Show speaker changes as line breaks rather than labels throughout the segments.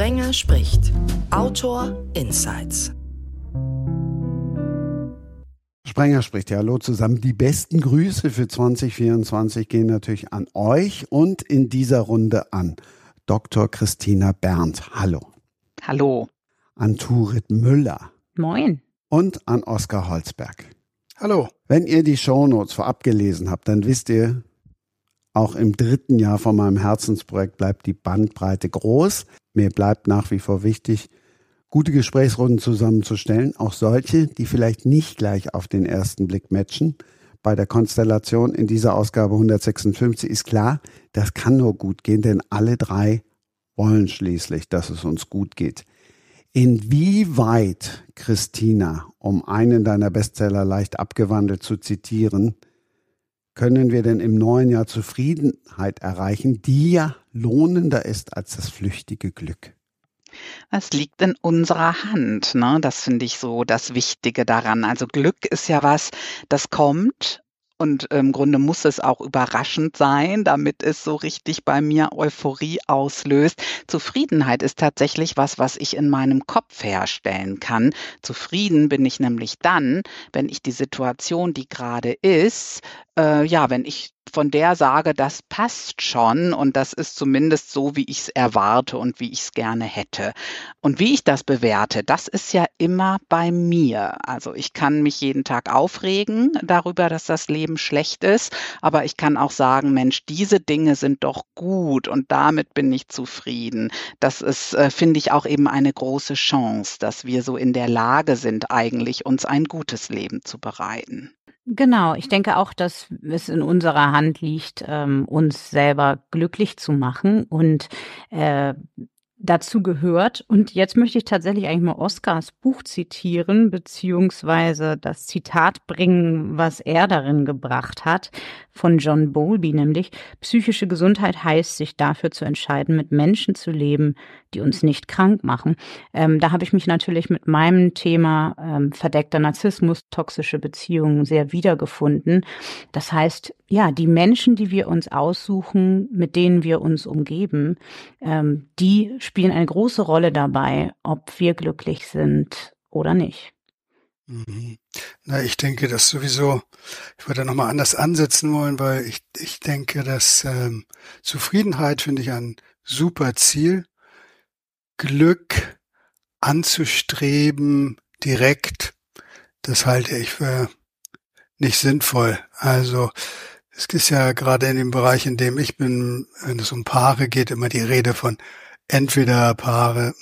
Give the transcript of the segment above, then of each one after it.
Sprenger spricht. Autor Insights.
Sprenger spricht. Ja, hallo zusammen. Die besten Grüße für 2024 gehen natürlich an euch und in dieser Runde an Dr. Christina Berndt. Hallo.
Hallo.
An Turit Müller.
Moin.
Und an Oskar Holzberg.
Hallo.
Wenn ihr die Shownotes vorab gelesen habt, dann wisst ihr, auch im dritten Jahr von meinem Herzensprojekt bleibt die Bandbreite groß. Mir bleibt nach wie vor wichtig, gute Gesprächsrunden zusammenzustellen, auch solche, die vielleicht nicht gleich auf den ersten Blick matchen. Bei der Konstellation in dieser Ausgabe 156 ist klar, das kann nur gut gehen, denn alle drei wollen schließlich, dass es uns gut geht. Inwieweit, Christina, um einen deiner Bestseller leicht abgewandelt zu zitieren, können wir denn im neuen Jahr Zufriedenheit erreichen, die ja lohnender ist als das flüchtige Glück?
Es liegt in unserer Hand. Ne? Das finde ich so das Wichtige daran. Also Glück ist ja was, das kommt und im Grunde muss es auch überraschend sein, damit es so richtig bei mir Euphorie auslöst. Zufriedenheit ist tatsächlich was, was ich in meinem Kopf herstellen kann. Zufrieden bin ich nämlich dann, wenn ich die Situation, die gerade ist, äh, ja, wenn ich von der sage, das passt schon und das ist zumindest so, wie ich es erwarte und wie ich es gerne hätte. Und wie ich das bewerte, das ist ja immer bei mir. Also ich kann mich jeden Tag aufregen darüber, dass das Leben schlecht ist, aber ich kann auch sagen, Mensch, diese Dinge sind doch gut und damit bin ich zufrieden. Das ist, äh, finde ich, auch eben eine große Chance, dass wir so in der Lage sind, eigentlich uns ein gutes Leben zu bereiten.
Genau, ich denke auch, dass es in unserer Hand liegt, ähm, uns selber glücklich zu machen und äh, dazu gehört. Und jetzt möchte ich tatsächlich eigentlich mal Oscars Buch zitieren, beziehungsweise das Zitat bringen, was er darin gebracht hat, von John Bowlby, nämlich psychische Gesundheit heißt, sich dafür zu entscheiden, mit Menschen zu leben, die uns nicht krank machen. Ähm, da habe ich mich natürlich mit meinem Thema ähm, verdeckter Narzissmus, toxische Beziehungen sehr wiedergefunden. Das heißt, ja, die Menschen, die wir uns aussuchen, mit denen wir uns umgeben, ähm, die spielen eine große Rolle dabei, ob wir glücklich sind oder nicht.
Mhm. Na, ich denke, dass sowieso, ich würde nochmal anders ansetzen wollen, weil ich, ich denke, dass ähm, Zufriedenheit finde ich ein super Ziel. Glück anzustreben direkt, das halte ich für nicht sinnvoll. Also es ist ja gerade in dem Bereich, in dem ich bin, wenn es um Paare geht, immer die Rede von entweder Paare,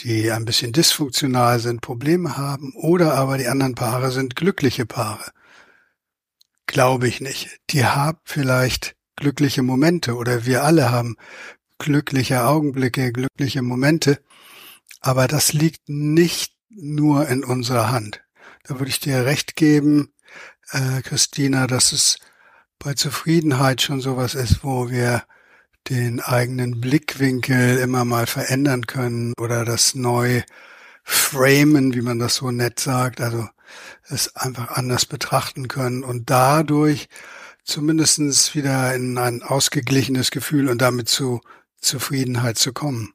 die ein bisschen dysfunktional sind, Probleme haben, oder aber die anderen Paare sind glückliche Paare. Glaube ich nicht. Die haben vielleicht glückliche Momente oder wir alle haben glückliche Augenblicke, glückliche Momente, aber das liegt nicht nur in unserer Hand. Da würde ich dir recht geben, äh, Christina, dass es bei Zufriedenheit schon sowas ist, wo wir den eigenen Blickwinkel immer mal verändern können oder das neu framen, wie man das so nett sagt, also es einfach anders betrachten können und dadurch zumindestens wieder in ein ausgeglichenes Gefühl und damit zu Zufriedenheit zu kommen.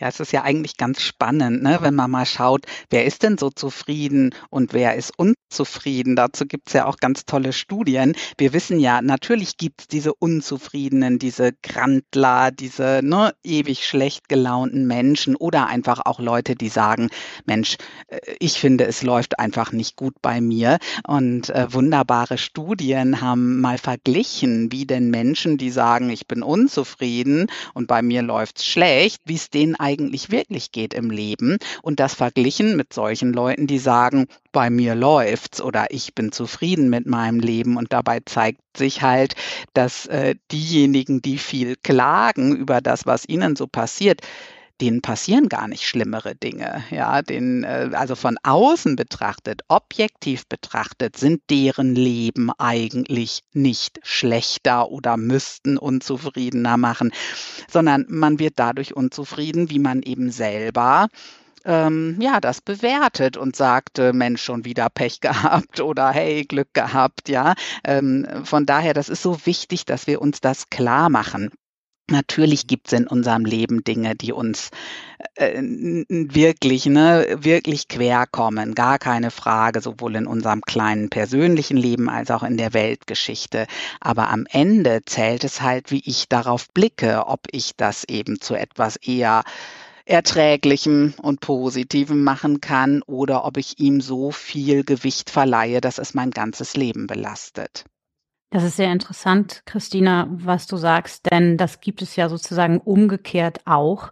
Ja, es ist ja eigentlich ganz spannend, ne, wenn man mal schaut, wer ist denn so zufrieden und wer ist unzufrieden. Dazu gibt's ja auch ganz tolle Studien. Wir wissen ja, natürlich gibt's diese Unzufriedenen, diese Grandler, diese ne, ewig schlecht gelaunten Menschen oder einfach auch Leute, die sagen, Mensch, äh, ich finde, es läuft einfach nicht gut bei mir. Und äh, wunderbare Studien haben mal verglichen, wie denn Menschen, die sagen, ich bin unzufrieden und bei mir läuft's schlecht, wie es denen eigentlich wirklich geht im Leben und das verglichen mit solchen Leuten, die sagen, bei mir läuft's oder ich bin zufrieden mit meinem Leben. Und dabei zeigt sich halt, dass äh, diejenigen, die viel klagen über das, was ihnen so passiert, denen passieren gar nicht schlimmere Dinge. Ja, den, äh, also von außen betrachtet, objektiv betrachtet, sind deren Leben eigentlich nicht schlechter oder müssten unzufriedener machen, sondern man wird dadurch unzufrieden, wie man eben selber ähm, ja, das bewertet und sagte, Mensch, schon wieder Pech gehabt oder hey, Glück gehabt, ja. Ähm, von daher, das ist so wichtig, dass wir uns das klar machen. Natürlich gibt es in unserem Leben Dinge, die uns äh, wirklich, ne, wirklich quer kommen, gar keine Frage, sowohl in unserem kleinen persönlichen Leben als auch in der Weltgeschichte. Aber am Ende zählt es halt, wie ich darauf blicke, ob ich das eben zu etwas eher Erträglichem und Positivem machen kann oder ob ich ihm so viel Gewicht verleihe, dass es mein ganzes Leben belastet.
Das ist sehr interessant, Christina, was du sagst, denn das gibt es ja sozusagen umgekehrt auch.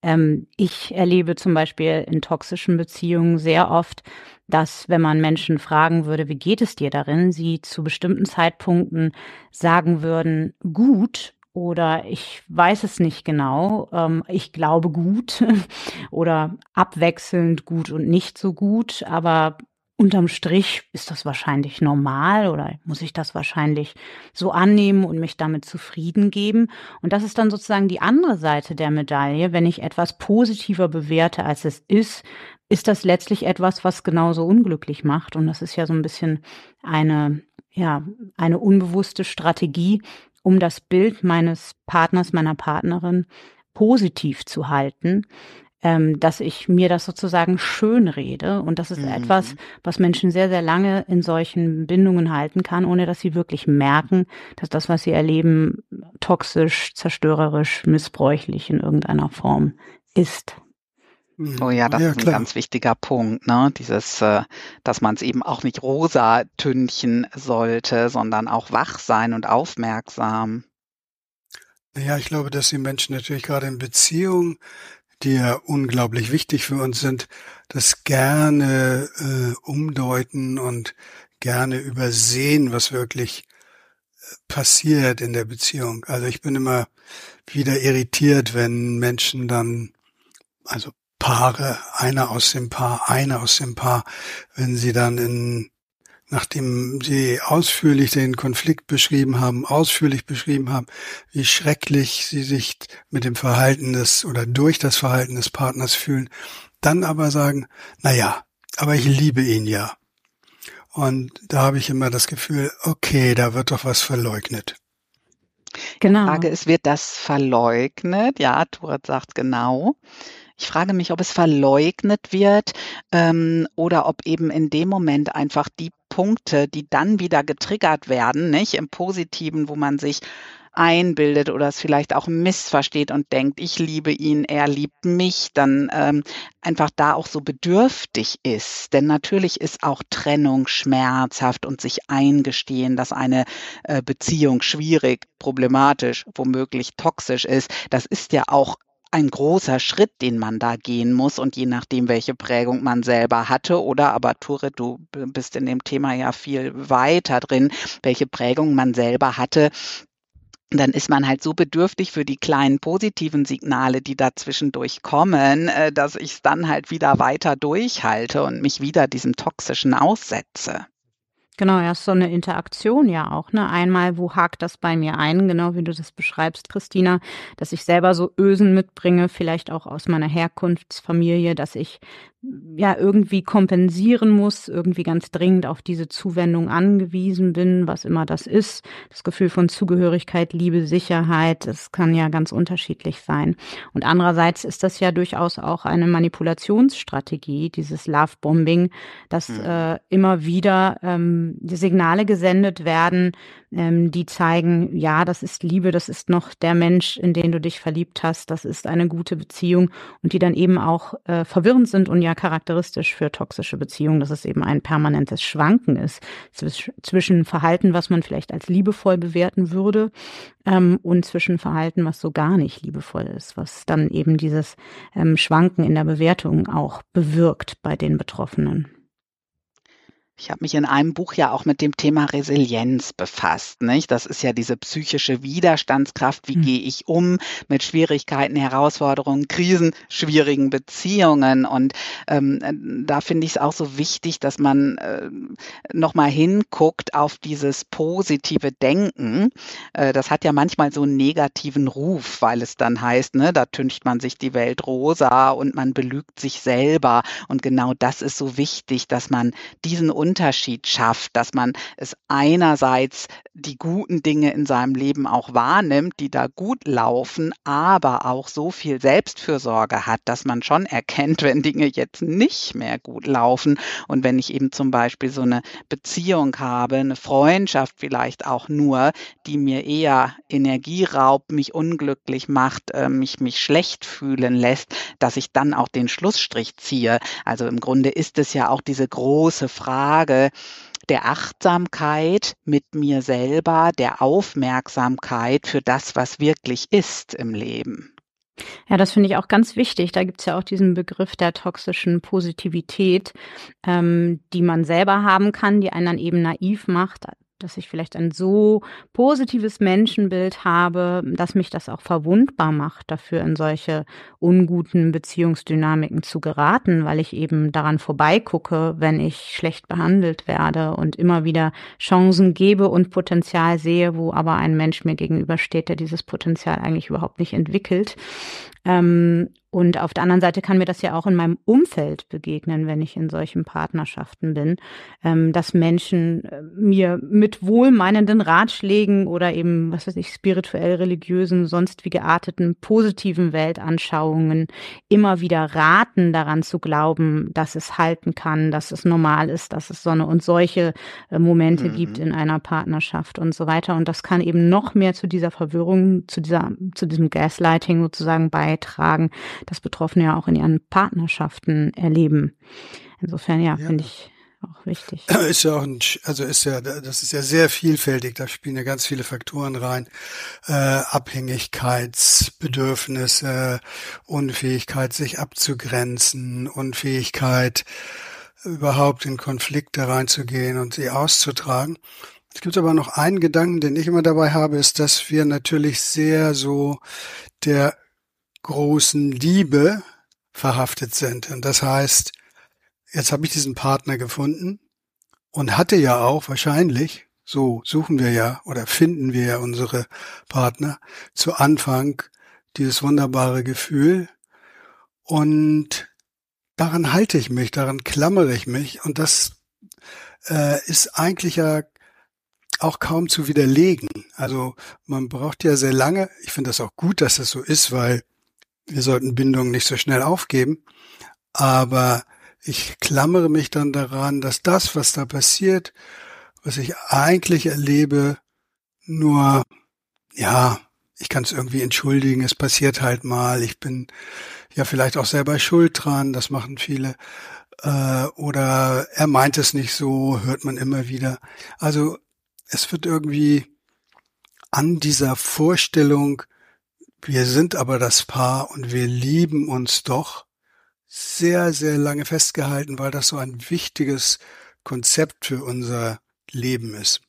Ähm, ich erlebe zum Beispiel in toxischen Beziehungen sehr oft, dass wenn man Menschen fragen würde, wie geht es dir darin, sie zu bestimmten Zeitpunkten sagen würden, gut oder ich weiß es nicht genau, ähm, ich glaube gut oder abwechselnd gut und nicht so gut, aber unterm Strich ist das wahrscheinlich normal oder muss ich das wahrscheinlich so annehmen und mich damit zufrieden geben. Und das ist dann sozusagen die andere Seite der Medaille. Wenn ich etwas positiver bewerte, als es ist, ist das letztlich etwas, was genauso unglücklich macht. Und das ist ja so ein bisschen eine, ja, eine unbewusste Strategie, um das Bild meines Partners, meiner Partnerin positiv zu halten ähm, dass ich mir das sozusagen schön rede. Und das ist mhm. etwas, was Menschen sehr, sehr lange in solchen Bindungen halten kann, ohne dass sie wirklich merken, dass das, was sie erleben, toxisch, zerstörerisch, missbräuchlich in irgendeiner Form ist.
Oh ja, das ja, ist ein klar. ganz wichtiger Punkt, ne? Dieses, äh, dass man es eben auch nicht rosa tünchen sollte, sondern auch wach sein und aufmerksam.
Ja, ich glaube, dass die Menschen natürlich gerade in Beziehungen die ja unglaublich wichtig für uns sind, das gerne äh, umdeuten und gerne übersehen, was wirklich äh, passiert in der Beziehung. Also ich bin immer wieder irritiert, wenn Menschen dann, also Paare, einer aus dem Paar, einer aus dem Paar, wenn sie dann in nachdem Sie ausführlich den Konflikt beschrieben haben, ausführlich beschrieben haben, wie schrecklich Sie sich mit dem Verhalten des oder durch das Verhalten des Partners fühlen, dann aber sagen, na ja, aber ich liebe ihn ja. Und da habe ich immer das Gefühl, okay, da wird doch was verleugnet.
Genau. Die Frage ist, wird das verleugnet? Ja, Turet sagt genau. Ich frage mich, ob es verleugnet wird ähm, oder ob eben in dem Moment einfach die Punkte, die dann wieder getriggert werden, nicht im Positiven, wo man sich einbildet oder es vielleicht auch missversteht und denkt, ich liebe ihn, er liebt mich, dann ähm, einfach da auch so bedürftig ist. Denn natürlich ist auch Trennung schmerzhaft und sich eingestehen, dass eine äh, Beziehung schwierig, problematisch, womöglich toxisch ist, das ist ja auch ein großer Schritt, den man da gehen muss und je nachdem, welche Prägung man selber hatte oder aber Ture, du bist in dem Thema ja viel weiter drin, welche Prägung man selber hatte, dann ist man halt so bedürftig für die kleinen positiven Signale, die dazwischendurch kommen, äh, dass ich es dann halt wieder weiter durchhalte und mich wieder diesem Toxischen aussetze.
Genau, ja, ist so eine Interaktion ja auch. Ne? Einmal, wo hakt das bei mir ein, genau wie du das beschreibst, Christina, dass ich selber so Ösen mitbringe, vielleicht auch aus meiner Herkunftsfamilie, dass ich ja irgendwie kompensieren muss, irgendwie ganz dringend auf diese Zuwendung angewiesen bin, was immer das ist. Das Gefühl von Zugehörigkeit, Liebe, Sicherheit, das kann ja ganz unterschiedlich sein. Und andererseits ist das ja durchaus auch eine Manipulationsstrategie, dieses Love-Bombing, dass mhm. äh, immer wieder ähm, die Signale gesendet werden, ähm, die zeigen, ja, das ist Liebe, das ist noch der Mensch, in den du dich verliebt hast, das ist eine gute Beziehung und die dann eben auch äh, verwirrend sind und ja charakteristisch für toxische Beziehungen, dass es eben ein permanentes Schwanken ist zwischen Verhalten, was man vielleicht als liebevoll bewerten würde, ähm, und zwischen Verhalten, was so gar nicht liebevoll ist, was dann eben dieses ähm, Schwanken in der Bewertung auch bewirkt bei den Betroffenen.
Ich habe mich in einem Buch ja auch mit dem Thema Resilienz befasst. Nicht? Das ist ja diese psychische Widerstandskraft. Wie mhm. gehe ich um mit Schwierigkeiten, Herausforderungen, Krisen, schwierigen Beziehungen? Und ähm, da finde ich es auch so wichtig, dass man äh, nochmal hinguckt auf dieses positive Denken. Äh, das hat ja manchmal so einen negativen Ruf, weil es dann heißt, ne, da tüncht man sich die Welt rosa und man belügt sich selber. Und genau das ist so wichtig, dass man diesen Unterschied schafft, dass man es einerseits die guten Dinge in seinem Leben auch wahrnimmt, die da gut laufen, aber auch so viel Selbstfürsorge hat, dass man schon erkennt, wenn Dinge jetzt nicht mehr gut laufen und wenn ich eben zum Beispiel so eine Beziehung habe, eine Freundschaft vielleicht auch nur, die mir eher Energie raubt, mich unglücklich macht, äh, mich, mich schlecht fühlen lässt, dass ich dann auch den Schlussstrich ziehe. Also im Grunde ist es ja auch diese große Frage, der Achtsamkeit mit mir selber, der Aufmerksamkeit für das, was wirklich ist im Leben.
Ja, das finde ich auch ganz wichtig. Da gibt es ja auch diesen Begriff der toxischen Positivität, ähm, die man selber haben kann, die einen dann eben naiv macht, dass ich vielleicht ein so positives Menschenbild habe, dass mich das auch verwundbar macht, dafür in solche unguten Beziehungsdynamiken zu geraten, weil ich eben daran vorbeigucke, wenn ich schlecht behandelt werde und immer wieder Chancen gebe und Potenzial sehe, wo aber ein Mensch mir gegenübersteht, der dieses Potenzial eigentlich überhaupt nicht entwickelt. Ähm, und auf der anderen Seite kann mir das ja auch in meinem Umfeld begegnen, wenn ich in solchen Partnerschaften bin, ähm, dass Menschen äh, mir mit wohlmeinenden Ratschlägen oder eben, was weiß ich, spirituell, religiösen, sonst wie gearteten, positiven Weltanschauungen immer wieder raten, daran zu glauben, dass es halten kann, dass es normal ist, dass es Sonne und solche äh, Momente mhm. gibt in einer Partnerschaft und so weiter. Und das kann eben noch mehr zu dieser Verwirrung, zu dieser, zu diesem Gaslighting sozusagen beitragen das Betroffene ja auch in ihren Partnerschaften erleben. Insofern, ja, ja. finde ich auch wichtig.
Ist ja auch ein, also ist ja, das ist ja sehr vielfältig, da spielen ja ganz viele Faktoren rein. Äh, Abhängigkeitsbedürfnisse, Unfähigkeit, sich abzugrenzen, Unfähigkeit, überhaupt in Konflikte reinzugehen und sie auszutragen. Es gibt aber noch einen Gedanken, den ich immer dabei habe, ist, dass wir natürlich sehr so der großen Liebe verhaftet sind. Und das heißt, jetzt habe ich diesen Partner gefunden und hatte ja auch wahrscheinlich, so suchen wir ja oder finden wir ja unsere Partner, zu Anfang dieses wunderbare Gefühl. Und daran halte ich mich, daran klammere ich mich. Und das äh, ist eigentlich ja auch kaum zu widerlegen. Also man braucht ja sehr lange. Ich finde das auch gut, dass das so ist, weil wir sollten Bindungen nicht so schnell aufgeben, aber ich klammere mich dann daran, dass das, was da passiert, was ich eigentlich erlebe, nur, ja, ich kann es irgendwie entschuldigen, es passiert halt mal, ich bin ja vielleicht auch selber schuld dran, das machen viele, äh, oder er meint es nicht so, hört man immer wieder. Also es wird irgendwie an dieser Vorstellung, wir sind aber das Paar und wir lieben uns doch sehr, sehr lange festgehalten, weil das so ein wichtiges Konzept für unser Leben ist.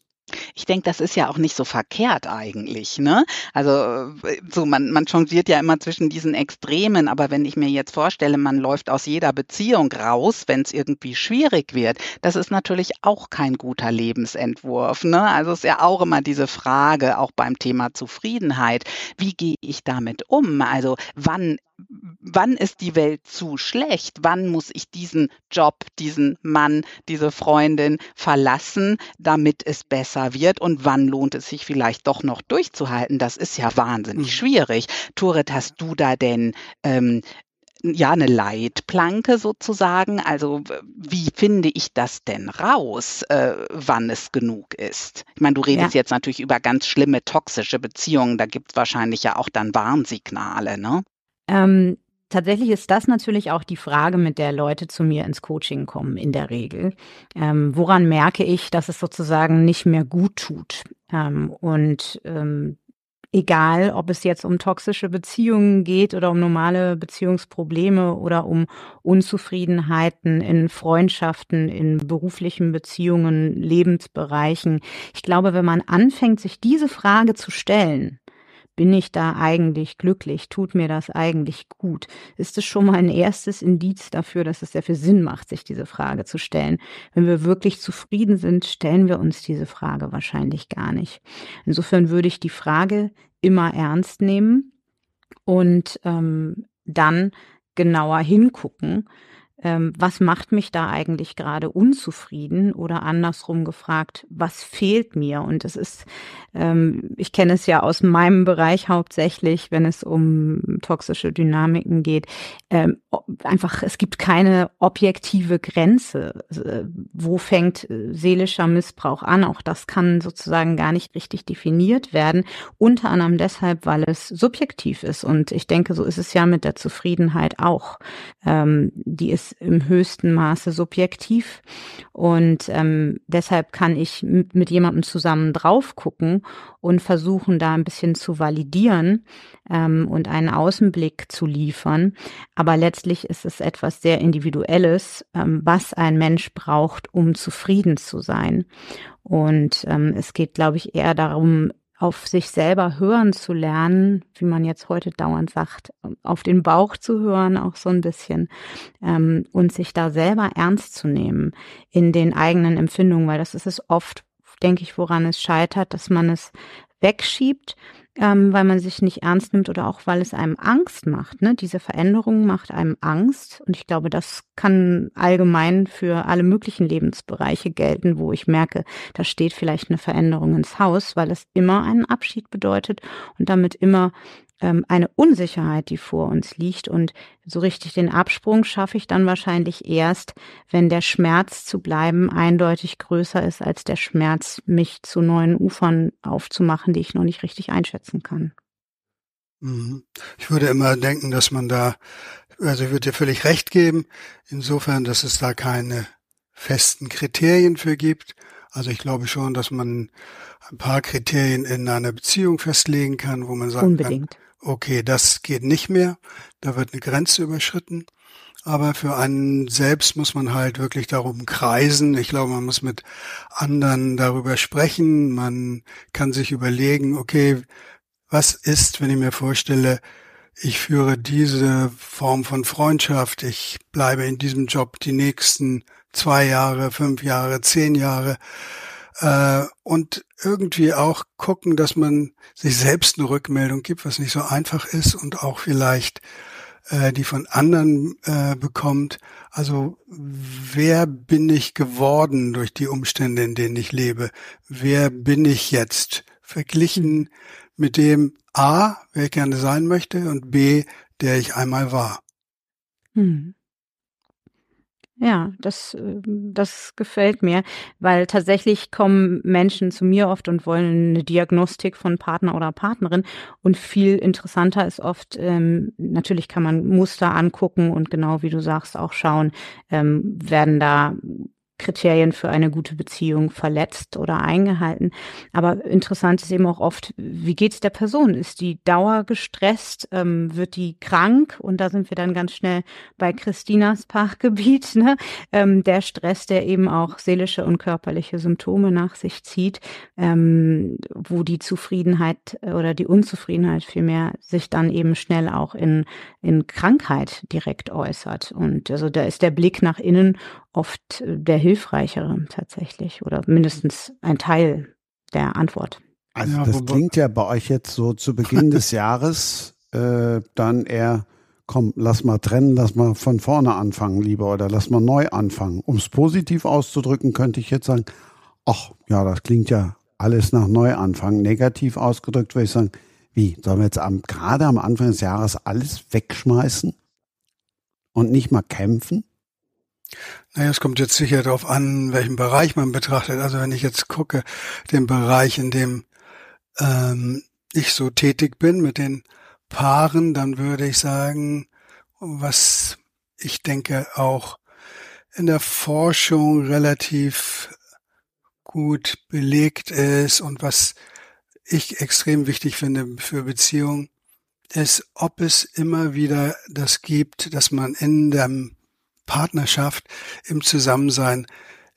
Ich denke, das ist ja auch nicht so verkehrt eigentlich. Ne? Also so man, man changiert ja immer zwischen diesen Extremen, aber wenn ich mir jetzt vorstelle, man läuft aus jeder Beziehung raus, wenn es irgendwie schwierig wird, das ist natürlich auch kein guter Lebensentwurf. Ne? Also ist ja auch immer diese Frage, auch beim Thema Zufriedenheit, wie gehe ich damit um? Also wann wann ist die Welt zu schlecht? Wann muss ich diesen Job, diesen Mann, diese Freundin verlassen, damit es besser wird? Und wann lohnt es sich vielleicht doch noch durchzuhalten? Das ist ja wahnsinnig mhm. schwierig. Turet, hast du da denn ähm, ja eine Leitplanke sozusagen? Also wie finde ich das denn raus, äh, wann es genug ist? Ich meine, du redest ja. jetzt natürlich über ganz schlimme toxische Beziehungen. Da gibt es wahrscheinlich ja auch dann Warnsignale, ne?
Ähm, tatsächlich ist das natürlich auch die Frage, mit der Leute zu mir ins Coaching kommen, in der Regel. Ähm, woran merke ich, dass es sozusagen nicht mehr gut tut? Ähm, und ähm, egal, ob es jetzt um toxische Beziehungen geht oder um normale Beziehungsprobleme oder um Unzufriedenheiten in Freundschaften, in beruflichen Beziehungen, Lebensbereichen. Ich glaube, wenn man anfängt, sich diese Frage zu stellen, bin ich da eigentlich glücklich? Tut mir das eigentlich gut? Ist es schon mal ein erstes Indiz dafür, dass es sehr viel Sinn macht, sich diese Frage zu stellen? Wenn wir wirklich zufrieden sind, stellen wir uns diese Frage wahrscheinlich gar nicht. Insofern würde ich die Frage immer ernst nehmen und ähm, dann genauer hingucken, was macht mich da eigentlich gerade unzufrieden oder andersrum gefragt, was fehlt mir? Und es ist, ähm, ich kenne es ja aus meinem Bereich hauptsächlich, wenn es um toxische Dynamiken geht, ähm, einfach, es gibt keine objektive Grenze. Äh, wo fängt äh, seelischer Missbrauch an? Auch das kann sozusagen gar nicht richtig definiert werden. Unter anderem deshalb, weil es subjektiv ist. Und ich denke, so ist es ja mit der Zufriedenheit auch. Ähm, die ist im höchsten Maße subjektiv. Und ähm, deshalb kann ich mit jemandem zusammen drauf gucken und versuchen, da ein bisschen zu validieren ähm, und einen Außenblick zu liefern. Aber letztlich ist es etwas sehr Individuelles, ähm, was ein Mensch braucht, um zufrieden zu sein. Und ähm, es geht, glaube ich, eher darum, auf sich selber hören zu lernen, wie man jetzt heute dauernd sagt, auf den Bauch zu hören, auch so ein bisschen, ähm, und sich da selber ernst zu nehmen in den eigenen Empfindungen, weil das ist es oft, denke ich, woran es scheitert, dass man es wegschiebt ähm, weil man sich nicht ernst nimmt oder auch weil es einem Angst macht. Ne? Diese Veränderung macht einem Angst und ich glaube, das kann allgemein für alle möglichen Lebensbereiche gelten, wo ich merke, da steht vielleicht eine Veränderung ins Haus, weil es immer einen Abschied bedeutet und damit immer ähm, eine Unsicherheit, die vor uns liegt. Und so richtig den Absprung schaffe ich dann wahrscheinlich erst, wenn der Schmerz zu bleiben eindeutig größer ist als der Schmerz, mich zu neuen Ufern aufzumachen, die ich noch nicht richtig einschätzen kann.
Mhm. Ich würde immer denken, dass man da, also ich würde dir völlig recht geben, insofern, dass es da keine festen Kriterien für gibt. Also ich glaube schon, dass man ein paar Kriterien in einer Beziehung festlegen kann, wo man sagt,
Unbedingt
okay, das geht nicht mehr, da wird eine Grenze überschritten. Aber für einen selbst muss man halt wirklich darum kreisen. Ich glaube, man muss mit anderen darüber sprechen. Man kann sich überlegen, okay, was ist, wenn ich mir vorstelle, ich führe diese Form von Freundschaft, ich bleibe in diesem Job die nächsten zwei Jahre, fünf Jahre, zehn Jahre äh, und irgendwie auch gucken, dass man sich selbst eine Rückmeldung gibt, was nicht so einfach ist und auch vielleicht äh, die von anderen äh, bekommt. Also wer bin ich geworden durch die Umstände, in denen ich lebe? Wer bin ich jetzt? Verglichen mit dem A, wer ich gerne sein möchte, und B, der ich einmal war.
Hm. Ja, das, ähm, das gefällt mir, weil tatsächlich kommen Menschen zu mir oft und wollen eine Diagnostik von Partner oder Partnerin. Und viel interessanter ist oft, ähm, natürlich kann man Muster angucken und genau wie du sagst, auch schauen, ähm, werden da Kriterien für eine gute Beziehung verletzt oder eingehalten. Aber interessant ist eben auch oft, wie geht es der Person? Ist die dauergestresst? Ähm, wird die krank? Und da sind wir dann ganz schnell bei Christinas Fachgebiet. Ne? Ähm, der Stress, der eben auch seelische und körperliche Symptome nach sich zieht, ähm, wo die Zufriedenheit oder die Unzufriedenheit vielmehr sich dann eben schnell auch in, in Krankheit direkt äußert. Und also da ist der Blick nach innen oft äh, der hilfreichere tatsächlich oder mindestens ein Teil der Antwort.
Also ja, das klingt ja bei euch jetzt so zu Beginn des Jahres äh, dann eher, komm, lass mal trennen, lass mal von vorne anfangen lieber oder lass mal neu anfangen. Um es positiv auszudrücken, könnte ich jetzt sagen, ach ja, das klingt ja alles nach Neuanfang. Negativ ausgedrückt würde ich sagen, wie, sollen wir jetzt am, gerade am Anfang des Jahres alles wegschmeißen und nicht mal kämpfen?
Naja, es kommt jetzt sicher darauf an, welchen Bereich man betrachtet. Also wenn ich jetzt gucke, den Bereich, in dem ähm, ich so tätig bin mit den Paaren, dann würde ich sagen, was ich denke auch in der Forschung relativ gut belegt ist und was ich extrem wichtig finde für Beziehungen, ist, ob es immer wieder das gibt, dass man in dem Partnerschaft, im Zusammensein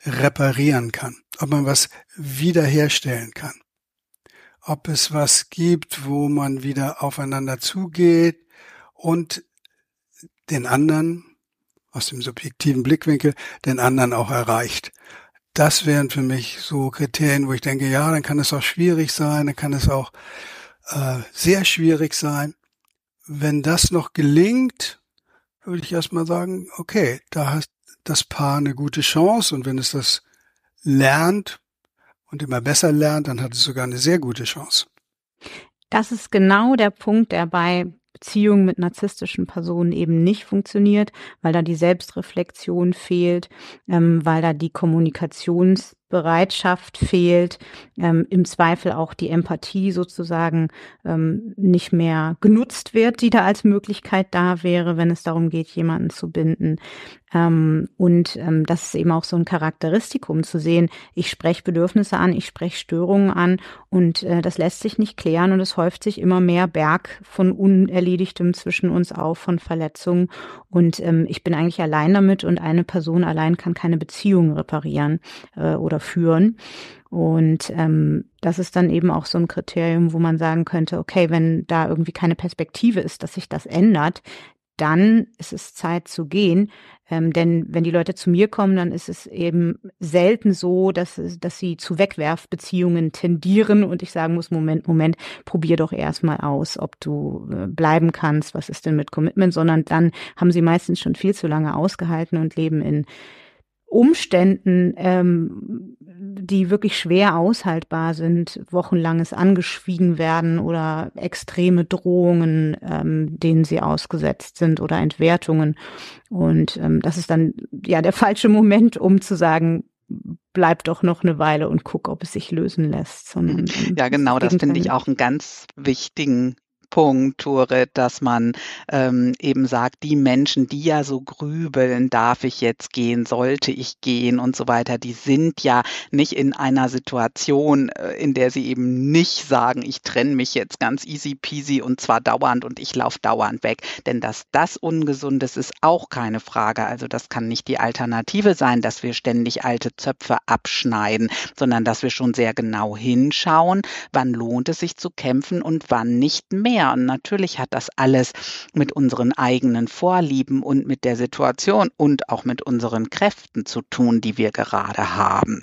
reparieren kann, ob man was wiederherstellen kann, ob es was gibt, wo man wieder aufeinander zugeht und den anderen aus dem subjektiven Blickwinkel den anderen auch erreicht. Das wären für mich so Kriterien, wo ich denke, ja, dann kann es auch schwierig sein, dann kann es auch äh, sehr schwierig sein. Wenn das noch gelingt, würde ich erstmal sagen, okay, da hat das Paar eine gute Chance und wenn es das lernt und immer besser lernt, dann hat es sogar eine sehr gute Chance.
Das ist genau der Punkt, der bei Beziehungen mit narzisstischen Personen eben nicht funktioniert, weil da die Selbstreflexion fehlt, ähm, weil da die Kommunikations Bereitschaft fehlt, ähm, im Zweifel auch die Empathie sozusagen ähm, nicht mehr genutzt wird, die da als Möglichkeit da wäre, wenn es darum geht, jemanden zu binden. Ähm, und ähm, das ist eben auch so ein Charakteristikum zu sehen, ich spreche Bedürfnisse an, ich spreche Störungen an und äh, das lässt sich nicht klären und es häuft sich immer mehr Berg von Unerledigtem zwischen uns auf, von Verletzungen. Und ähm, ich bin eigentlich allein damit und eine Person allein kann keine Beziehung reparieren äh, oder führen. Und ähm, das ist dann eben auch so ein Kriterium, wo man sagen könnte, okay, wenn da irgendwie keine Perspektive ist, dass sich das ändert, dann ist es Zeit zu gehen. Ähm, denn wenn die Leute zu mir kommen, dann ist es eben selten so, dass, dass sie zu Wegwerfbeziehungen tendieren und ich sagen muss, Moment, Moment, probier doch erstmal aus, ob du äh, bleiben kannst, was ist denn mit Commitment, sondern dann haben sie meistens schon viel zu lange ausgehalten und leben in Umständen, ähm, die wirklich schwer aushaltbar sind, wochenlanges angeschwiegen werden oder extreme Drohungen, ähm, denen sie ausgesetzt sind oder Entwertungen. Und ähm, das ist dann ja der falsche Moment, um zu sagen, bleib doch noch eine Weile und guck, ob es sich lösen lässt.
Sondern, ja, genau, das finde ich auch einen ganz wichtigen Punkt, Tore, dass man ähm, eben sagt, die Menschen, die ja so grübeln, darf ich jetzt gehen, sollte ich gehen und so weiter, die sind ja nicht in einer Situation, äh, in der sie eben nicht sagen, ich trenne mich jetzt ganz easy peasy und zwar dauernd und ich laufe dauernd weg. Denn dass das ungesund ist, ist auch keine Frage. Also das kann nicht die Alternative sein, dass wir ständig alte Zöpfe abschneiden, sondern dass wir schon sehr genau hinschauen, wann lohnt es sich zu kämpfen und wann nicht mehr mehr. Und natürlich hat das alles mit unseren eigenen Vorlieben und mit der Situation und auch mit unseren Kräften zu tun, die wir gerade haben.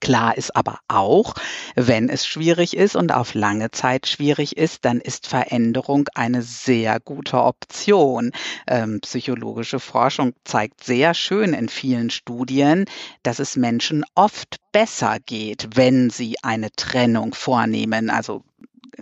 Klar ist aber auch, wenn es schwierig ist und auf lange Zeit schwierig ist, dann ist Veränderung eine sehr gute Option. Ähm, psychologische Forschung zeigt sehr schön in vielen Studien, dass es Menschen oft besser geht, wenn sie eine Trennung vornehmen. Also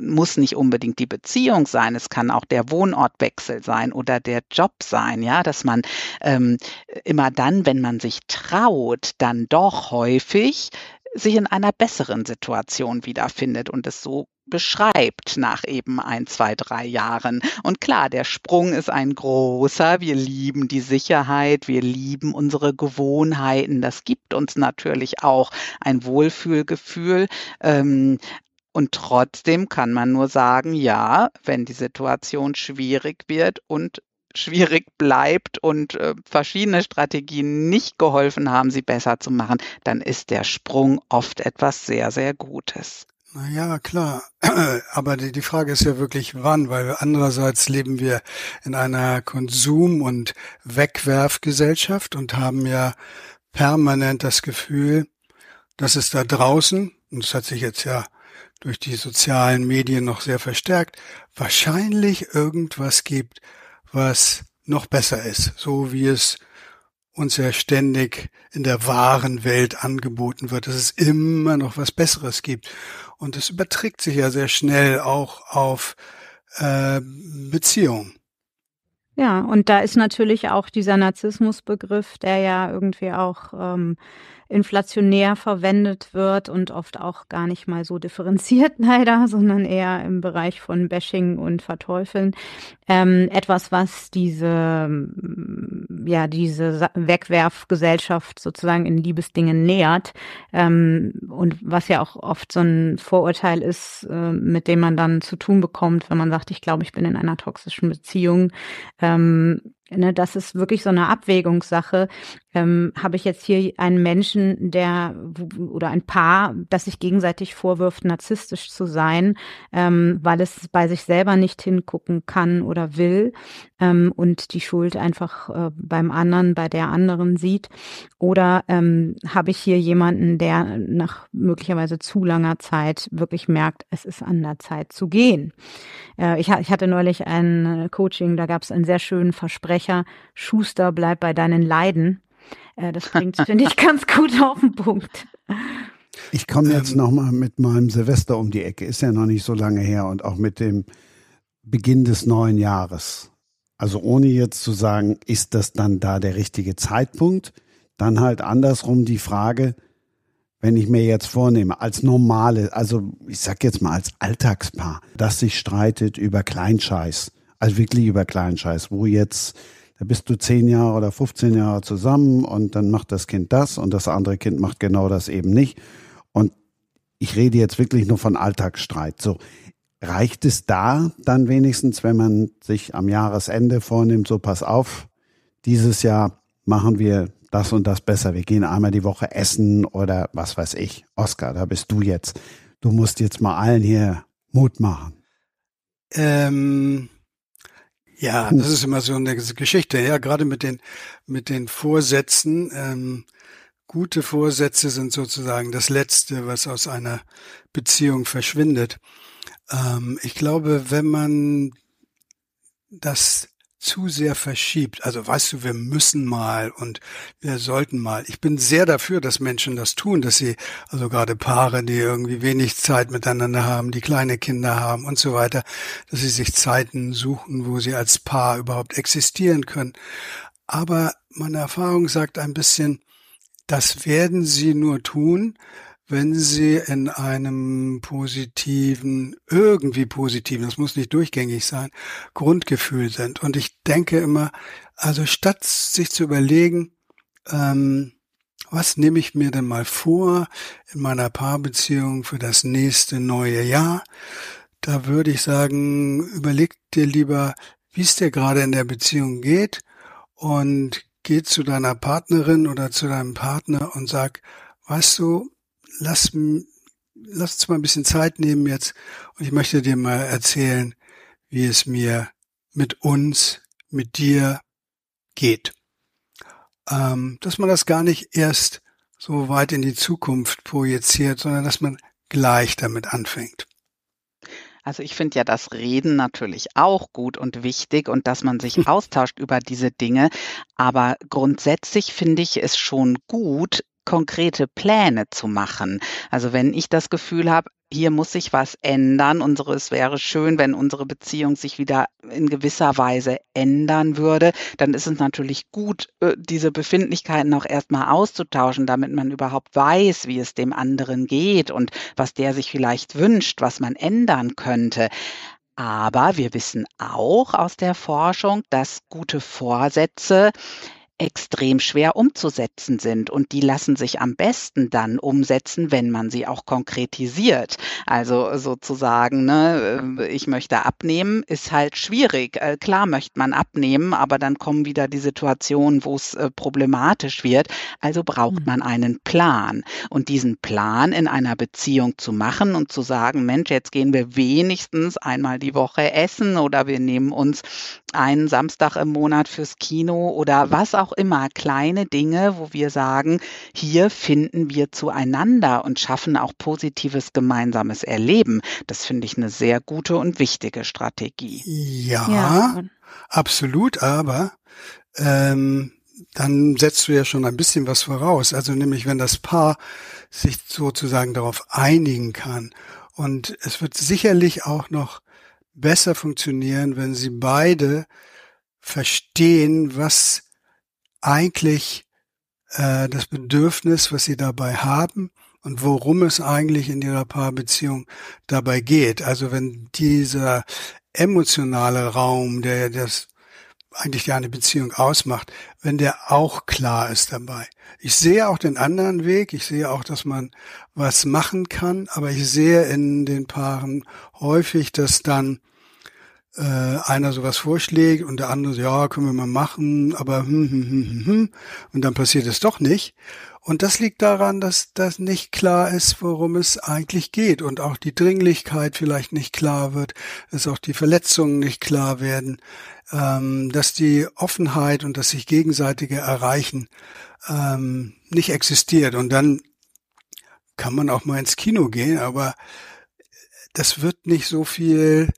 muss nicht unbedingt die Beziehung sein, es kann auch der Wohnortwechsel sein oder der Job sein, ja, dass man ähm, immer dann, wenn man sich traut, dann doch häufig sich in einer besseren Situation wiederfindet und es so beschreibt nach eben ein, zwei, drei Jahren. Und klar, der Sprung ist ein großer. Wir lieben die Sicherheit, wir lieben unsere Gewohnheiten. Das gibt uns natürlich auch ein Wohlfühlgefühl. Ähm, und trotzdem kann man nur sagen, ja, wenn die Situation schwierig wird und schwierig bleibt und äh, verschiedene Strategien nicht geholfen haben, sie besser zu machen, dann ist der Sprung oft etwas sehr, sehr Gutes.
Naja, klar. Aber die, die Frage ist ja wirklich wann, weil andererseits leben wir in einer Konsum- und Wegwerfgesellschaft und haben ja permanent das Gefühl, dass es da draußen, und das hat sich jetzt ja durch die sozialen Medien noch sehr verstärkt, wahrscheinlich irgendwas gibt, was noch besser ist, so wie es uns ja ständig in der wahren Welt angeboten wird, dass es immer noch was Besseres gibt. Und es überträgt sich ja sehr schnell auch auf äh, Beziehungen.
Ja, und da ist natürlich auch dieser Narzissmusbegriff, der ja irgendwie auch ähm, inflationär verwendet wird und oft auch gar nicht mal so differenziert leider, sondern eher im Bereich von Bashing und Verteufeln. Ähm, etwas, was diese, mm, ja, diese Wegwerfgesellschaft sozusagen in Liebesdingen nähert ähm, und was ja auch oft so ein Vorurteil ist, äh, mit dem man dann zu tun bekommt, wenn man sagt, ich glaube, ich bin in einer toxischen Beziehung. Ähm, Ne, das ist wirklich so eine Abwägungssache. Ähm, habe ich jetzt hier einen Menschen, der oder ein Paar, das sich gegenseitig vorwirft, narzisstisch zu sein, ähm, weil es bei sich selber nicht hingucken kann oder will ähm, und die Schuld einfach äh, beim anderen, bei der anderen sieht? Oder ähm, habe ich hier jemanden, der nach möglicherweise zu langer Zeit wirklich merkt, es ist an der Zeit zu gehen? Äh, ich, ich hatte neulich ein Coaching, da gab es einen sehr schönen Versprechen Versprecher, Schuster, bleib bei deinen Leiden. Äh, das bringt, finde ich, ganz gut auf den Punkt.
Ich komme jetzt ähm, nochmal mit meinem Silvester um die Ecke, ist ja noch nicht so lange her und auch mit dem Beginn des neuen Jahres. Also ohne jetzt zu sagen, ist das dann da der richtige Zeitpunkt? Dann halt andersrum die Frage, wenn ich mir jetzt vornehme, als normale, also ich sag jetzt mal als Alltagspaar, das sich streitet über Kleinscheiß, also wirklich über Kleinscheiß, wo jetzt, da bist du zehn Jahre oder 15 Jahre zusammen und dann macht das Kind das und das andere Kind macht genau das eben nicht. Und ich rede jetzt wirklich nur von Alltagsstreit. So, reicht es da dann wenigstens, wenn man sich am Jahresende vornimmt, so pass auf, dieses Jahr machen wir das und das besser. Wir gehen einmal die Woche essen oder was weiß ich. Oskar, da bist du jetzt. Du musst jetzt mal allen hier Mut machen.
Ähm, ja, das ist immer so eine Geschichte. Ja, gerade mit den, mit den Vorsätzen. Ähm, gute Vorsätze sind sozusagen das Letzte, was aus einer Beziehung verschwindet. Ähm, ich glaube, wenn man das zu sehr verschiebt. Also weißt du, wir müssen mal und wir sollten mal. Ich bin sehr dafür, dass Menschen das tun, dass sie, also gerade Paare, die irgendwie wenig Zeit miteinander haben, die kleine Kinder haben und so weiter, dass sie sich Zeiten suchen, wo sie als Paar überhaupt existieren können. Aber meine Erfahrung sagt ein bisschen, das werden sie nur tun, wenn sie in einem positiven, irgendwie positiven, das muss nicht durchgängig sein, Grundgefühl sind. Und ich denke immer, also statt sich zu überlegen, ähm, was nehme ich mir denn mal vor in meiner Paarbeziehung für das nächste neue Jahr, da würde ich sagen, überleg dir lieber, wie es dir gerade in der Beziehung geht und geh zu deiner Partnerin oder zu deinem Partner und sag, weißt du, lass, lass uns mal ein bisschen Zeit nehmen jetzt und ich möchte dir mal erzählen, wie es mir mit uns, mit dir geht. Ähm, dass man das gar nicht erst so weit in die Zukunft projiziert, sondern dass man gleich damit anfängt.
Also ich finde ja das Reden natürlich auch gut und wichtig und dass man sich austauscht über diese Dinge. Aber grundsätzlich finde ich es schon gut, konkrete Pläne zu machen. Also wenn ich das Gefühl habe, hier muss sich was ändern. Unsere, es wäre schön, wenn unsere Beziehung sich wieder in gewisser Weise ändern würde. Dann ist es natürlich gut, äh, diese Befindlichkeiten auch erstmal auszutauschen, damit man überhaupt weiß, wie es dem anderen geht und was der sich vielleicht wünscht, was man ändern könnte. Aber wir wissen auch aus der Forschung, dass gute Vorsätze extrem schwer umzusetzen sind. Und die lassen sich am besten dann umsetzen, wenn man sie auch konkretisiert. Also sozusagen, ne, äh, ich möchte abnehmen, ist halt schwierig. Äh, klar möchte man abnehmen, aber dann kommen wieder die Situationen, wo es äh, problematisch wird. Also braucht hm. man einen Plan. Und diesen Plan in einer Beziehung zu machen und zu sagen, Mensch, jetzt gehen wir wenigstens einmal die Woche essen oder wir nehmen uns einen Samstag im Monat fürs Kino oder was auch immer, kleine Dinge, wo wir sagen, hier finden wir zueinander und schaffen auch positives gemeinsames Erleben. Das finde ich eine sehr gute und wichtige Strategie.
Ja, ja. absolut, aber ähm, dann setzt du ja schon ein bisschen was voraus. Also nämlich, wenn das Paar sich sozusagen darauf einigen kann. Und es wird sicherlich auch noch besser funktionieren, wenn sie beide verstehen, was eigentlich äh, das Bedürfnis, was sie dabei haben und worum es eigentlich in ihrer Paarbeziehung dabei geht. Also wenn dieser emotionale Raum, der das eigentlich ja eine Beziehung ausmacht, wenn der auch klar ist dabei. Ich sehe auch den anderen Weg, ich sehe auch, dass man was machen kann, aber ich sehe in den Paaren häufig, dass dann äh, einer sowas vorschlägt und der andere, ja, können wir mal machen, aber hm, hm, hm, hm, hm, und dann passiert es doch nicht. Und das liegt daran, dass das nicht klar ist, worum es eigentlich geht und auch die Dringlichkeit vielleicht nicht klar wird, dass auch die Verletzungen nicht klar werden, ähm, dass die Offenheit und das sich gegenseitige Erreichen ähm, nicht existiert. Und dann kann man auch mal ins Kino gehen, aber das wird nicht so viel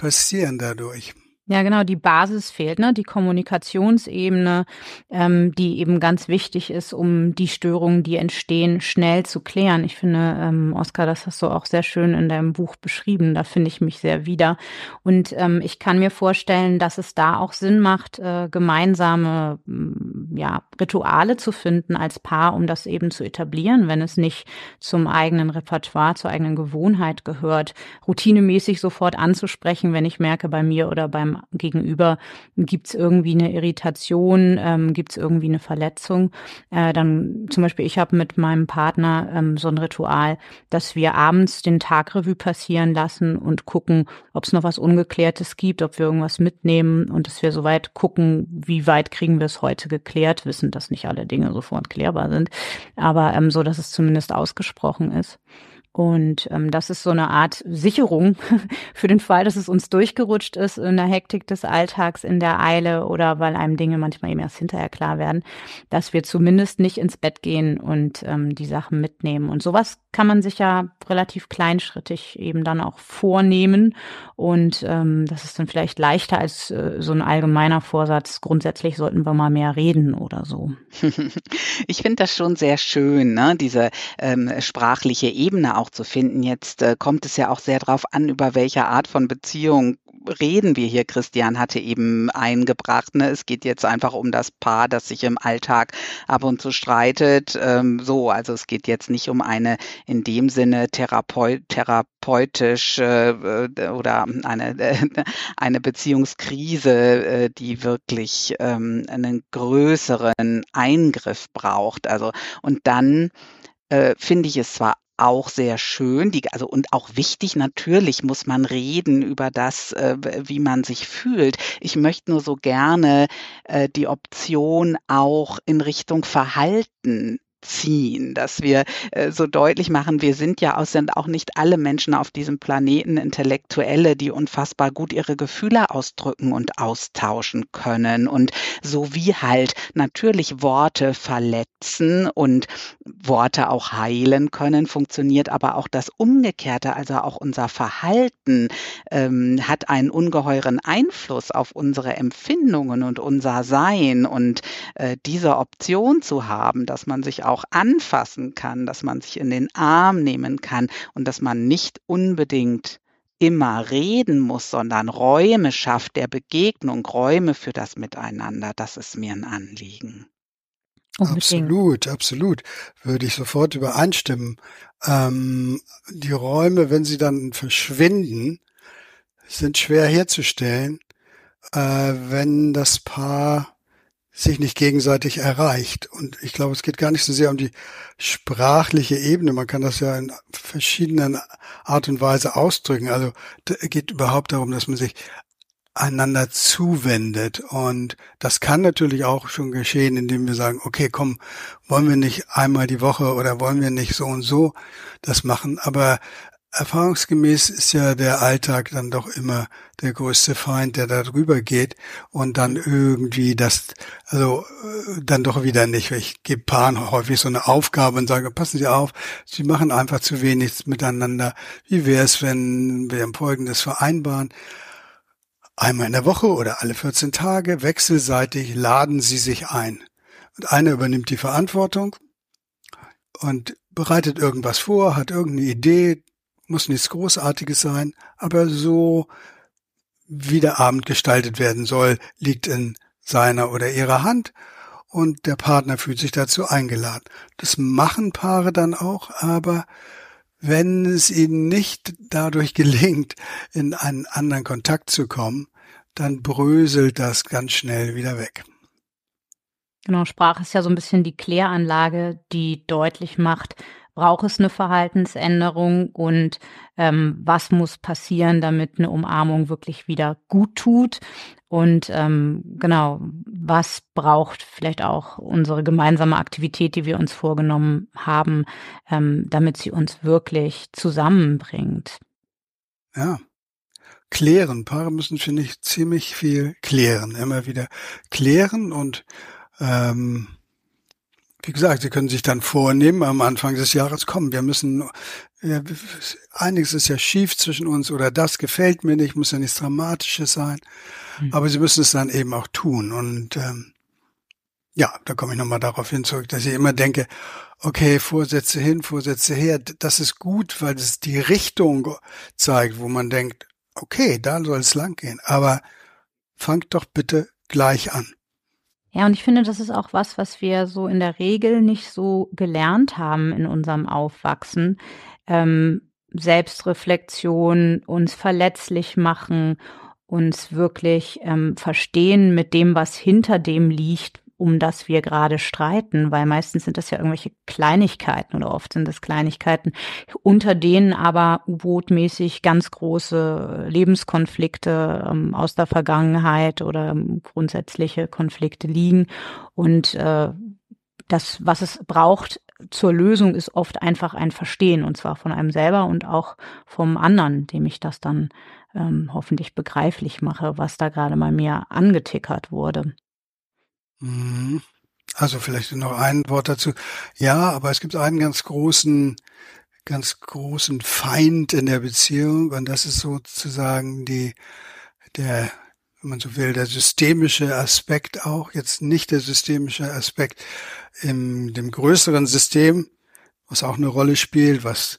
passieren dadurch.
Ja, genau, die Basis fehlt, ne? Die Kommunikationsebene, ähm, die eben ganz wichtig ist, um die Störungen, die entstehen, schnell zu klären. Ich finde, ähm, Oskar, das hast du auch sehr schön in deinem Buch beschrieben. Da finde ich mich sehr wieder. Und ähm, ich kann mir vorstellen, dass es da auch Sinn macht, äh, gemeinsame mm, ja, Rituale zu finden als Paar, um das eben zu etablieren, wenn es nicht zum eigenen Repertoire, zur eigenen Gewohnheit gehört, routinemäßig sofort anzusprechen, wenn ich merke, bei mir oder beim Gegenüber gibt es irgendwie eine Irritation, ähm, gibt es irgendwie eine Verletzung. Äh, dann zum Beispiel, ich habe mit meinem Partner ähm, so ein Ritual, dass wir abends den Tagrevue passieren lassen und gucken, ob es noch was Ungeklärtes gibt, ob wir irgendwas mitnehmen und dass wir soweit gucken, wie weit kriegen wir es heute geklärt, wissen, dass nicht alle Dinge sofort klärbar sind, aber ähm, so, dass es zumindest ausgesprochen ist. Und ähm, das ist so eine Art Sicherung für den Fall, dass es uns durchgerutscht ist in der Hektik des Alltags, in der Eile oder weil einem Dinge manchmal eben erst hinterher klar werden, dass wir zumindest nicht ins Bett gehen und ähm, die Sachen mitnehmen. Und sowas kann man sich ja relativ kleinschrittig eben dann auch vornehmen. Und ähm, das ist dann vielleicht leichter als äh, so ein allgemeiner Vorsatz. Grundsätzlich sollten wir mal mehr reden oder so.
Ich finde das schon sehr schön, ne? diese ähm, sprachliche Ebene auch zu finden. Jetzt äh, kommt es ja auch sehr darauf an, über welche Art von Beziehung reden wir hier? Christian hatte eben eingebracht. Ne? Es geht jetzt einfach um das Paar, das sich im Alltag ab und zu streitet. Ähm, so, also es geht jetzt nicht um eine in dem Sinne therapeut, therapeutisch äh, oder eine, äh, eine Beziehungskrise, äh, die wirklich ähm, einen größeren Eingriff braucht. Also und dann äh, finde ich es zwar auch sehr schön, die, also und auch wichtig, natürlich muss man reden über das, äh, wie man sich fühlt. Ich möchte nur so gerne äh, die Option auch in Richtung Verhalten ziehen, dass wir äh, so deutlich machen, wir sind ja auch, sind auch nicht alle Menschen auf diesem Planeten Intellektuelle, die unfassbar gut ihre Gefühle ausdrücken und austauschen können. Und so wie halt natürlich Worte verletzen und Worte auch heilen können, funktioniert aber auch das Umgekehrte, also auch unser Verhalten ähm, hat einen ungeheuren Einfluss auf unsere Empfindungen und unser Sein. Und äh, diese Option zu haben, dass man sich auch anfassen kann, dass man sich in den Arm nehmen kann und dass man nicht unbedingt immer reden muss, sondern Räume schafft der Begegnung, Räume für das Miteinander. Das ist mir ein Anliegen.
Absolut, absolut. Würde ich sofort übereinstimmen. Ähm, die Räume, wenn sie dann verschwinden, sind schwer herzustellen, äh, wenn das Paar sich nicht gegenseitig erreicht. Und ich glaube, es geht gar nicht so sehr um die sprachliche Ebene. Man kann das ja in verschiedenen Art und Weise ausdrücken. Also geht überhaupt darum, dass man sich einander zuwendet. Und das kann natürlich auch schon geschehen, indem wir sagen, okay, komm, wollen wir nicht einmal die Woche oder wollen wir nicht so und so das machen. Aber erfahrungsgemäß ist ja der Alltag dann doch immer der größte Feind, der da drüber geht und dann irgendwie das, also äh, dann doch wieder nicht. Ich gebe Paaren häufig so eine Aufgabe und sage, passen Sie auf, Sie machen einfach zu wenig miteinander. Wie wäre es, wenn wir Folgendes vereinbaren? Einmal in der Woche oder alle 14 Tage wechselseitig laden Sie sich ein. Und einer übernimmt die Verantwortung und bereitet irgendwas vor, hat irgendeine Idee, muss nichts Großartiges sein, aber so wie der Abend gestaltet werden soll, liegt in seiner oder ihrer Hand und der Partner fühlt sich dazu eingeladen. Das machen Paare dann auch, aber wenn es ihnen nicht dadurch gelingt, in einen anderen Kontakt zu kommen, dann bröselt das ganz schnell wieder weg.
Genau, Sprache ist ja so ein bisschen die Kläranlage, die deutlich macht, braucht es eine Verhaltensänderung und ähm, was muss passieren, damit eine Umarmung wirklich wieder gut tut. Und ähm, genau, was braucht vielleicht auch unsere gemeinsame Aktivität, die wir uns vorgenommen haben, ähm, damit sie uns wirklich zusammenbringt.
Ja, klären. Paare müssen, finde ich, ziemlich viel klären. Immer wieder klären und ähm, wie gesagt, Sie können sich dann vornehmen am Anfang des Jahres, kommen, wir müssen, ja, einiges ist ja schief zwischen uns oder das gefällt mir nicht, muss ja nichts Dramatisches sein. Mhm. Aber sie müssen es dann eben auch tun. Und ähm, ja, da komme ich nochmal darauf hin zurück, dass ich immer denke, okay, Vorsätze hin, Vorsätze her, das ist gut, weil es die Richtung zeigt, wo man denkt, okay, da soll es lang gehen. Aber fangt doch bitte gleich an.
Ja, und ich finde, das ist auch was, was wir so in der Regel nicht so gelernt haben in unserem Aufwachsen. Ähm, Selbstreflexion, uns verletzlich machen, uns wirklich ähm, verstehen mit dem, was hinter dem liegt, um das wir gerade streiten, weil meistens sind das ja irgendwelche Kleinigkeiten oder oft sind das Kleinigkeiten, unter denen aber U-Boot-mäßig ganz große Lebenskonflikte ähm, aus der Vergangenheit oder grundsätzliche Konflikte liegen. Und äh, das, was es braucht zur Lösung, ist oft einfach ein Verstehen, und zwar von einem selber und auch vom anderen, dem ich das dann ähm, hoffentlich begreiflich mache, was da gerade bei mir angetickert wurde.
Mhm. Also vielleicht noch ein Wort dazu. Ja, aber es gibt einen ganz großen, ganz großen Feind in der Beziehung und das ist sozusagen die, der, wenn man so will, der systemische Aspekt auch, jetzt nicht der systemische Aspekt in dem größeren System, was auch eine Rolle spielt, was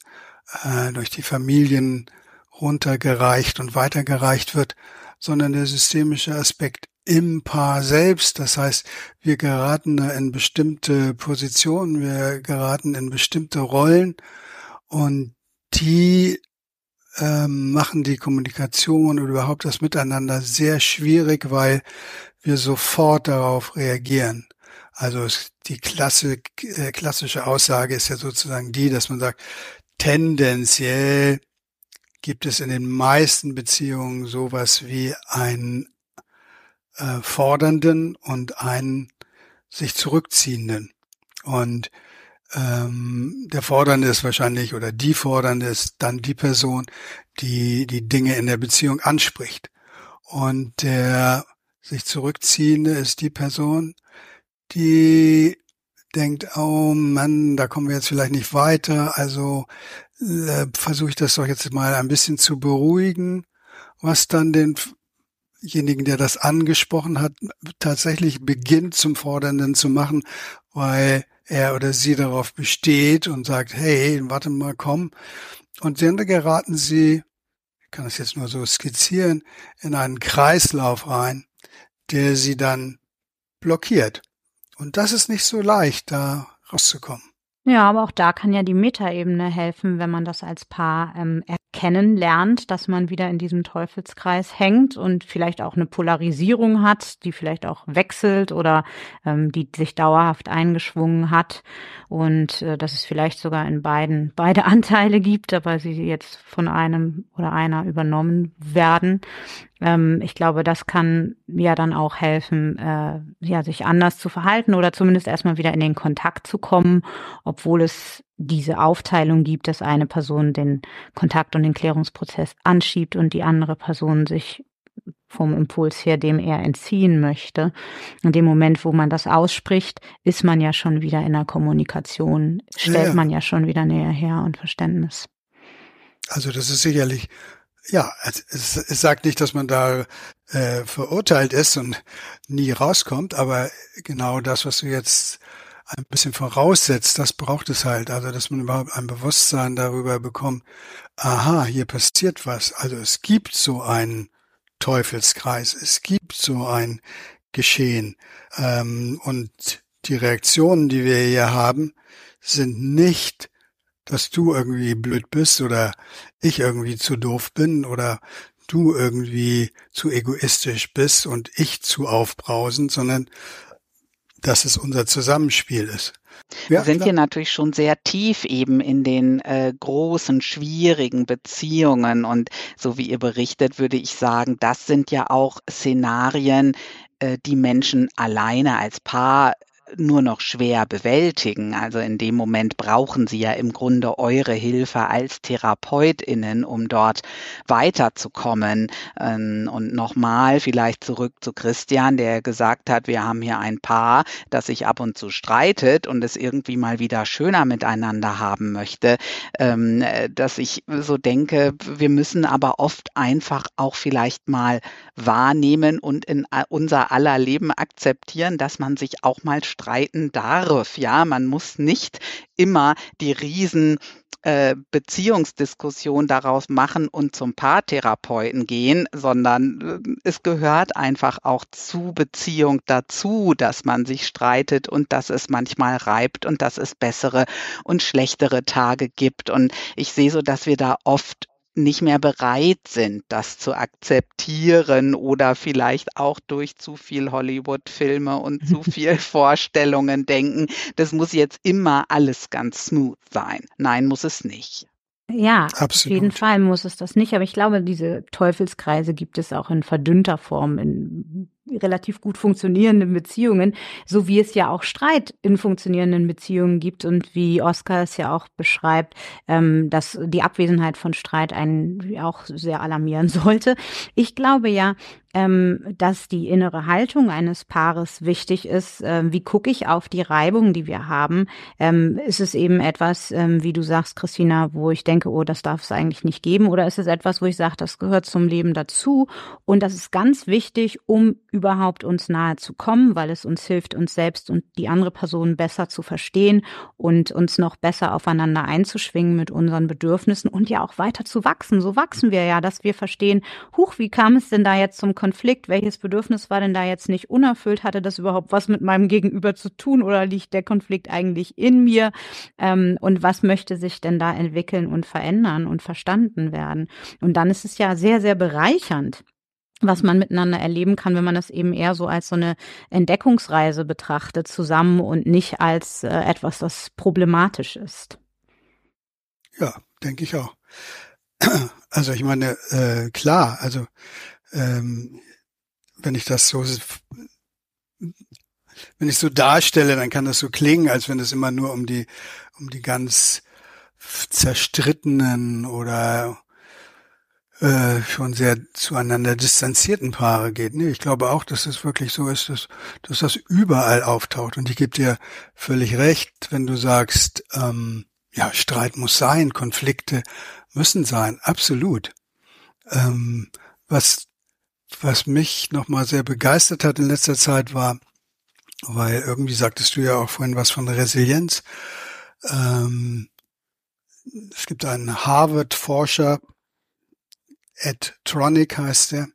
äh, durch die Familien runtergereicht und weitergereicht wird, sondern der systemische Aspekt im Paar selbst. Das heißt, wir geraten in bestimmte Positionen, wir geraten in bestimmte Rollen und die ähm, machen die Kommunikation oder überhaupt das Miteinander sehr schwierig, weil wir sofort darauf reagieren. Also die Klassik, äh, klassische Aussage ist ja sozusagen die, dass man sagt, tendenziell gibt es in den meisten Beziehungen sowas wie ein äh, fordernden und einen sich zurückziehenden. Und ähm, der Fordernde ist wahrscheinlich oder die Fordernde ist dann die Person, die die Dinge in der Beziehung anspricht. Und der sich zurückziehende ist die Person, die denkt, oh Mann, da kommen wir jetzt vielleicht nicht weiter, also äh, versuche ich das doch jetzt mal ein bisschen zu beruhigen, was dann den derjenige, der das angesprochen hat, tatsächlich beginnt zum Fordernden zu machen, weil er oder sie darauf besteht und sagt, hey, warte mal, komm. Und dann geraten sie, ich kann das jetzt nur so skizzieren, in einen Kreislauf rein, der sie dann blockiert. Und das ist nicht so leicht, da rauszukommen.
Ja, aber auch da kann ja die Metaebene helfen, wenn man das als Paar ähm, erkennen lernt, dass man wieder in diesem Teufelskreis hängt und vielleicht auch eine Polarisierung hat, die vielleicht auch wechselt oder ähm, die sich dauerhaft eingeschwungen hat und äh, dass es vielleicht sogar in beiden beide Anteile gibt, aber sie jetzt von einem oder einer übernommen werden. Ähm, ich glaube, das kann ja dann auch helfen, äh, ja, sich anders zu verhalten oder zumindest erstmal wieder in den Kontakt zu kommen, obwohl es diese Aufteilung gibt, dass eine Person den Kontakt und den Klärungsprozess anschiebt und die andere Person sich vom Impuls her, dem er entziehen möchte. In dem Moment, wo man das ausspricht, ist man ja schon wieder in der Kommunikation, stellt ja. man ja schon wieder näher her und Verständnis.
Also das ist sicherlich ja, es, es sagt nicht, dass man da äh, verurteilt ist und nie rauskommt, aber genau das, was du jetzt ein bisschen voraussetzt, das braucht es halt. Also, dass man überhaupt ein Bewusstsein darüber bekommt, aha, hier passiert was. Also es gibt so einen Teufelskreis, es gibt so ein Geschehen. Ähm, und die Reaktionen, die wir hier haben, sind nicht dass du irgendwie blöd bist oder ich irgendwie zu doof bin oder du irgendwie zu egoistisch bist und ich zu aufbrausend, sondern dass es unser Zusammenspiel ist.
Ja, Wir sind klar. hier natürlich schon sehr tief eben in den äh, großen, schwierigen Beziehungen und so wie ihr berichtet, würde ich sagen, das sind ja auch Szenarien, äh, die Menschen alleine als Paar nur noch schwer bewältigen. Also in dem Moment brauchen sie ja im Grunde eure Hilfe als Therapeutinnen, um dort weiterzukommen. Ähm, und nochmal vielleicht zurück zu Christian, der gesagt hat, wir haben hier ein Paar, das sich ab und zu streitet und es irgendwie mal wieder schöner miteinander haben möchte, ähm, dass ich so denke, wir müssen aber oft einfach auch vielleicht mal wahrnehmen und in unser aller Leben akzeptieren, dass man sich auch mal streiten darf. Ja, man muss nicht immer die riesen äh, Beziehungsdiskussion daraus machen und zum Paartherapeuten gehen, sondern äh, es gehört einfach auch zu Beziehung dazu, dass man sich streitet und dass es manchmal reibt und dass es bessere und schlechtere Tage gibt. Und ich sehe so, dass wir da oft nicht mehr bereit sind, das zu akzeptieren oder vielleicht auch durch zu viel Hollywood-Filme und zu viel Vorstellungen denken, das muss jetzt immer alles ganz smooth sein. Nein, muss es nicht.
Ja, Absolut. auf jeden Fall muss es das nicht. Aber ich glaube, diese Teufelskreise gibt es auch in verdünnter Form in relativ gut funktionierenden Beziehungen, so wie es ja auch Streit in funktionierenden Beziehungen gibt und wie Oskar es ja auch beschreibt, ähm, dass die Abwesenheit von Streit einen auch sehr alarmieren sollte. Ich glaube ja, ähm, dass die innere Haltung eines Paares wichtig ist. Ähm, wie gucke ich auf die Reibung, die wir haben? Ähm, ist es eben etwas, ähm, wie du sagst, Christina, wo ich denke, oh, das darf es eigentlich nicht geben? Oder ist es etwas, wo ich sage, das gehört zum Leben dazu? Und das ist ganz wichtig, um überhaupt uns nahe zu kommen, weil es uns hilft, uns selbst und die andere Person besser zu verstehen und uns noch besser aufeinander einzuschwingen mit unseren Bedürfnissen und ja auch weiter zu wachsen. So wachsen wir ja, dass wir verstehen, huch, wie kam es denn da jetzt zum Konflikt? Welches Bedürfnis war denn da jetzt nicht unerfüllt? Hatte das überhaupt was mit meinem Gegenüber zu tun oder liegt der Konflikt eigentlich in mir? Ähm, und was möchte sich denn da entwickeln und verändern und verstanden werden? Und dann ist es ja sehr, sehr bereichernd was man miteinander erleben kann, wenn man das eben eher so als so eine Entdeckungsreise betrachtet zusammen und nicht als äh, etwas, das problematisch ist.
Ja, denke ich auch. Also ich meine, äh, klar, also ähm, wenn ich das so wenn ich so darstelle, dann kann das so klingen, als wenn es immer nur um die um die ganz zerstrittenen oder äh, schon sehr zueinander distanzierten Paare geht. Nee, ich glaube auch, dass es wirklich so ist, dass, dass das überall auftaucht. Und ich gebe dir völlig recht, wenn du sagst, ähm, ja, Streit muss sein, Konflikte müssen sein, absolut. Ähm, was, was mich nochmal sehr begeistert hat in letzter Zeit war, weil irgendwie sagtest du ja auch vorhin was von Resilienz. Ähm, es gibt einen Harvard-Forscher, Ed Tronic heißt er.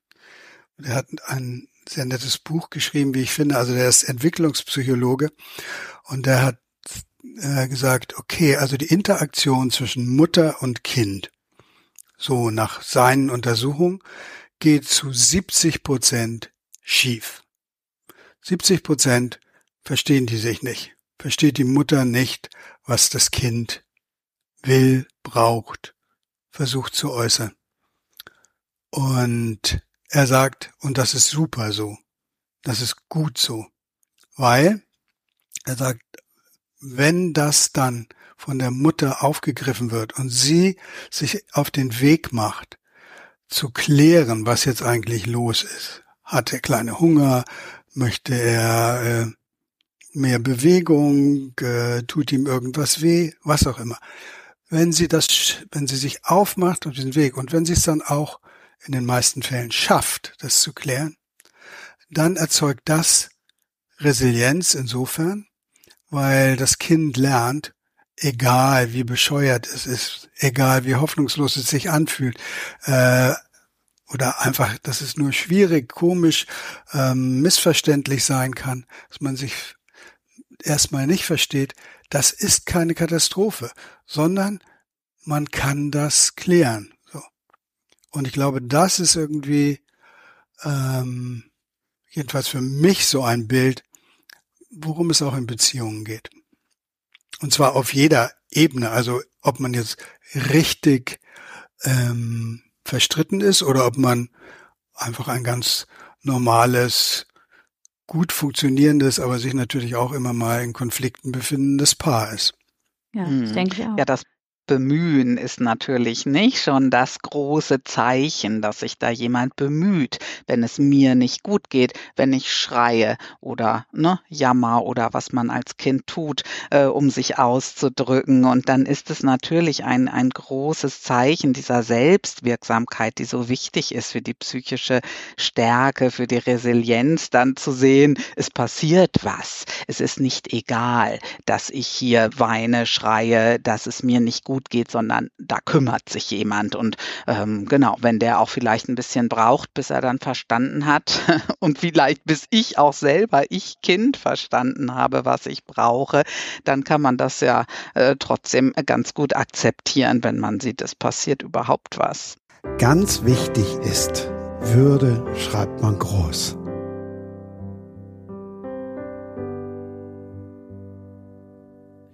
Er hat ein sehr nettes Buch geschrieben, wie ich finde. Also der ist Entwicklungspsychologe und der hat äh, gesagt, okay, also die Interaktion zwischen Mutter und Kind, so nach seinen Untersuchungen, geht zu 70 Prozent schief. 70 Prozent verstehen die sich nicht. Versteht die Mutter nicht, was das Kind will, braucht, versucht zu äußern. Und er sagt, und das ist super so, das ist gut so, weil er sagt, wenn das dann von der Mutter aufgegriffen wird und sie sich auf den Weg macht, zu klären, was jetzt eigentlich los ist. Hat der kleine Hunger? Möchte er äh, mehr Bewegung? Äh, tut ihm irgendwas weh? Was auch immer. Wenn sie das, wenn sie sich aufmacht auf diesen Weg und wenn sie es dann auch in den meisten Fällen schafft, das zu klären, dann erzeugt das Resilienz insofern, weil das Kind lernt, egal wie bescheuert es ist, egal wie hoffnungslos es sich anfühlt, äh, oder einfach, dass es nur schwierig, komisch, ähm, missverständlich sein kann, dass man sich erstmal nicht versteht, das ist keine Katastrophe, sondern man kann das klären. Und ich glaube, das ist irgendwie ähm, jedenfalls für mich so ein Bild, worum es auch in Beziehungen geht. Und zwar auf jeder Ebene. Also ob man jetzt richtig ähm, verstritten ist oder ob man einfach ein ganz normales gut funktionierendes, aber sich natürlich auch immer mal in Konflikten befindendes Paar ist.
Ja, das
Mhm.
denke ich auch.
Ja, das Bemühen ist natürlich nicht schon das große Zeichen, dass sich da jemand bemüht, wenn es mir nicht gut geht, wenn ich schreie oder ne, jammer oder was man als Kind tut, äh, um sich auszudrücken. Und dann ist es natürlich ein, ein großes Zeichen dieser Selbstwirksamkeit, die so wichtig ist für die psychische Stärke, für die Resilienz, dann zu sehen, es passiert was. Es ist nicht egal, dass ich hier weine, schreie, dass es mir nicht gut geht, sondern da kümmert sich jemand. Und ähm, genau, wenn der auch vielleicht ein bisschen braucht, bis er dann verstanden hat und vielleicht bis ich auch selber, ich Kind verstanden habe, was ich brauche, dann kann man das ja äh, trotzdem ganz gut akzeptieren, wenn man sieht, es passiert überhaupt was.
Ganz wichtig ist, Würde schreibt man groß.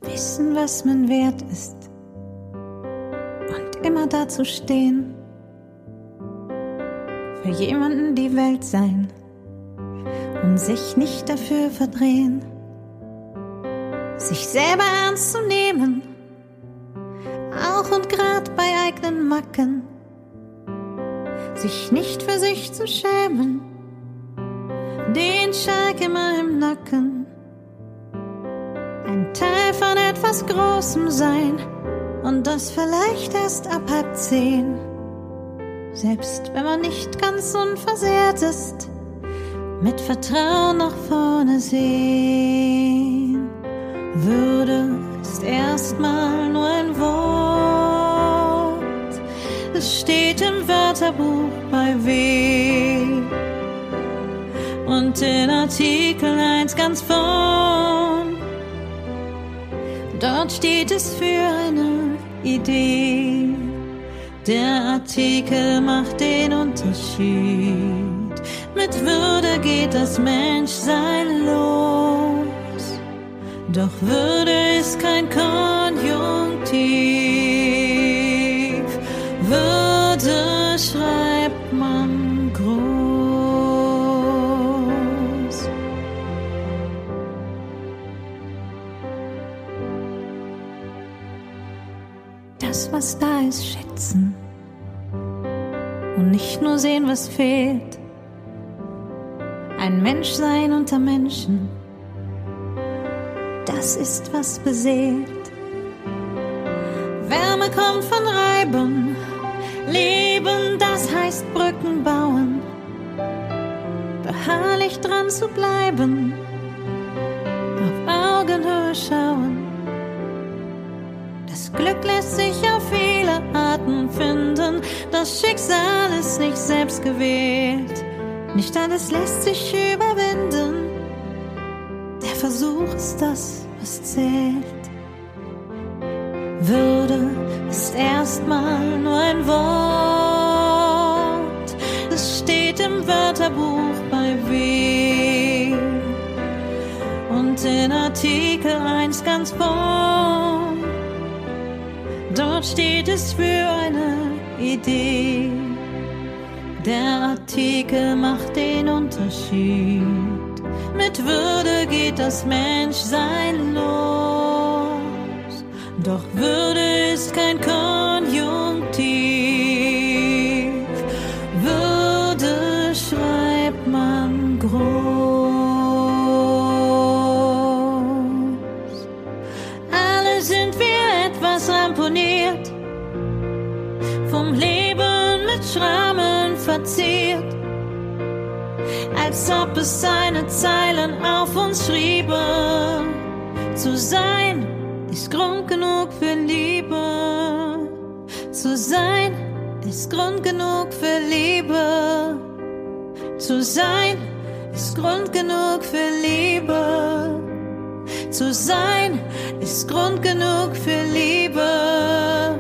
Wissen, was man wert ist immer dazu stehen. Für jemanden die Welt sein und sich nicht dafür verdrehen. Sich selber ernst zu nehmen, auch und grad bei eigenen Macken. Sich nicht für sich zu schämen, den Schalk immer im Nacken ein Teil von etwas Großem sein und das vielleicht erst ab halb zehn. Selbst wenn man nicht ganz unversehrt ist, mit Vertrauen nach vorne sehen. Würde ist erstmal nur ein Wort. Es steht im Wörterbuch bei W. Und in Artikel 1 ganz vorn Dort steht es für eine Idee. Der Artikel macht den Unterschied. Mit Würde geht das Menschsein los. Doch Würde ist kein Konjunktiv. Das, was da ist, schätzen und nicht nur sehen, was fehlt. Ein Mensch sein unter Menschen, das ist, was beseelt. Wärme kommt von Reiben, Leben, das heißt Brücken bauen, beharrlich dran zu bleiben, auf Augenhöhe schauen. Glück lässt sich auf viele Arten finden. Das Schicksal ist nicht selbst gewählt. Nicht alles lässt sich überwinden. Der Versuch ist das, was zählt. Würde ist erstmal nur ein Wort. Es steht im Wörterbuch bei W. Und in Artikel 1 ganz vorn. Dort steht es für eine Idee. Der Artikel macht den Unterschied. Mit Würde geht das Menschsein los. Doch Würde ist kein Konjunktiv. Schrammen verziert, als ob es seine Zeilen auf uns schriebe. Zu sein ist Grund genug für Liebe. Zu sein ist Grund genug für Liebe. Zu sein ist Grund genug für Liebe. Zu sein ist Grund genug für Liebe.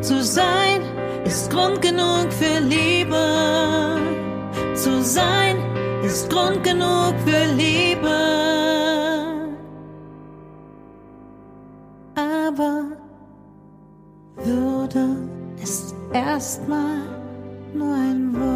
Zu sein ist Grund genug für Liebe. Zu sein ist Grund genug für Liebe. Aber Würde ist erstmal nur ein Wort.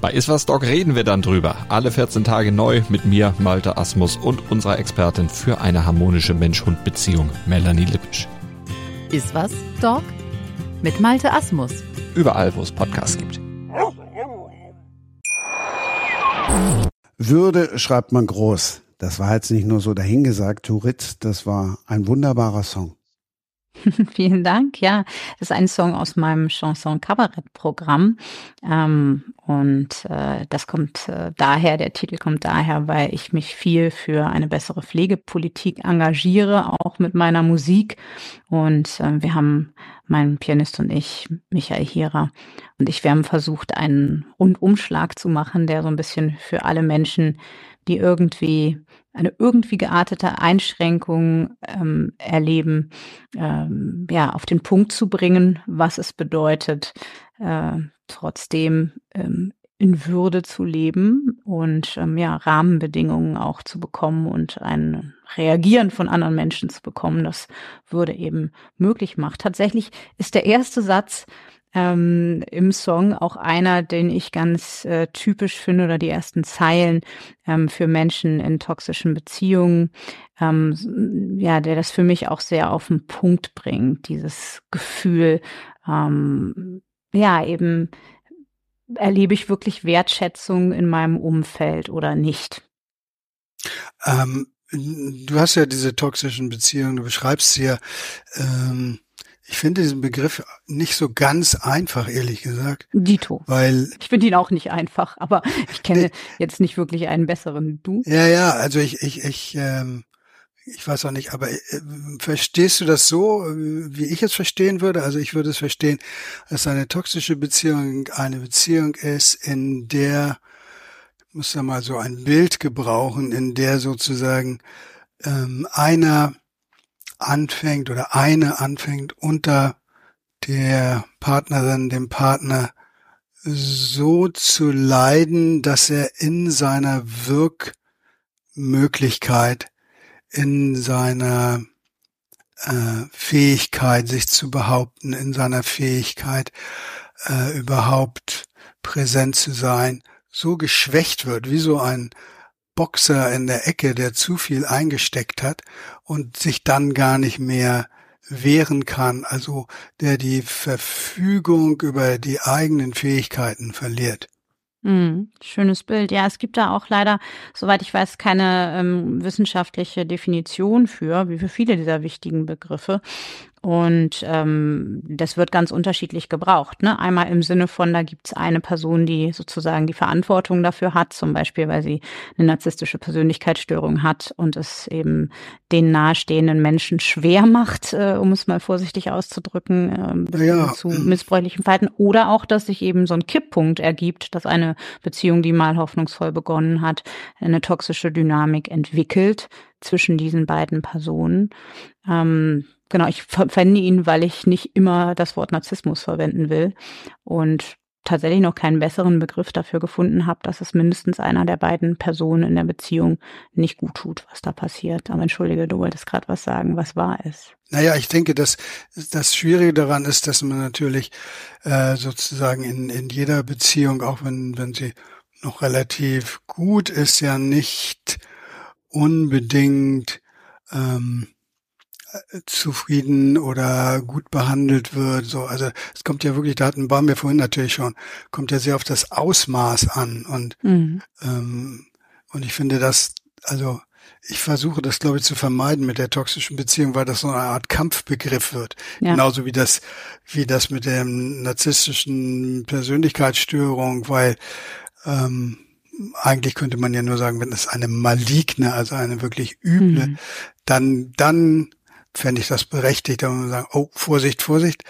Bei Iswas Dog reden wir dann drüber. Alle 14 Tage neu mit mir, Malte Asmus und unserer Expertin für eine harmonische Mensch-Hund-Beziehung, Melanie Lippisch.
Iswas Dog mit Malte Asmus.
Überall, wo es Podcasts gibt.
Würde schreibt man groß. Das war jetzt nicht nur so dahingesagt, Turit, das war ein wunderbarer Song.
Vielen Dank. Ja, das ist ein Song aus meinem Chanson-Kabarett-Programm. Ähm, und äh, das kommt äh, daher, der Titel kommt daher, weil ich mich viel für eine bessere Pflegepolitik engagiere, auch mit meiner Musik. Und äh, wir haben, mein Pianist und ich, Michael Hierer und ich, wir haben versucht, einen Rundumschlag zu machen, der so ein bisschen für alle Menschen, die irgendwie eine irgendwie geartete Einschränkung ähm, erleben, ähm, ja, auf den Punkt zu bringen, was es bedeutet, äh, trotzdem ähm, in Würde zu leben und ähm, ja, Rahmenbedingungen auch zu bekommen und ein Reagieren von anderen Menschen zu bekommen, das Würde eben möglich macht. Tatsächlich ist der erste Satz ähm, im Song auch einer, den ich ganz äh, typisch finde oder die ersten Zeilen ähm, für Menschen in toxischen Beziehungen, ähm, ja, der das für mich auch sehr auf den Punkt bringt, dieses Gefühl, ähm, ja, eben erlebe ich wirklich Wertschätzung in meinem Umfeld oder nicht?
Ähm, du hast ja diese toxischen Beziehungen, du beschreibst sie ja. Ähm ich finde diesen Begriff nicht so ganz einfach, ehrlich gesagt.
Dito.
Weil.
Ich finde ihn auch nicht einfach, aber ich kenne jetzt nicht wirklich einen besseren. Du?
Ja, ja, also ich, ich, ich, ähm, ich weiß auch nicht, aber äh, verstehst du das so, wie ich es verstehen würde? Also ich würde es verstehen, dass eine toxische Beziehung eine Beziehung ist, in der, ich muss da mal so ein Bild gebrauchen, in der sozusagen ähm, einer anfängt oder eine anfängt unter der Partnerin, dem Partner so zu leiden, dass er in seiner Wirkmöglichkeit, in seiner äh, Fähigkeit, sich zu behaupten, in seiner Fähigkeit, äh, überhaupt präsent zu sein, so geschwächt wird, wie so ein Boxer in der Ecke, der zu viel eingesteckt hat und sich dann gar nicht mehr wehren kann, also der die Verfügung über die eigenen Fähigkeiten verliert.
Mhm, schönes Bild. Ja, es gibt da auch leider, soweit ich weiß, keine ähm, wissenschaftliche Definition für, wie für viele dieser wichtigen Begriffe. Und ähm, das wird ganz unterschiedlich gebraucht. Ne? Einmal im Sinne von, da gibt es eine Person, die sozusagen die Verantwortung dafür hat, zum Beispiel, weil sie eine narzisstische Persönlichkeitsstörung hat und es eben den nahestehenden Menschen schwer macht, äh, um es mal vorsichtig auszudrücken, äh, ja. zu missbräuchlichem Verhalten. Oder auch, dass sich eben so ein Kipppunkt ergibt, dass eine Beziehung, die mal hoffnungsvoll begonnen hat, eine toxische Dynamik entwickelt zwischen diesen beiden Personen. Ähm, genau, ich verwende ihn, weil ich nicht immer das Wort Narzissmus verwenden will und tatsächlich noch keinen besseren Begriff dafür gefunden habe, dass es mindestens einer der beiden Personen in der Beziehung nicht gut tut, was da passiert. Aber entschuldige, du wolltest gerade was sagen. Was war es?
Naja, ich denke, dass das Schwierige daran ist, dass man natürlich äh, sozusagen in, in jeder Beziehung, auch wenn, wenn sie noch relativ gut ist, ja nicht unbedingt ähm, zufrieden oder gut behandelt wird. So, also es kommt ja wirklich, da hatten waren wir vorhin natürlich schon, kommt ja sehr auf das Ausmaß an und mhm. ähm, und ich finde das, also ich versuche das, glaube ich, zu vermeiden mit der toxischen Beziehung, weil das so eine Art Kampfbegriff wird. Ja. Genauso wie das, wie das mit der narzisstischen Persönlichkeitsstörung, weil ähm, eigentlich könnte man ja nur sagen, wenn es eine maligne, also eine wirklich üble, mhm. dann, dann fände ich das berechtigt, muss man sagen, oh, Vorsicht, Vorsicht.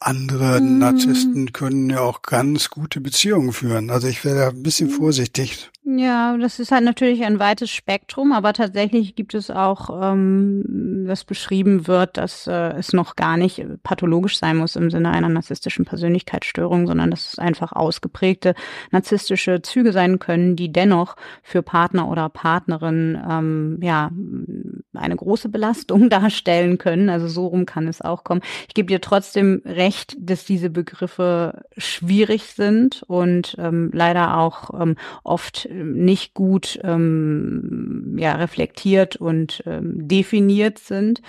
Andere
Mm.
Narzissten können ja auch ganz gute Beziehungen führen. Also ich wäre da ein bisschen vorsichtig.
Ja, das ist halt natürlich ein weites Spektrum, aber tatsächlich gibt es auch, ähm, das beschrieben wird, dass äh, es noch gar nicht pathologisch sein muss im Sinne einer narzisstischen Persönlichkeitsstörung, sondern dass es einfach ausgeprägte narzisstische Züge sein können, die dennoch für Partner oder Partnerin ähm, ja eine große Belastung darstellen können. Also so rum kann es auch kommen. Ich gebe dir trotzdem recht, dass diese Begriffe schwierig sind und ähm, leider auch ähm, oft nicht gut ähm, ja, reflektiert und ähm, definiert sind.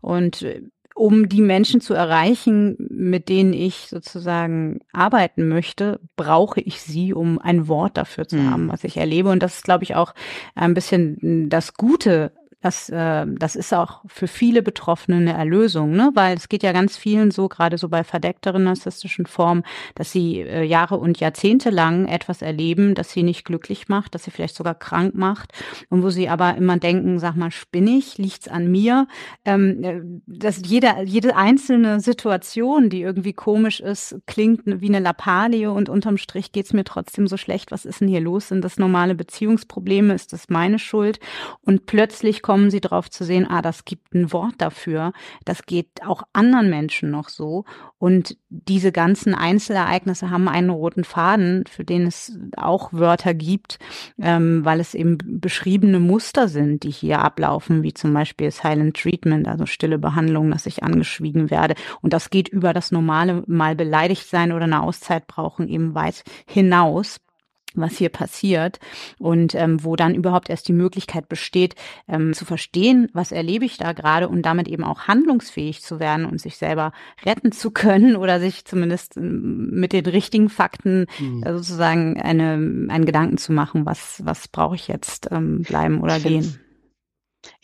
Und äh, um die Menschen zu erreichen, mit denen ich sozusagen arbeiten möchte, brauche ich sie, um ein Wort dafür zu
Mhm.
haben, was ich erlebe. Und das ist, glaube ich, auch ein bisschen das Gute das, äh, das ist auch für viele Betroffene eine Erlösung, ne? weil es geht ja ganz vielen so, gerade so bei verdeckteren narzisstischen Formen, dass sie äh, Jahre und Jahrzehnte lang etwas erleben, das sie nicht glücklich macht, das sie vielleicht sogar krank macht und wo sie aber immer denken, sag mal, spinnig, liegt's an mir? Ähm, äh, dass jede, jede einzelne Situation, die irgendwie komisch ist, klingt wie eine Lappalie und unterm Strich geht's mir trotzdem so schlecht. Was ist denn hier los? Sind das normale Beziehungsprobleme? Ist das meine Schuld? Und plötzlich kommen sie drauf zu sehen, ah, das gibt ein Wort dafür. Das geht auch anderen Menschen noch so. Und diese ganzen Einzelereignisse haben einen roten Faden, für den es auch Wörter gibt, ähm, weil es eben beschriebene Muster sind, die hier ablaufen, wie zum Beispiel Silent Treatment, also stille Behandlung, dass ich angeschwiegen werde. Und das geht über das normale mal beleidigt sein oder eine Auszeit brauchen eben weit hinaus was hier passiert und ähm, wo dann überhaupt erst die Möglichkeit besteht, ähm, zu verstehen, was erlebe ich da gerade und damit eben auch handlungsfähig zu werden und sich selber retten zu können oder sich zumindest ähm, mit den richtigen Fakten
Mhm.
äh, sozusagen eine, einen Gedanken zu machen, was, was brauche ich jetzt ähm, bleiben oder
Ich
gehen.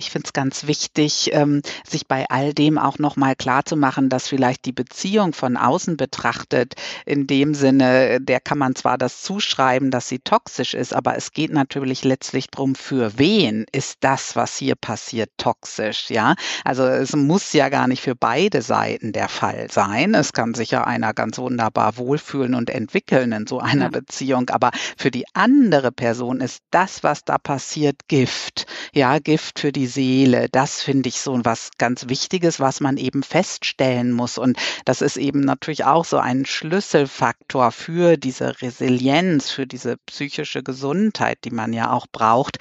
Ich finde es ganz wichtig, ähm, sich bei all dem auch nochmal klarzumachen, dass vielleicht die Beziehung von außen betrachtet, in dem Sinne, der kann man zwar das zuschreiben, dass sie toxisch ist, aber es geht natürlich letztlich drum, für wen ist das, was hier passiert, toxisch, ja? Also es muss ja gar nicht für beide Seiten der Fall sein. Es kann sich ja einer ganz wunderbar wohlfühlen und entwickeln in so einer
Ja.
Beziehung, aber für die andere Person ist das, was da passiert, Gift. Ja, Gift für die Seele. Das finde ich so was ganz Wichtiges, was man eben feststellen muss. Und das ist eben natürlich auch so ein Schlüsselfaktor für diese Resilienz, für diese psychische Gesundheit, die man ja auch braucht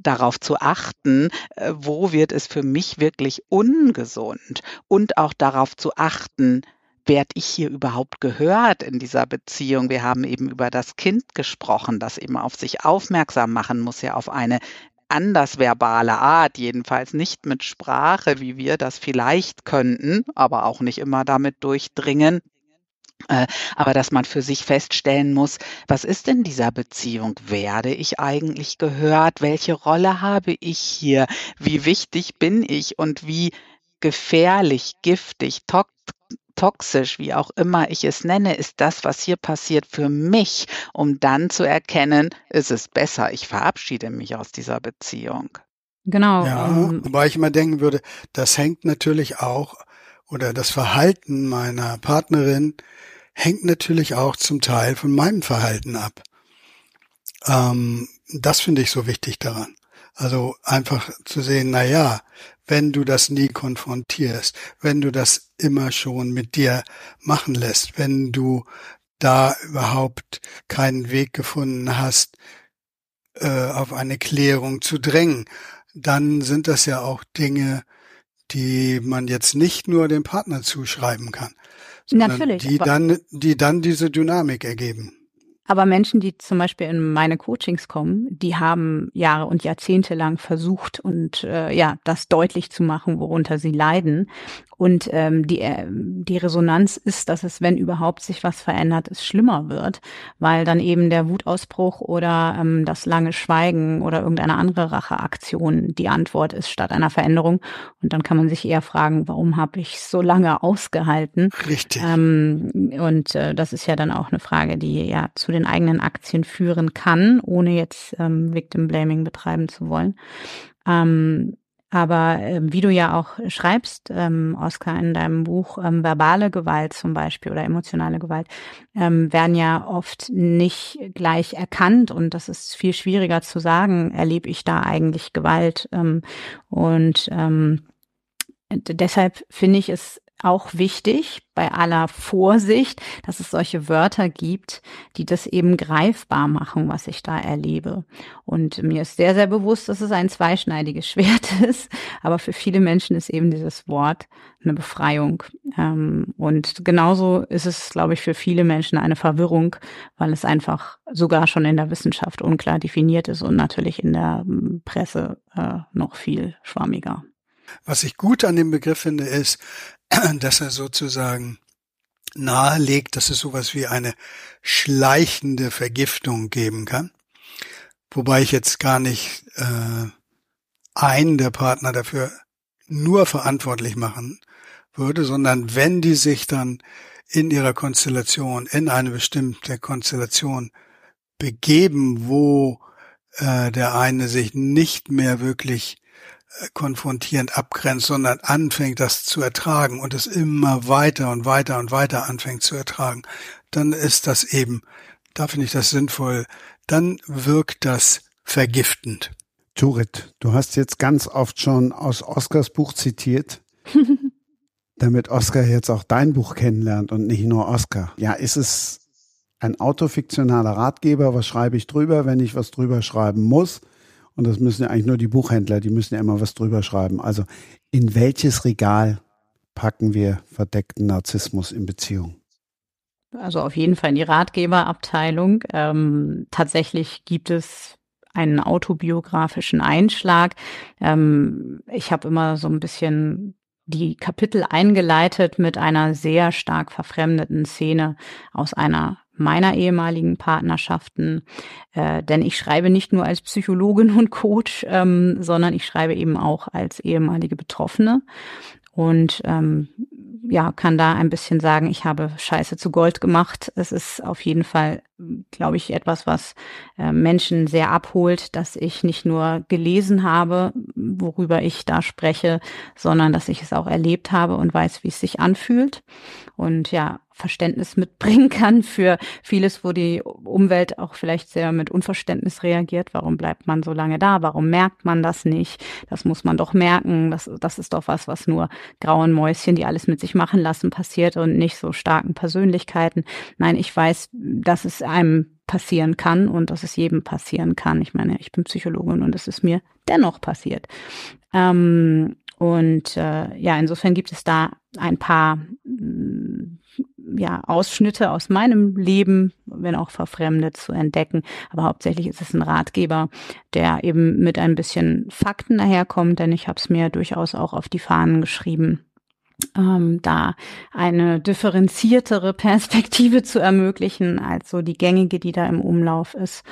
darauf zu achten, äh, wo wird es für mich wirklich ungesund und auch darauf zu achten, werde ich hier überhaupt gehört in dieser Beziehung? Wir haben eben über das Kind gesprochen, das eben auf sich aufmerksam machen muss, ja auf eine andersverbale Art, jedenfalls nicht mit Sprache, wie wir das vielleicht könnten, aber auch nicht immer damit durchdringen. Äh, aber dass man für sich feststellen muss, was ist in dieser Beziehung? Werde ich eigentlich gehört? Welche Rolle habe ich hier? Wie wichtig bin ich und wie gefährlich, giftig, toxisch, wie auch immer ich es nenne, ist das, was hier passiert für mich, um dann zu erkennen, ist es besser, ich verabschiede mich aus dieser Beziehung.
Genau.
Ja,
ähm,
wobei ich immer denken würde, das hängt natürlich auch, oder das Verhalten meiner Partnerin hängt natürlich auch zum Teil von meinem Verhalten ab. Ähm, das finde ich so wichtig daran. Also einfach zu sehen, na ja, wenn du das nie konfrontierst, wenn du das immer schon mit dir machen lässt, wenn du da überhaupt keinen Weg gefunden hast, äh, auf eine Klärung zu drängen, dann sind das ja auch Dinge, die man jetzt nicht nur dem Partner zuschreiben kann, sondern
Natürlich,
die dann, die dann diese Dynamik ergeben.
Aber Menschen, die zum Beispiel in meine Coachings kommen, die haben Jahre und Jahrzehnte lang versucht und äh, ja, das deutlich zu machen, worunter sie leiden. Und ähm, die, äh, die Resonanz ist, dass es, wenn überhaupt sich was verändert, es schlimmer wird, weil dann eben der Wutausbruch oder ähm, das lange Schweigen oder irgendeine andere Racheaktion die Antwort ist statt einer Veränderung. Und dann kann man sich eher fragen, warum habe ich so lange ausgehalten?
Richtig.
Ähm, und äh, das ist ja dann auch eine Frage, die ja zu den eigenen Aktien führen kann, ohne jetzt ähm, Victim Blaming betreiben zu wollen. Ähm, Aber äh, wie du ja auch schreibst, ähm, Oskar, in deinem Buch, ähm, verbale Gewalt zum Beispiel oder emotionale Gewalt, ähm, werden ja oft nicht gleich erkannt und das ist viel schwieriger zu sagen, erlebe ich da eigentlich Gewalt. Ähm, und ähm, deshalb finde ich es auch wichtig bei aller Vorsicht, dass es solche Wörter gibt, die das eben greifbar machen, was ich da erlebe. Und mir ist sehr, sehr bewusst, dass es ein zweischneidiges Schwert ist. Aber für viele Menschen ist eben dieses Wort eine Befreiung. Ähm, und genauso ist es, glaube ich, für viele Menschen eine Verwirrung, weil es einfach sogar schon in der Wissenschaft unklar definiert ist und natürlich in der ähm, Presse äh, noch viel schwammiger.
Was ich gut an dem Begriff finde, ist, dass er sozusagen nahelegt, dass es sowas wie eine schleichende Vergiftung geben kann. Wobei ich jetzt gar nicht äh, einen der Partner dafür nur verantwortlich machen würde, sondern wenn die sich dann in ihrer Konstellation, in eine bestimmte Konstellation begeben, wo äh, der eine sich nicht mehr wirklich konfrontierend abgrenzt, sondern anfängt, das zu ertragen und es immer weiter und weiter und weiter anfängt zu ertragen, dann ist das eben, da finde ich das sinnvoll, dann wirkt das vergiftend.
Turit, du hast jetzt ganz oft schon aus Oskars Buch zitiert, damit Oskar jetzt auch dein Buch kennenlernt und nicht nur Oskar. Ja, ist es ein autofiktionaler Ratgeber? Was schreibe ich drüber, wenn ich was drüber schreiben muss? Und das müssen ja eigentlich nur die Buchhändler, die müssen ja immer was drüber schreiben. Also in welches Regal packen wir verdeckten Narzissmus in Beziehung?
Also auf jeden Fall in die Ratgeberabteilung. Ähm, tatsächlich gibt es einen autobiografischen Einschlag. Ähm, ich habe immer so ein bisschen die Kapitel eingeleitet mit einer sehr stark verfremdeten Szene aus einer meiner ehemaligen Partnerschaften. Äh, denn ich schreibe nicht nur als Psychologin und Coach, ähm, sondern ich schreibe eben auch als ehemalige Betroffene. Und ähm, ja, kann da ein bisschen sagen, ich habe Scheiße zu Gold gemacht. Es ist auf jeden Fall, glaube ich, etwas, was äh, Menschen sehr abholt, dass ich nicht nur gelesen habe, worüber ich da spreche, sondern dass ich es auch erlebt habe und weiß, wie es sich anfühlt. Und ja, Verständnis mitbringen kann für vieles, wo die Umwelt auch vielleicht sehr mit Unverständnis reagiert. Warum bleibt man so lange da? Warum merkt man das nicht? Das muss man doch merken. Das, das ist doch was, was nur grauen Mäuschen, die alles mit sich machen lassen, passiert und nicht so starken Persönlichkeiten. Nein, ich weiß, dass es einem passieren kann und dass es jedem passieren kann. Ich meine, ich bin Psychologin und es ist mir dennoch passiert. Ähm, und äh, ja, insofern gibt es da ein paar ja, Ausschnitte aus meinem Leben, wenn auch verfremdet, zu entdecken. Aber hauptsächlich ist es ein Ratgeber, der eben mit ein bisschen Fakten daherkommt, denn ich habe es mir durchaus auch auf die Fahnen geschrieben, ähm, da eine differenziertere Perspektive zu ermöglichen als so die gängige, die da im Umlauf ist.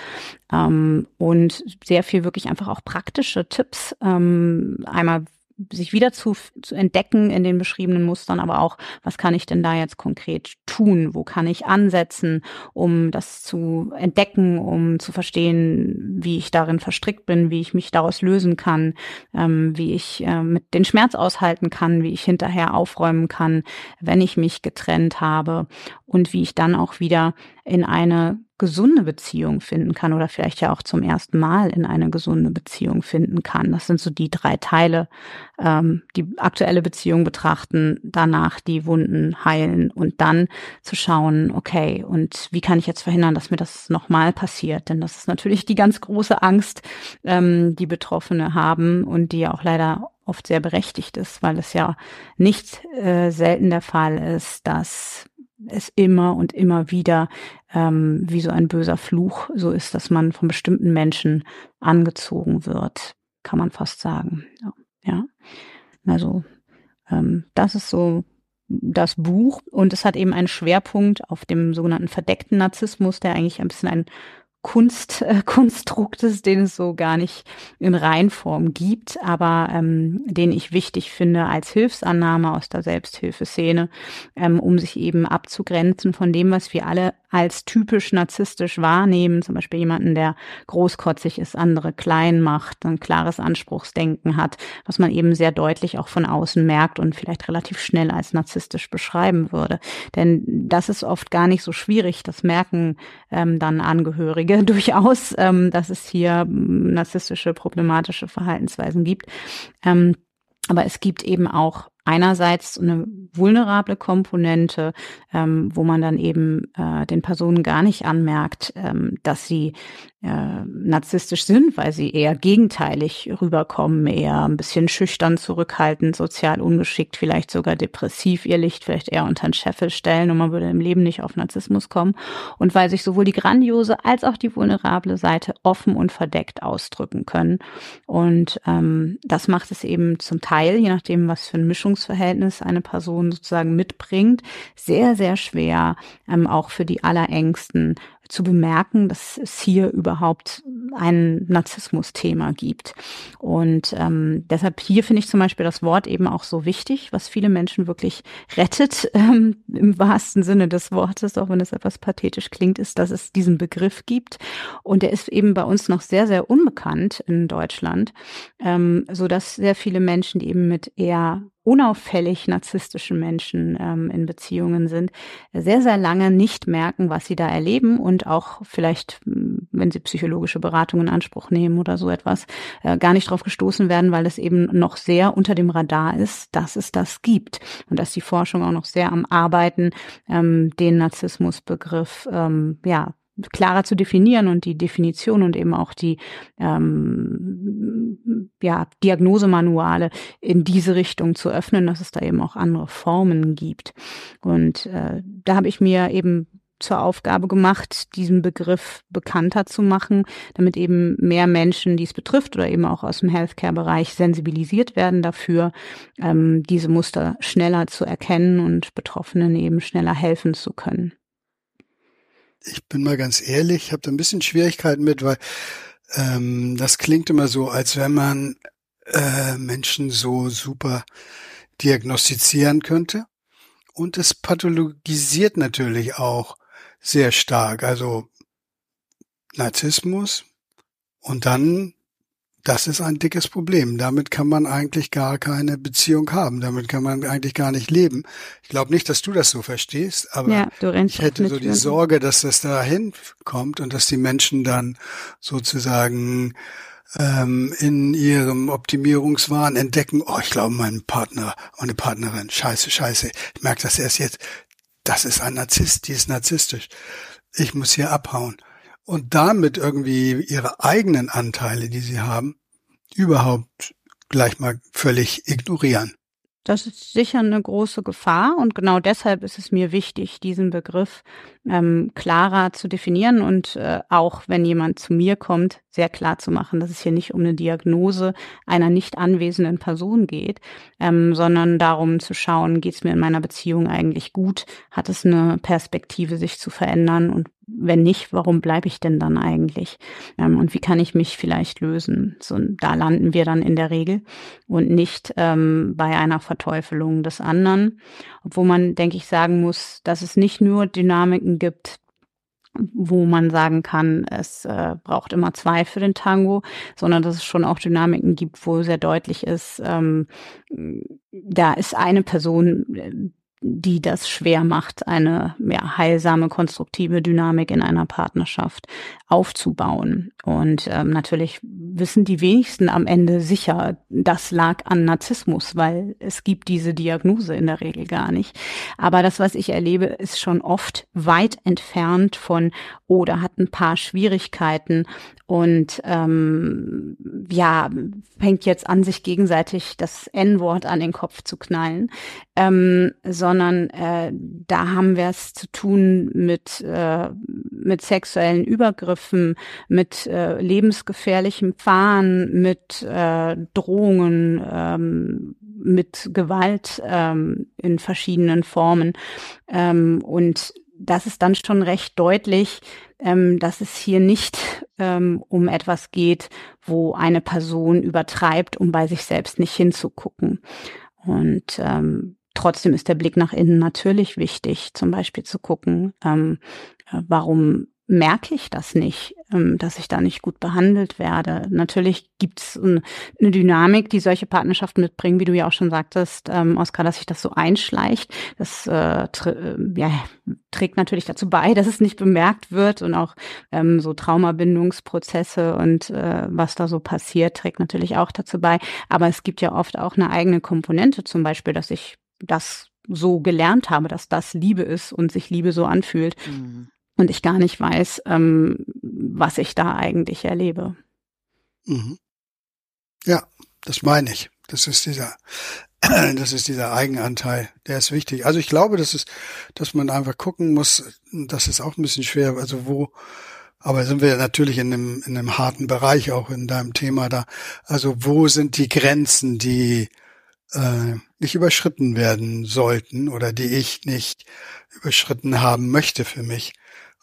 Ähm, und sehr viel wirklich einfach auch praktische Tipps. Ähm, einmal sich wieder zu, zu entdecken in den beschriebenen Mustern, aber auch, was kann ich denn da jetzt konkret tun? Wo kann ich ansetzen, um das zu entdecken, um zu verstehen, wie ich darin verstrickt bin, wie ich mich daraus lösen kann, ähm, wie ich äh, mit den Schmerz aushalten kann, wie ich hinterher aufräumen kann, wenn ich mich getrennt habe und wie ich dann auch wieder in eine gesunde Beziehung finden kann oder vielleicht ja auch zum ersten Mal in eine gesunde Beziehung finden kann. Das sind so die drei Teile, ähm, die aktuelle Beziehung betrachten, danach die Wunden heilen und dann zu schauen, okay, und wie kann ich jetzt verhindern, dass mir das nochmal passiert? Denn das ist natürlich die ganz große Angst, ähm, die Betroffene haben und die ja auch leider oft sehr berechtigt ist, weil es ja nicht äh, selten der Fall ist, dass es immer und immer wieder ähm, wie so ein böser Fluch so ist, dass man von bestimmten Menschen angezogen wird, kann man fast sagen. Ja, also ähm, das ist so das Buch. Und es hat eben einen Schwerpunkt auf dem sogenannten verdeckten Narzissmus, der eigentlich ein bisschen ein Kunstkonstruktes, äh, den es so gar nicht in Reinform gibt, aber ähm, den ich wichtig finde als Hilfsannahme aus der Selbsthilfeszene, ähm, um sich eben abzugrenzen von dem, was wir alle als typisch narzisstisch wahrnehmen, zum Beispiel jemanden, der großkotzig ist, andere klein macht, ein klares Anspruchsdenken hat, was man eben sehr deutlich auch von außen merkt und vielleicht relativ schnell als narzisstisch beschreiben würde. Denn das ist oft gar nicht so schwierig, das merken ähm, dann Angehörige durchaus, ähm, dass es hier ähm, narzisstische, problematische Verhaltensweisen gibt. Ähm, aber es gibt eben auch einerseits eine vulnerable Komponente, ähm, wo man dann eben äh, den Personen gar nicht anmerkt, ähm, dass sie äh, narzisstisch sind, weil sie eher gegenteilig rüberkommen, eher ein bisschen schüchtern, zurückhaltend, sozial ungeschickt, vielleicht sogar depressiv ihr Licht vielleicht eher unter den Scheffel stellen und man würde im Leben nicht auf Narzissmus kommen. Und weil sich sowohl die grandiose als auch die vulnerable Seite offen und verdeckt ausdrücken können. Und ähm, das macht es eben zum Teil, je nachdem, was für ein Mischungsverhältnis eine Person sozusagen mitbringt, sehr, sehr schwer, ähm, auch für die Allerängsten zu bemerken, dass es hier überhaupt ein Narzissmus-Thema gibt. Und ähm, deshalb hier finde ich zum Beispiel das Wort eben auch so wichtig, was viele Menschen wirklich rettet, ähm, im wahrsten Sinne des Wortes, auch wenn es etwas pathetisch klingt, ist, dass es diesen Begriff gibt. Und der ist eben bei uns noch sehr, sehr unbekannt in Deutschland, ähm, so dass sehr viele Menschen, die eben mit eher unauffällig narzisstischen Menschen ähm, in Beziehungen sind, sehr, sehr lange nicht merken, was sie da erleben und auch vielleicht, wenn sie psychologische Beratung in Anspruch nehmen oder so etwas, äh, gar nicht drauf gestoßen werden, weil es eben noch sehr unter dem Radar ist, dass es das gibt und dass die Forschung auch noch sehr am Arbeiten ähm, den Narzissmusbegriff ähm, ja klarer zu definieren und die Definition und eben auch die ähm, ja, Diagnosemanuale in diese Richtung zu öffnen, dass es da eben auch andere Formen gibt. Und äh, da habe ich mir eben zur Aufgabe gemacht, diesen Begriff bekannter zu machen, damit eben mehr Menschen, die es betrifft oder eben auch aus dem Healthcare-Bereich sensibilisiert werden dafür, ähm, diese Muster schneller zu erkennen und Betroffenen eben schneller helfen zu können
ich bin mal ganz ehrlich, ich habe da ein bisschen Schwierigkeiten mit, weil ähm, das klingt immer so, als wenn man äh, Menschen so super diagnostizieren könnte. Und es pathologisiert natürlich auch sehr stark. Also Narzissmus und dann das ist ein dickes Problem. Damit kann man eigentlich gar keine Beziehung haben. Damit kann man eigentlich gar nicht leben. Ich glaube nicht, dass du das so verstehst, aber ja, ich hätte so die Sorge, dass das dahin kommt und dass die Menschen dann sozusagen ähm, in ihrem Optimierungswahn entdecken, oh, ich glaube, mein Partner, meine Partnerin, scheiße, scheiße, ich merke das erst jetzt, das ist ein Narzisst, die ist narzisstisch. Ich muss hier abhauen und damit irgendwie ihre eigenen Anteile, die sie haben, überhaupt gleich mal völlig ignorieren.
Das ist sicher eine große Gefahr und genau deshalb ist es mir wichtig, diesen Begriff ähm, klarer zu definieren und äh, auch wenn jemand zu mir kommt, sehr klar zu machen, dass es hier nicht um eine Diagnose einer nicht anwesenden Person geht, ähm, sondern darum zu schauen, geht es mir in meiner Beziehung eigentlich gut, hat es eine Perspektive, sich zu verändern und wenn nicht, warum bleibe ich denn dann eigentlich? Ähm, und wie kann ich mich vielleicht lösen? So, da landen wir dann in der Regel und nicht ähm, bei einer Verteufelung des anderen. Obwohl man, denke ich, sagen muss, dass es nicht nur Dynamiken gibt, wo man sagen kann, es äh, braucht immer zwei für den Tango, sondern dass es schon auch Dynamiken gibt, wo sehr deutlich ist, ähm, da ist eine Person, die das schwer macht, eine ja, heilsame, konstruktive Dynamik in einer Partnerschaft aufzubauen. Und ähm, natürlich wissen die wenigsten am Ende sicher, das lag an Narzissmus, weil es gibt diese Diagnose in der Regel gar nicht. Aber das, was ich erlebe, ist schon oft weit entfernt von, oh, hat ein paar Schwierigkeiten und ähm, ja, fängt jetzt an, sich gegenseitig das N-Wort an den Kopf zu knallen, ähm, sondern äh, da haben wir es zu tun mit, äh, mit sexuellen Übergriffen, mit äh, lebensgefährlichem Fahren, mit äh, Drohungen, ähm, mit Gewalt ähm, in verschiedenen Formen. Ähm, und das ist dann schon recht deutlich, ähm, dass es hier nicht ähm, um etwas geht, wo eine Person übertreibt, um bei sich selbst nicht hinzugucken. Und ähm, trotzdem ist der Blick nach innen natürlich wichtig, zum Beispiel zu gucken, ähm, äh, warum merke ich das nicht, ähm, dass ich da nicht gut behandelt werde. Natürlich gibt es eine Dynamik, die solche Partnerschaften mitbringen, wie du ja auch schon sagtest, ähm, Oskar, dass sich das so einschleicht. Das äh, tr ja, trägt natürlich dazu bei, dass es nicht bemerkt wird und auch ähm, so Traumabindungsprozesse und äh, was da so passiert, trägt natürlich auch dazu bei. Aber es gibt ja oft auch eine eigene Komponente, zum Beispiel, dass ich das so gelernt habe, dass das Liebe ist und sich Liebe so anfühlt. Mhm und ich gar nicht weiß, ähm, was ich da eigentlich erlebe.
Mhm. Ja, das meine ich. Das ist dieser, das ist dieser Eigenanteil, der ist wichtig. Also ich glaube, dass es, dass man einfach gucken muss, das ist auch ein bisschen schwer, also wo, aber sind wir natürlich in einem, in einem harten Bereich auch in deinem Thema da. Also wo sind die Grenzen, die äh, nicht überschritten werden sollten oder die ich nicht überschritten haben möchte für mich?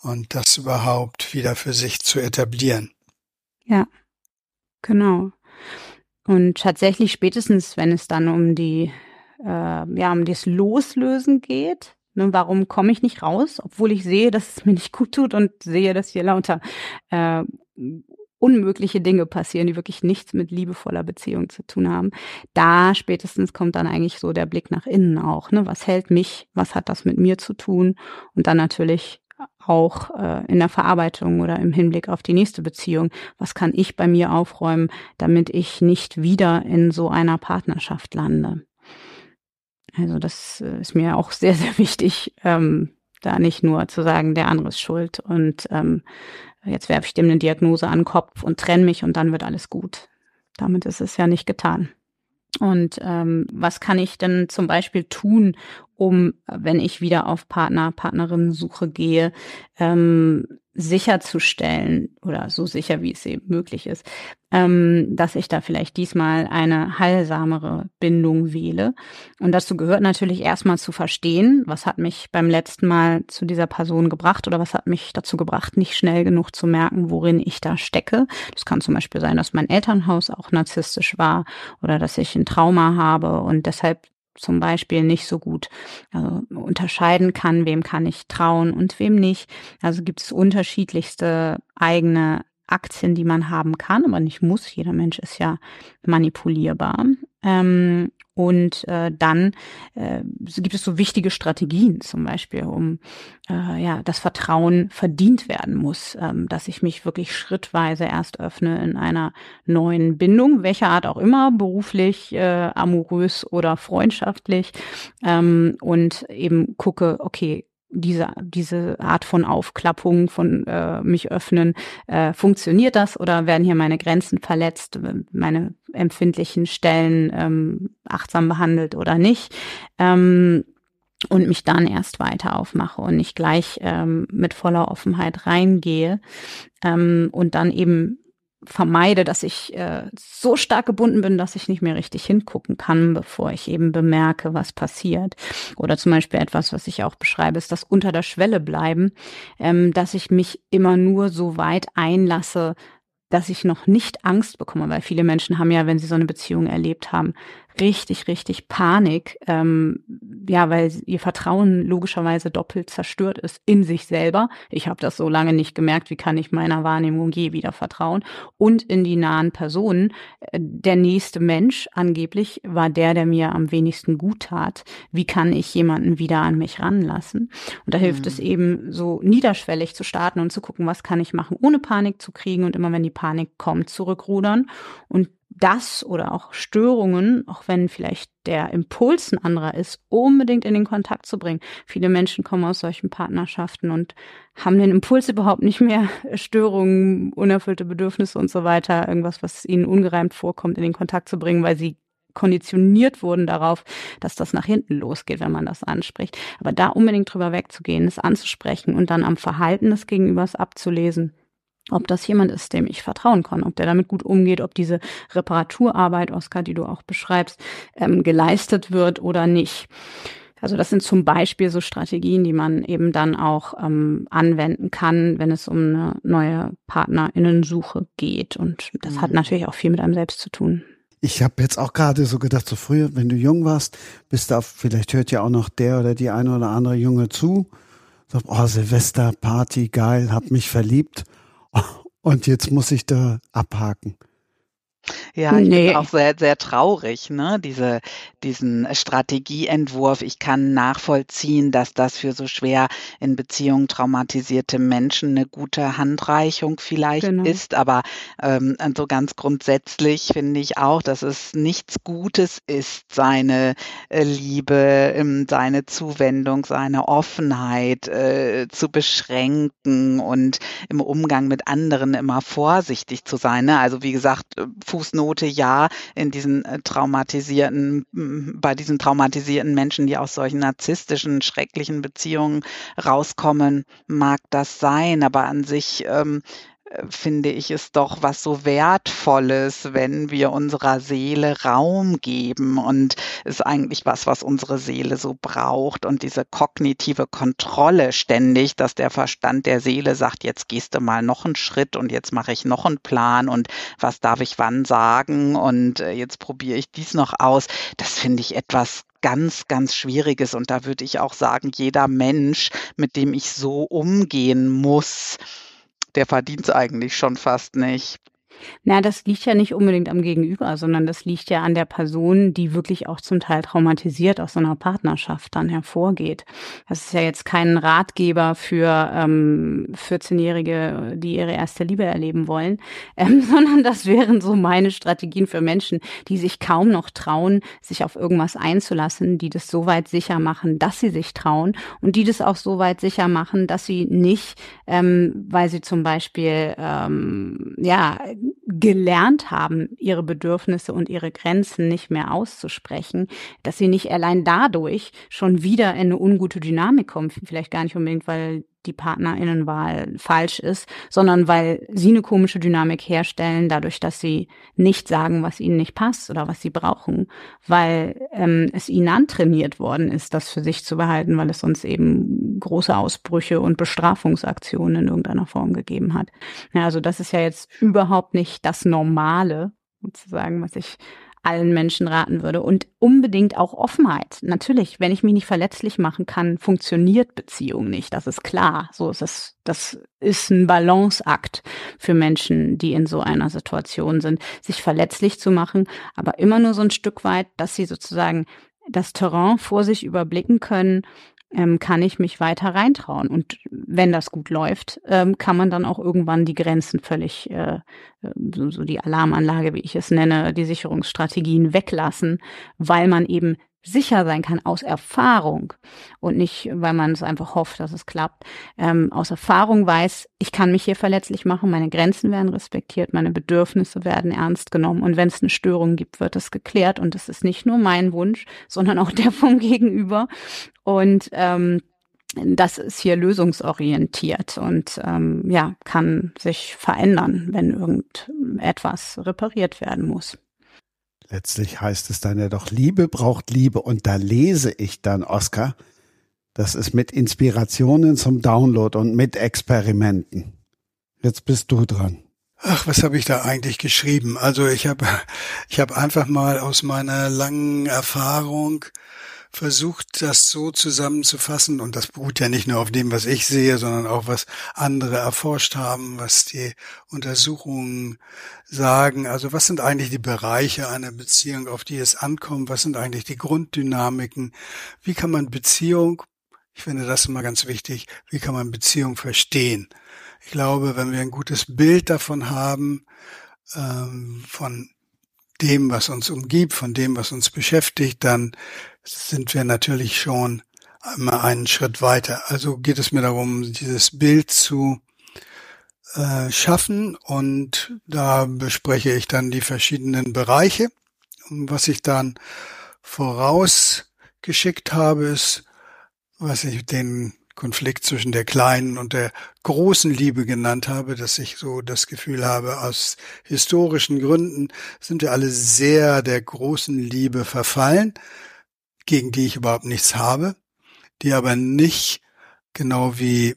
Und das überhaupt wieder für sich zu etablieren.
Ja, genau. Und tatsächlich spätestens, wenn es dann um die, äh, ja, um das Loslösen geht, ne, warum komme ich nicht raus, obwohl ich sehe, dass es mir nicht gut tut und sehe, dass hier lauter äh, unmögliche Dinge passieren, die wirklich nichts mit liebevoller Beziehung zu tun haben. Da spätestens kommt dann eigentlich so der Blick nach innen auch. Ne? Was hält mich? Was hat das mit mir zu tun? Und dann natürlich auch äh, in der Verarbeitung oder im Hinblick auf die nächste Beziehung. Was kann ich bei mir aufräumen, damit ich nicht wieder in so einer Partnerschaft lande? Also das äh, ist mir auch sehr, sehr wichtig, ähm, da nicht nur zu sagen, der andere ist schuld und ähm, jetzt werfe ich dem eine Diagnose an den Kopf und trenne mich und dann wird alles gut. Damit ist es ja nicht getan. Und ähm, was kann ich denn zum Beispiel tun, um, wenn ich wieder auf Partner, Partnerinnen-Suche gehe, ähm, sicherzustellen oder so sicher wie es eben möglich ist, ähm, dass ich da vielleicht diesmal eine heilsamere Bindung wähle. Und dazu gehört natürlich erstmal zu verstehen, was hat mich beim letzten Mal zu dieser Person gebracht oder was hat mich dazu gebracht, nicht schnell genug zu merken, worin ich da stecke. Das kann zum Beispiel sein, dass mein Elternhaus auch narzisstisch war oder dass ich ein Trauma habe und deshalb zum Beispiel nicht so gut also unterscheiden kann, wem kann ich trauen und wem nicht. Also gibt es unterschiedlichste eigene Aktien, die man haben kann, aber nicht muss. Jeder Mensch ist ja manipulierbar. Ähm, und äh, dann äh, gibt es so wichtige Strategien, zum Beispiel, um äh, ja das Vertrauen verdient werden muss, ähm, dass ich mich wirklich schrittweise erst öffne in einer neuen Bindung, welcher Art auch immer, beruflich, äh, amorös oder freundschaftlich, ähm, und eben gucke, okay, diese, diese Art von Aufklappung, von äh, mich öffnen, äh, funktioniert das oder werden hier meine Grenzen verletzt, meine empfindlichen Stellen ähm, achtsam behandelt oder nicht? Ähm, und mich dann erst weiter aufmache und nicht gleich ähm, mit voller Offenheit reingehe ähm, und dann eben vermeide, dass ich äh, so stark gebunden bin, dass ich nicht mehr richtig hingucken kann, bevor ich eben bemerke, was passiert. Oder zum Beispiel etwas, was ich auch beschreibe, ist das unter der Schwelle bleiben, ähm, dass ich mich immer nur so weit einlasse, dass ich noch nicht Angst bekomme, weil viele Menschen haben ja, wenn sie so eine Beziehung erlebt haben, richtig, richtig Panik, ähm, ja, weil ihr Vertrauen logischerweise doppelt zerstört ist in sich selber. Ich habe das so lange nicht gemerkt, wie kann ich meiner Wahrnehmung je wieder vertrauen? Und in die nahen Personen. Äh, der nächste Mensch angeblich war der, der mir am wenigsten gut tat. Wie kann ich jemanden wieder an mich ranlassen? Und da hilft mhm. es eben so niederschwellig zu starten und zu gucken, was kann ich machen, ohne Panik zu kriegen und immer wenn die Panik kommt, zurückrudern und das oder auch Störungen, auch wenn vielleicht der Impuls ein anderer ist, unbedingt in den Kontakt zu bringen. Viele Menschen kommen aus solchen Partnerschaften und haben den Impuls überhaupt nicht mehr, Störungen, unerfüllte Bedürfnisse und so weiter, irgendwas, was ihnen ungereimt vorkommt, in den Kontakt zu bringen, weil sie konditioniert wurden darauf, dass das nach hinten losgeht, wenn man das anspricht. Aber da unbedingt drüber wegzugehen, es anzusprechen und dann am Verhalten des Gegenübers abzulesen, ob das jemand ist, dem ich vertrauen kann, ob der damit gut umgeht, ob diese Reparaturarbeit, Oskar, die du auch beschreibst, ähm, geleistet wird oder nicht. Also das sind zum Beispiel so Strategien, die man eben dann auch ähm, anwenden kann, wenn es um eine neue Partnerinnensuche geht. Und das mhm. hat natürlich auch viel mit einem selbst zu tun.
Ich habe jetzt auch gerade so gedacht, so früher, wenn du jung warst, bist du auf, vielleicht hört ja auch noch der oder die eine oder andere Junge zu So, oh, Silvesterparty, geil, hab mich verliebt. Und jetzt muss ich da abhaken.
Ja, ich nee. bin auch sehr, sehr traurig, ne? Diese, diesen Strategieentwurf. Ich kann nachvollziehen, dass das für so schwer in Beziehungen traumatisierte Menschen eine gute Handreichung vielleicht genau. ist. Aber ähm, so ganz grundsätzlich finde ich auch, dass es nichts Gutes ist, seine äh, Liebe, ähm, seine Zuwendung, seine Offenheit äh, zu beschränken und im Umgang mit anderen immer vorsichtig zu sein. Ne? Also wie gesagt, Fußnote ja in diesen äh, traumatisierten, bei diesen traumatisierten Menschen, die aus solchen narzisstischen, schrecklichen Beziehungen rauskommen, mag das sein, aber an sich ähm, finde ich es doch was so Wertvolles, wenn wir unserer Seele Raum geben. Und ist eigentlich was, was unsere Seele so braucht. Und diese kognitive Kontrolle ständig, dass der Verstand der Seele sagt, jetzt gehst du mal noch einen Schritt und jetzt mache ich noch einen Plan und was darf ich wann sagen und äh, jetzt probiere ich dies noch aus. Das finde ich etwas ganz, ganz Schwieriges. Und da würde ich auch sagen, jeder Mensch, mit dem ich so umgehen muss, der verdient es eigentlich schon fast nicht.
Na, das liegt ja nicht unbedingt am Gegenüber, sondern das liegt ja an der Person, die wirklich auch zum Teil traumatisiert aus so einer Partnerschaft dann hervorgeht. Das ist ja jetzt kein Ratgeber für ähm, 14-Jährige, die ihre erste Liebe erleben wollen, ähm, sondern das wären so meine Strategien für Menschen, die sich kaum noch trauen, sich auf irgendwas einzulassen, die das so weit sicher machen, dass sie sich trauen und die das auch so weit sicher machen, dass sie nicht, ähm, weil sie zum Beispiel ähm, ja gelernt haben, ihre Bedürfnisse und ihre Grenzen nicht mehr auszusprechen, dass sie nicht allein dadurch schon wieder in eine ungute Dynamik kommen. Vielleicht gar nicht unbedingt, weil die Partnerinnenwahl falsch ist, sondern weil sie eine komische Dynamik herstellen, dadurch, dass sie nicht sagen, was ihnen nicht passt oder was sie brauchen, weil ähm, es ihnen antrainiert worden ist, das für sich zu behalten, weil es sonst eben große Ausbrüche und Bestrafungsaktionen in irgendeiner Form gegeben hat. Ja, also das ist ja jetzt überhaupt nicht das Normale, sozusagen, was ich allen Menschen raten würde. Und unbedingt auch Offenheit. Natürlich, wenn ich mich nicht verletzlich machen kann, funktioniert Beziehung nicht. Das ist klar. So ist es. Das ist ein Balanceakt für Menschen, die in so einer Situation sind, sich verletzlich zu machen, aber immer nur so ein Stück weit, dass sie sozusagen das Terrain vor sich überblicken können ähm, kann ich mich weiter reintrauen. Und wenn das gut läuft, ähm, kann man dann auch irgendwann die Grenzen völlig, äh, so, so die Alarmanlage, wie ich es nenne, die Sicherungsstrategien weglassen, weil man eben sicher sein kann aus Erfahrung und nicht, weil man es einfach hofft, dass es klappt, ähm, aus Erfahrung weiß, ich kann mich hier verletzlich machen, meine Grenzen werden respektiert, meine Bedürfnisse werden ernst genommen und wenn es eine Störung gibt, wird es geklärt und es ist nicht nur mein Wunsch, sondern auch der vom Gegenüber und ähm, das ist hier lösungsorientiert und ähm, ja, kann sich verändern, wenn irgendetwas repariert werden muss.
Letztlich heißt es dann ja doch, Liebe braucht Liebe. Und da lese ich dann, Oskar, das ist mit Inspirationen zum Download und mit Experimenten. Jetzt bist du dran.
Ach, was habe ich da eigentlich geschrieben? Also ich habe ich hab einfach mal aus meiner langen Erfahrung versucht, das so zusammenzufassen. Und das beruht ja nicht nur auf dem, was ich sehe, sondern auch, was andere erforscht haben, was die Untersuchungen sagen. Also was sind eigentlich die Bereiche einer Beziehung, auf die es ankommt? Was sind eigentlich die Grunddynamiken? Wie kann man Beziehung, ich finde das immer ganz wichtig, wie kann man Beziehung verstehen? Ich glaube, wenn wir ein gutes Bild davon haben, ähm, von dem, was uns umgibt, von dem, was uns beschäftigt, dann sind wir natürlich schon immer einen Schritt weiter. Also geht es mir darum, dieses Bild zu äh, schaffen und da bespreche ich dann die verschiedenen Bereiche. Und was ich dann vorausgeschickt habe, ist, was ich den Konflikt zwischen der kleinen und der großen Liebe genannt habe, dass ich so das Gefühl habe, aus historischen Gründen sind wir alle sehr der großen Liebe verfallen, gegen die ich überhaupt nichts habe, die aber nicht genau wie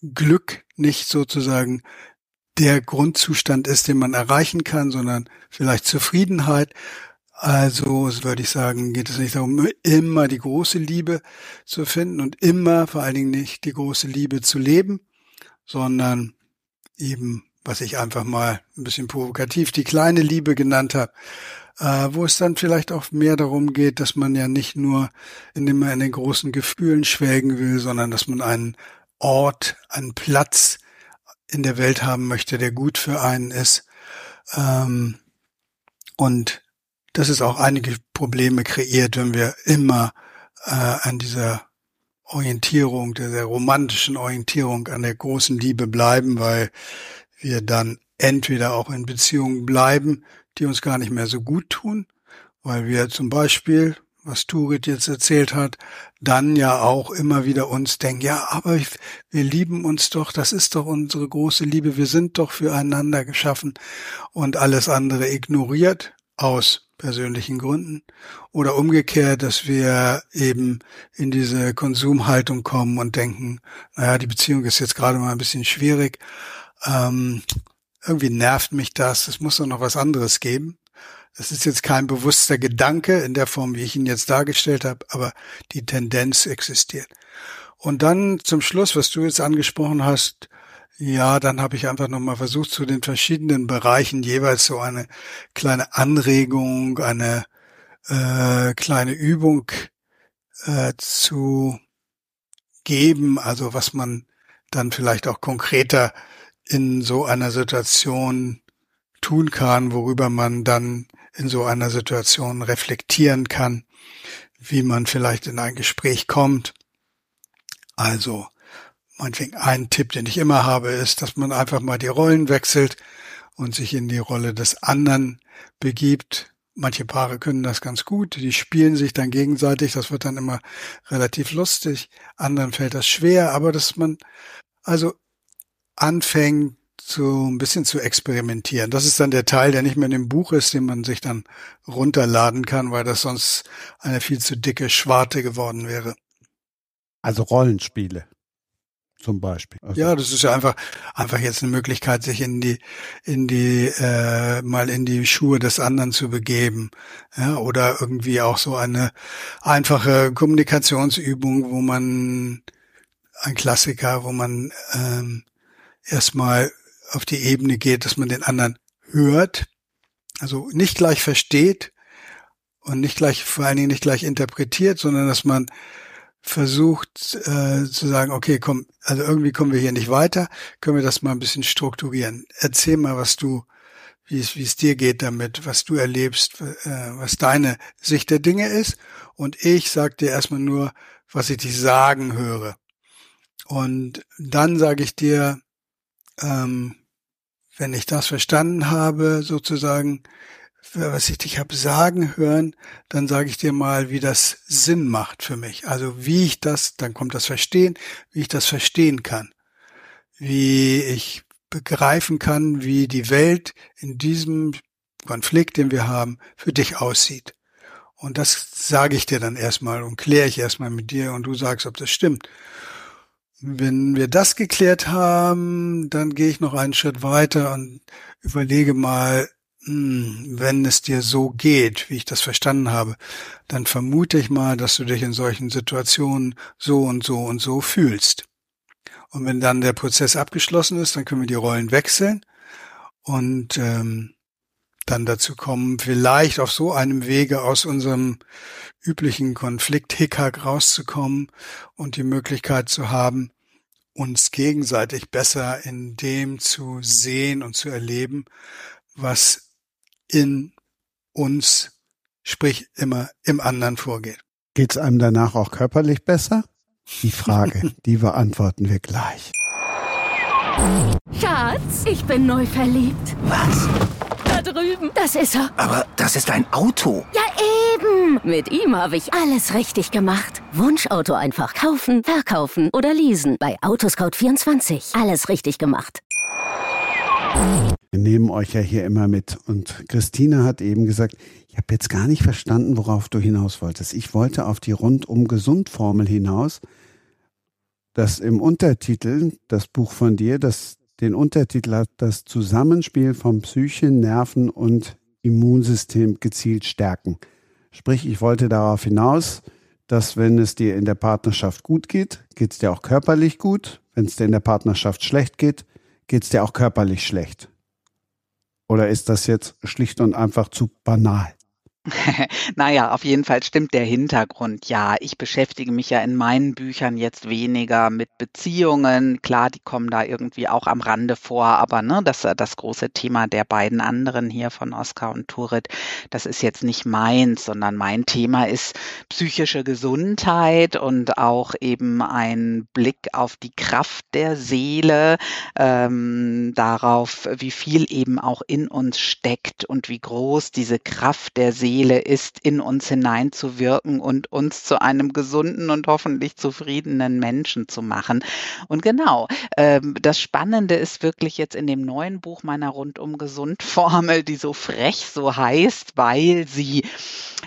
Glück nicht sozusagen der Grundzustand ist, den man erreichen kann, sondern vielleicht Zufriedenheit, Also würde ich sagen, geht es nicht darum, immer die große Liebe zu finden und immer vor allen Dingen nicht die große Liebe zu leben, sondern eben, was ich einfach mal ein bisschen provokativ die kleine Liebe genannt habe, äh, wo es dann vielleicht auch mehr darum geht, dass man ja nicht nur in immer in den großen Gefühlen schwelgen will, sondern dass man einen Ort, einen Platz in der Welt haben möchte, der gut für einen ist. Ähm, und dass es auch einige Probleme kreiert, wenn wir immer äh, an dieser Orientierung, der romantischen Orientierung an der großen Liebe bleiben, weil wir dann entweder auch in Beziehungen bleiben, die uns gar nicht mehr so gut tun, weil wir zum Beispiel, was Turit jetzt erzählt hat, dann ja auch immer wieder uns denken, ja, aber wir lieben uns doch, das ist doch unsere große Liebe, wir sind doch füreinander geschaffen und alles andere ignoriert aus persönlichen Gründen. Oder umgekehrt, dass wir eben in diese Konsumhaltung kommen und denken, naja, die Beziehung ist jetzt gerade mal ein bisschen schwierig, ähm, irgendwie nervt mich das, es muss doch noch was anderes geben. Das ist jetzt kein bewusster Gedanke in der Form, wie ich ihn jetzt dargestellt habe, aber die Tendenz existiert. Und dann zum Schluss, was du jetzt angesprochen hast, ja, dann habe ich einfach nochmal versucht, zu den verschiedenen Bereichen jeweils so eine kleine Anregung, eine äh, kleine Übung äh, zu geben, also was man dann vielleicht auch konkreter in so einer Situation tun kann, worüber man dann in so einer Situation reflektieren kann, wie man vielleicht in ein Gespräch kommt. Also meinetwegen ein Tipp, den ich immer habe, ist, dass man einfach mal die Rollen wechselt und sich in die Rolle des anderen begibt. Manche Paare können das ganz gut, die spielen sich dann gegenseitig, das wird dann immer relativ lustig, anderen fällt das schwer, aber dass man also anfängt, so ein bisschen zu experimentieren. Das ist dann der Teil, der nicht mehr in dem Buch ist, den man sich dann runterladen kann, weil das sonst eine viel zu dicke Schwarte geworden wäre.
Also Rollenspiele zum Beispiel.
Also ja, das ist ja einfach einfach jetzt eine Möglichkeit, sich in die in die äh, mal in die Schuhe des anderen zu begeben, ja, oder irgendwie auch so eine einfache Kommunikationsübung, wo man ein Klassiker, wo man ähm, erstmal auf die Ebene geht, dass man den anderen hört, also nicht gleich versteht und nicht gleich vor allen Dingen nicht gleich interpretiert, sondern dass man versucht äh, zu sagen, okay, komm, also irgendwie kommen wir hier nicht weiter, können wir das mal ein bisschen strukturieren. Erzähl mal, was du, wie es, wie es dir geht damit, was du erlebst, äh, was deine Sicht der Dinge ist. Und ich sag dir erstmal nur, was ich dich sagen höre. Und dann sage ich dir, ähm, wenn ich das verstanden habe, sozusagen, was ich dich habe sagen hören, dann sage ich dir mal, wie das Sinn macht für mich. Also wie ich das, dann kommt das Verstehen, wie ich das verstehen kann. Wie ich begreifen kann, wie die Welt in diesem Konflikt, den wir haben, für dich aussieht. Und das sage ich dir dann erstmal und kläre ich erstmal mit dir und du sagst, ob das stimmt. Wenn wir das geklärt haben, dann gehe ich noch einen Schritt weiter und überlege mal, hm, wenn es dir so geht, wie ich das verstanden habe, dann vermute ich mal, dass du dich in solchen Situationen so und so und so fühlst. Und wenn dann der Prozess abgeschlossen ist, dann können wir die Rollen wechseln und ähm, dann dazu kommen, vielleicht auf so einem Wege aus unserem üblichen Konflikt Hickhack rauszukommen und die Möglichkeit zu haben, uns gegenseitig besser in dem zu sehen und zu erleben, was in uns, sprich immer im anderen vorgeht.
Geht's einem danach auch körperlich besser? Die Frage, die beantworten wir gleich.
Schatz, ich bin neu verliebt.
Was?
Da drüben. Das ist er.
Aber das ist ein Auto.
Ja, eben. Mit ihm habe ich alles richtig gemacht. Wunschauto einfach kaufen, verkaufen oder leasen. Bei Autoscout24. Alles richtig gemacht.
Wir nehmen euch ja hier immer mit. Und Christine hat eben gesagt, ich habe jetzt gar nicht verstanden, worauf du hinaus wolltest. Ich wollte auf die rundum gesund Formel hinaus, dass im Untertitel, das Buch von dir, das den Untertitel hat, das Zusammenspiel von Psyche, Nerven und Immunsystem gezielt stärken. Sprich, ich wollte darauf hinaus, dass wenn es dir in der Partnerschaft gut geht, geht es dir auch körperlich gut. Wenn es dir in der Partnerschaft schlecht geht, geht es dir auch körperlich schlecht. Oder ist das jetzt schlicht und einfach zu banal?
naja, auf jeden Fall stimmt der Hintergrund. Ja, ich beschäftige mich ja in meinen Büchern jetzt weniger mit Beziehungen. Klar, die kommen da irgendwie auch am Rande vor, aber ne, das, das große Thema der beiden anderen hier von Oskar und Turit, das ist jetzt nicht meins, sondern mein Thema ist psychische Gesundheit und auch eben ein Blick auf die Kraft der Seele, ähm, darauf, wie viel eben auch in uns steckt und wie groß diese Kraft der Seele Seele ist, in uns hineinzuwirken und uns zu einem gesunden und hoffentlich zufriedenen Menschen zu machen. Und genau, ähm, das Spannende ist wirklich jetzt in dem neuen Buch meiner rundum gesund Formel, die so frech so heißt, weil sie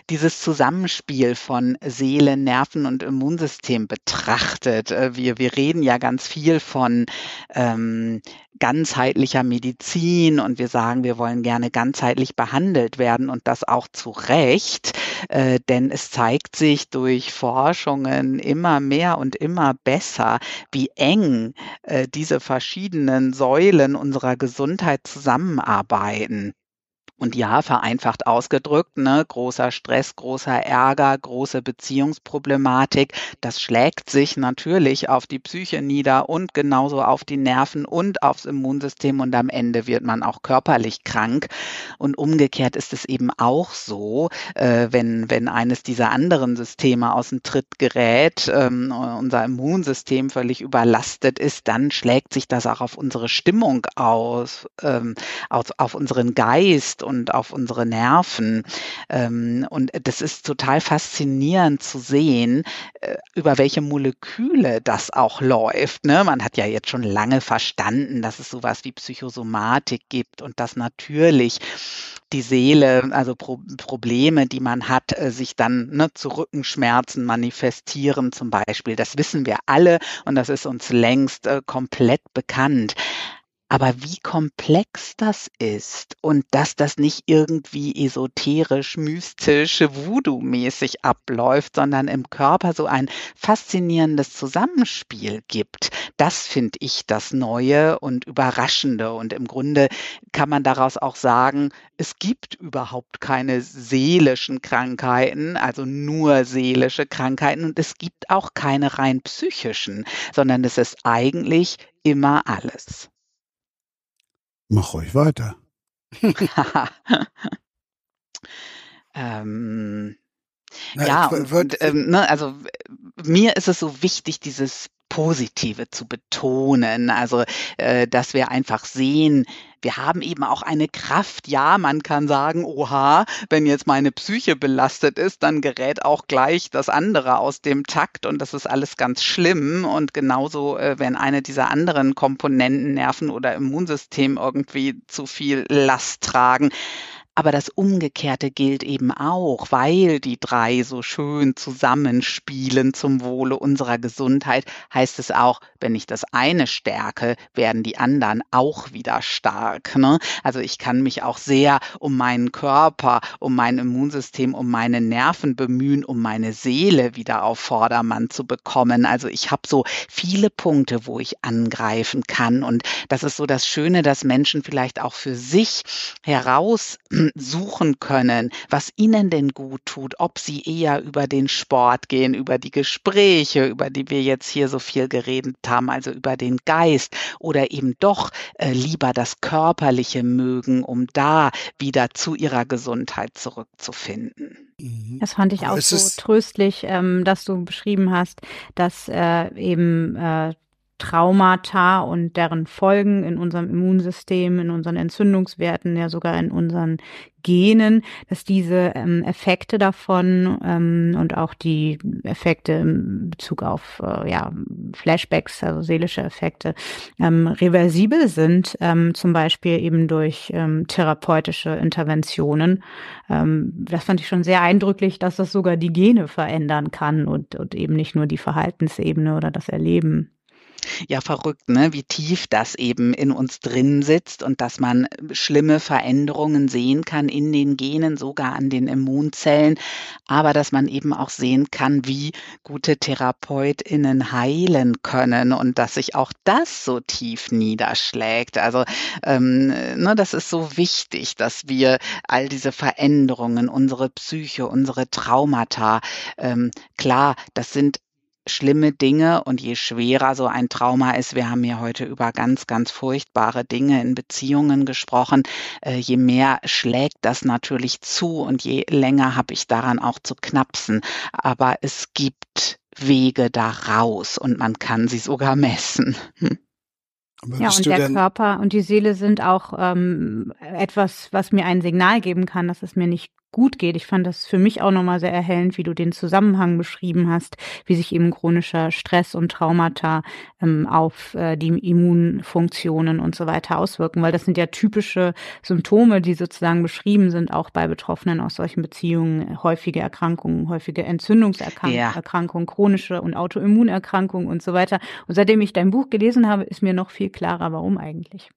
dieses Zusammenspiel von Seele, Nerven und Immunsystem betrachtet. Äh, wir, wir reden ja ganz viel von ähm, ganzheitlicher Medizin und wir sagen, wir wollen gerne ganzheitlich behandelt werden und das auch zu Recht, äh, denn es zeigt sich durch Forschungen immer mehr und immer besser, wie eng äh, diese verschiedenen Säulen unserer Gesundheit zusammenarbeiten. Und ja, vereinfacht ausgedrückt, ne, großer Stress, großer Ärger, große Beziehungsproblematik, das schlägt sich natürlich auf die Psyche nieder und genauso auf die Nerven und aufs Immunsystem und am Ende wird man auch körperlich krank. Und umgekehrt ist es eben auch so, äh, wenn, wenn eines dieser anderen Systeme aus dem Tritt gerät, ähm, unser Immunsystem völlig überlastet ist, dann schlägt sich das auch auf unsere Stimmung aus, ähm, auf, auf unseren Geist und auf unsere Nerven. Ähm, und das ist total faszinierend zu sehen, äh, über welche Moleküle das auch läuft. Ne? Man hat ja jetzt schon lange verstanden, dass es sowas wie Psychosomatik gibt und dass natürlich die Seele, also Pro Probleme, die man hat, äh, sich dann ne, zu Rückenschmerzen manifestieren zum Beispiel. Das wissen wir alle und das ist uns längst äh, komplett bekannt. Aber wie komplex das ist und dass das nicht irgendwie esoterisch, mystisch, voodoo-mäßig abläuft, sondern im Körper so ein faszinierendes Zusammenspiel gibt, das finde ich das Neue und Überraschende. Und im Grunde kann man daraus auch sagen, es gibt überhaupt keine seelischen Krankheiten, also nur seelische Krankheiten und es gibt auch keine rein psychischen, sondern es ist eigentlich immer alles.
Mach ruhig weiter.
ähm, Na, ja, und, ähm, ne, also mir ist es so wichtig, dieses Positive zu betonen. Also, äh, dass wir einfach sehen, wir haben eben auch eine Kraft. Ja, man kann sagen, oha, wenn jetzt meine Psyche belastet ist, dann gerät auch gleich das andere aus dem Takt und das ist alles ganz schlimm. Und genauso, äh, wenn eine dieser anderen Komponenten, Nerven oder Immunsystem irgendwie zu viel Last tragen, aber das Umgekehrte gilt eben auch, weil die drei so schön zusammenspielen zum Wohle unserer Gesundheit, heißt es auch, wenn ich das eine stärke, werden die anderen auch wieder stark. Ne? Also ich kann mich auch sehr um meinen Körper, um mein Immunsystem, um meine Nerven bemühen, um meine Seele wieder auf Vordermann zu bekommen. Also ich habe so viele Punkte, wo ich angreifen kann. Und das ist so das Schöne, dass Menschen vielleicht auch für sich heraus suchen können, was ihnen denn gut tut, ob sie eher über den Sport gehen, über die Gespräche, über die wir jetzt hier so viel geredet haben, also über den Geist oder eben doch äh, lieber das Körperliche mögen, um da wieder zu ihrer Gesundheit zurückzufinden.
Mhm. Das fand ich auch so tröstlich, ähm, dass du beschrieben hast, dass äh, eben äh, Traumata und deren Folgen in unserem Immunsystem, in unseren Entzündungswerten, ja sogar in unseren Genen, dass diese ähm, Effekte davon ähm, und auch die Effekte in Bezug auf äh, ja, Flashbacks, also seelische Effekte, ähm, reversibel sind, ähm, zum Beispiel eben durch ähm, therapeutische Interventionen. Ähm, das fand ich schon sehr eindrücklich, dass das sogar die Gene verändern kann und, und eben nicht nur die Verhaltensebene oder das Erleben.
Ja, verrückt, ne? Wie tief das eben in uns drin sitzt und dass man schlimme Veränderungen sehen kann in den Genen, sogar an den Immunzellen, aber dass man eben auch sehen kann, wie gute TherapeutInnen heilen können und dass sich auch das so tief niederschlägt. Also, ähm, ne, das ist so wichtig, dass wir all diese Veränderungen, unsere Psyche, unsere Traumata, ähm, klar, das sind schlimme Dinge und je schwerer so ein Trauma ist, wir haben ja heute über ganz, ganz furchtbare Dinge in Beziehungen gesprochen, äh, je mehr schlägt das natürlich zu und je länger habe ich daran auch zu knapsen. Aber es gibt Wege da raus und man kann sie sogar messen. Hm.
Ja, und der Körper und die Seele sind auch ähm, etwas, was mir ein Signal geben kann, dass es mir nicht gut geht. Ich fand das für mich auch nochmal sehr erhellend, wie du den Zusammenhang beschrieben hast, wie sich eben chronischer Stress und Traumata ähm, auf äh, die Immunfunktionen und so weiter auswirken, weil das sind ja typische Symptome, die sozusagen beschrieben sind, auch bei Betroffenen aus solchen Beziehungen, häufige Erkrankungen, häufige Entzündungserkrankungen, ja. chronische und Autoimmunerkrankungen und so weiter. Und seitdem ich dein Buch gelesen habe, ist mir noch viel klarer, warum eigentlich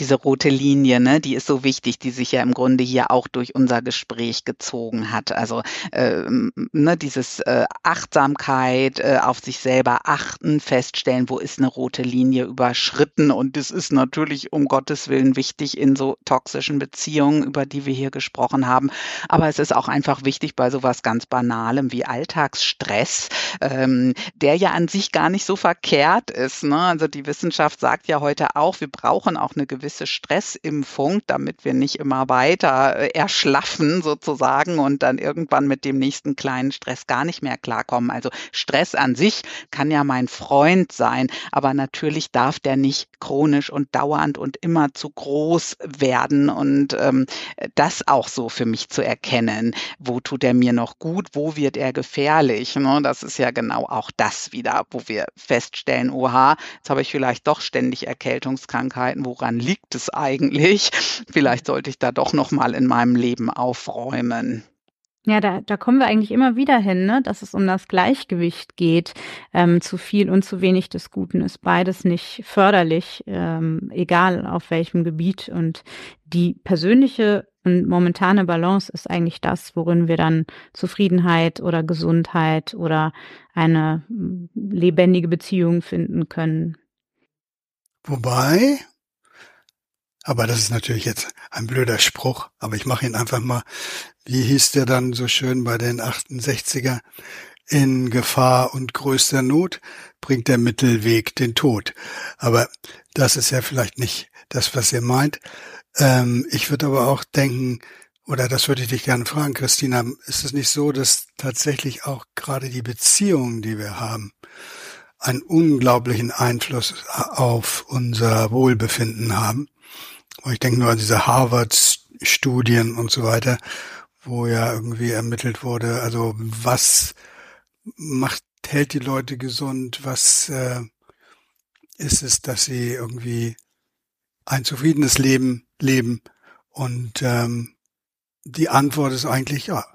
diese rote Linie, ne, die ist so wichtig, die sich ja im Grunde hier auch durch unser Gespräch gezogen hat. Also ähm, ne, dieses äh, Achtsamkeit, äh, auf sich selber achten, feststellen, wo ist eine rote Linie überschritten. Und das ist natürlich um Gottes Willen wichtig in so toxischen Beziehungen, über die wir hier gesprochen haben. Aber es ist auch einfach wichtig bei sowas ganz Banalem wie Alltagsstress, ähm, der ja an sich gar nicht so verkehrt ist. Ne? Also die Wissenschaft sagt ja heute auch, wir brauchen auch eine gewisse Stressimpfung, damit wir nicht immer weiter äh, erschlaffen sozusagen und dann irgendwann mit dem nächsten kleinen Stress gar nicht mehr klarkommen. Also Stress an sich kann ja mein Freund sein, aber natürlich darf der nicht chronisch und dauernd und immer zu groß werden und ähm, das auch so für mich zu erkennen. Wo tut er mir noch gut? Wo wird er gefährlich? Ne? Das ist ja genau auch das wieder, wo wir feststellen, oha, jetzt habe ich vielleicht doch ständig Erkältungskrankheiten. Woran liegt es eigentlich? Vielleicht sollte ich da doch noch mal in meinem Leben aufräumen.
Ja, da, da kommen wir eigentlich immer wieder hin, ne? dass es um das Gleichgewicht geht. Ähm, zu viel und zu wenig des Guten ist beides nicht förderlich, ähm, egal auf welchem Gebiet. Und die persönliche und momentane Balance ist eigentlich das, worin wir dann Zufriedenheit oder Gesundheit oder eine lebendige Beziehung finden können.
Wobei, aber das ist natürlich jetzt ein blöder Spruch, aber ich mache ihn einfach mal. Wie hieß der dann so schön bei den 68er? In Gefahr und größter Not bringt der Mittelweg den Tod. Aber das ist ja vielleicht nicht das, was ihr meint. Ähm, ich würde aber auch denken, oder das würde ich dich gerne fragen, Christina, ist es nicht so, dass tatsächlich auch gerade die Beziehungen, die wir haben, einen unglaublichen Einfluss auf unser Wohlbefinden haben? Ich denke nur an diese Harvard-Studien und so weiter, wo ja irgendwie ermittelt wurde, also was macht, hält die Leute gesund, was äh, ist es, dass sie irgendwie ein zufriedenes Leben leben. Und ähm, die Antwort ist eigentlich, ja,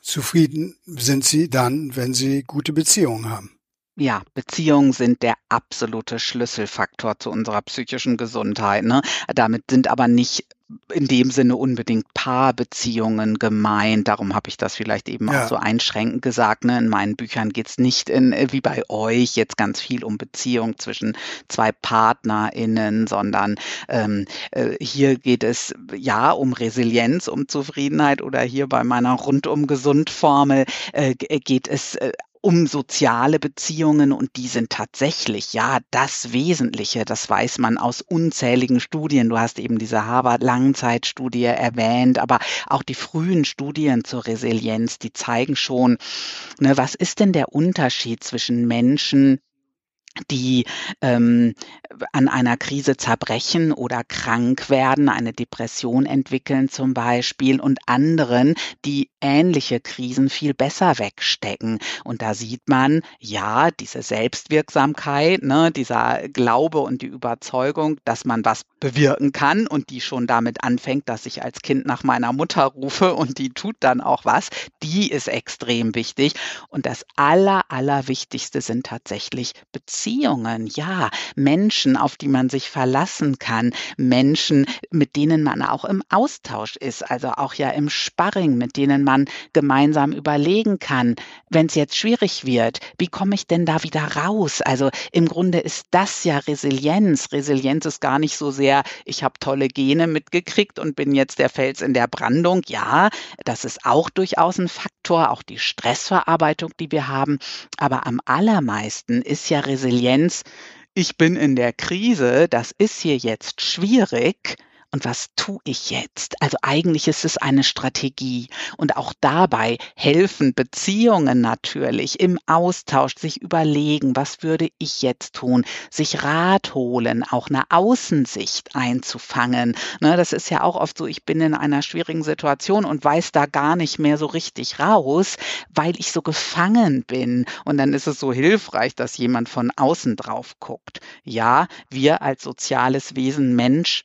zufrieden sind sie dann, wenn sie gute Beziehungen haben.
Ja, Beziehungen sind der absolute Schlüsselfaktor zu unserer psychischen Gesundheit. Ne? Damit sind aber nicht in dem Sinne unbedingt Paarbeziehungen gemeint. Darum habe ich das vielleicht eben ja. auch so einschränkend gesagt. Ne? In meinen Büchern geht es nicht in, äh, wie bei euch jetzt ganz viel um Beziehung zwischen zwei PartnerInnen, sondern ähm, äh, hier geht es ja um Resilienz, um Zufriedenheit oder hier bei meiner rundum gesund Formel äh, geht es äh, um soziale Beziehungen und die sind tatsächlich, ja, das Wesentliche. Das weiß man aus unzähligen Studien. Du hast eben diese Harvard-Langzeitstudie erwähnt, aber auch die frühen Studien zur Resilienz, die zeigen schon, ne, was ist denn der Unterschied zwischen Menschen, die ähm, an einer Krise zerbrechen oder krank werden, eine Depression entwickeln zum Beispiel und anderen, die ähnliche Krisen viel besser wegstecken. Und da sieht man, ja, diese Selbstwirksamkeit, ne, dieser Glaube und die Überzeugung, dass man was bewirken kann und die schon damit anfängt, dass ich als Kind nach meiner Mutter rufe und die tut dann auch was, die ist extrem wichtig. Und das Aller, Allerwichtigste sind tatsächlich Beziehungen. Beziehungen, ja, Menschen, auf die man sich verlassen kann, Menschen, mit denen man auch im Austausch ist, also auch ja im Sparring, mit denen man gemeinsam überlegen kann, wenn es jetzt schwierig wird, wie komme ich denn da wieder raus? Also im Grunde ist das ja Resilienz. Resilienz ist gar nicht so sehr, ich habe tolle Gene mitgekriegt und bin jetzt der Fels in der Brandung. Ja, das ist auch durchaus ein Faktor, auch die Stressverarbeitung, die wir haben. Aber am allermeisten ist ja Resilienz, ich bin in der Krise, das ist hier jetzt schwierig und was tue ich jetzt? Also eigentlich ist es eine Strategie und auch dabei helfen Beziehungen natürlich im Austausch, sich überlegen, was würde ich jetzt tun, sich Rat holen, auch eine Außensicht einzufangen. Ne, das ist ja auch oft so, ich bin in einer schwierigen Situation und weiß da gar nicht mehr so richtig raus, weil ich so gefangen bin. Und dann ist es so hilfreich, dass jemand von außen drauf guckt. Ja, wir als soziales Wesen Mensch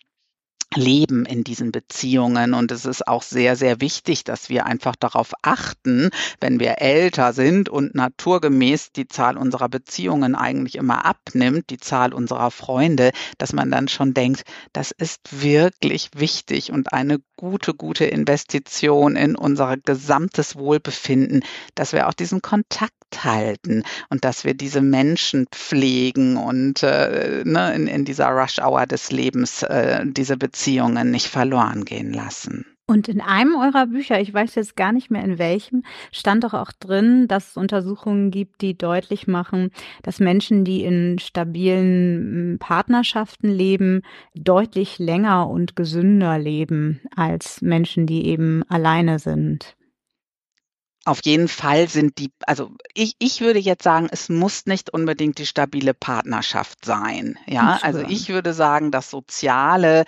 leben in diesen Beziehungen. Und es ist auch sehr, sehr wichtig, dass wir einfach darauf achten, wenn wir älter sind und naturgemäß die Zahl unserer Beziehungen eigentlich immer abnimmt, die Zahl unserer Freunde, dass man dann schon denkt, das ist wirklich wichtig und eine gute, gute Investition in unser gesamtes Wohlbefinden, dass wir auch diesen Kontakt halten und dass wir diese Menschen pflegen und äh, ne, in, in dieser Rush-Hour des Lebens äh, diese Beziehungen nicht verloren gehen lassen.
Und in einem eurer Bücher, ich weiß jetzt gar nicht mehr in welchem, stand doch auch drin, dass es Untersuchungen gibt, die deutlich machen, dass Menschen, die in stabilen hm, Partnerschaften leben, deutlich länger und gesünder leben als Menschen, die eben alleine sind.
Auf jeden Fall sind die, also ich, ich würde jetzt sagen, es muss nicht unbedingt die stabile Partnerschaft sein. Ja, also ich würde sagen, das soziale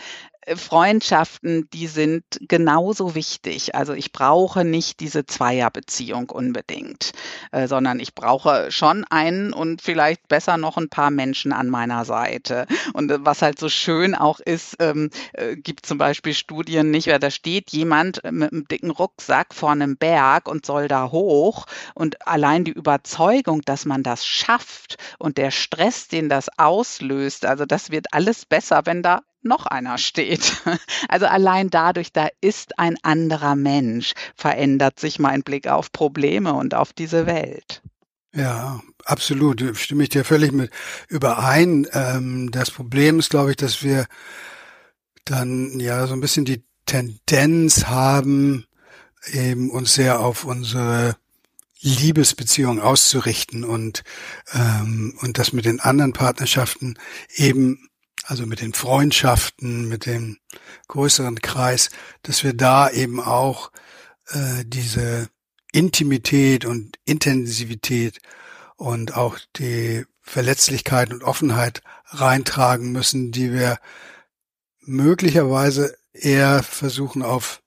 Freundschaften, die sind genauso wichtig. Also ich brauche nicht diese Zweierbeziehung unbedingt, äh, sondern ich brauche schon einen und vielleicht besser noch ein paar Menschen an meiner Seite. Und äh, was halt so schön auch ist, ähm, äh, gibt zum Beispiel Studien nicht, weil da steht jemand mit einem dicken Rucksack vor einem Berg und soll da hoch und allein die Überzeugung, dass man das schafft und der Stress, den das auslöst, also das wird alles besser, wenn da noch einer steht. Also allein dadurch, da ist ein anderer Mensch, verändert sich mein Blick auf Probleme und auf diese Welt.
Ja, absolut. Stimme ich dir völlig mit überein. Ähm, das Problem ist, glaube ich, dass wir dann ja so ein bisschen die Tendenz haben, eben uns sehr auf unsere Liebesbeziehung auszurichten und ähm, und das mit den anderen Partnerschaften eben also mit den Freundschaften, mit dem größeren Kreis, dass wir da eben auch äh, diese Intimität und Intensivität und auch die Verletzlichkeit und Offenheit reintragen müssen, die wir möglicherweise eher versuchen auf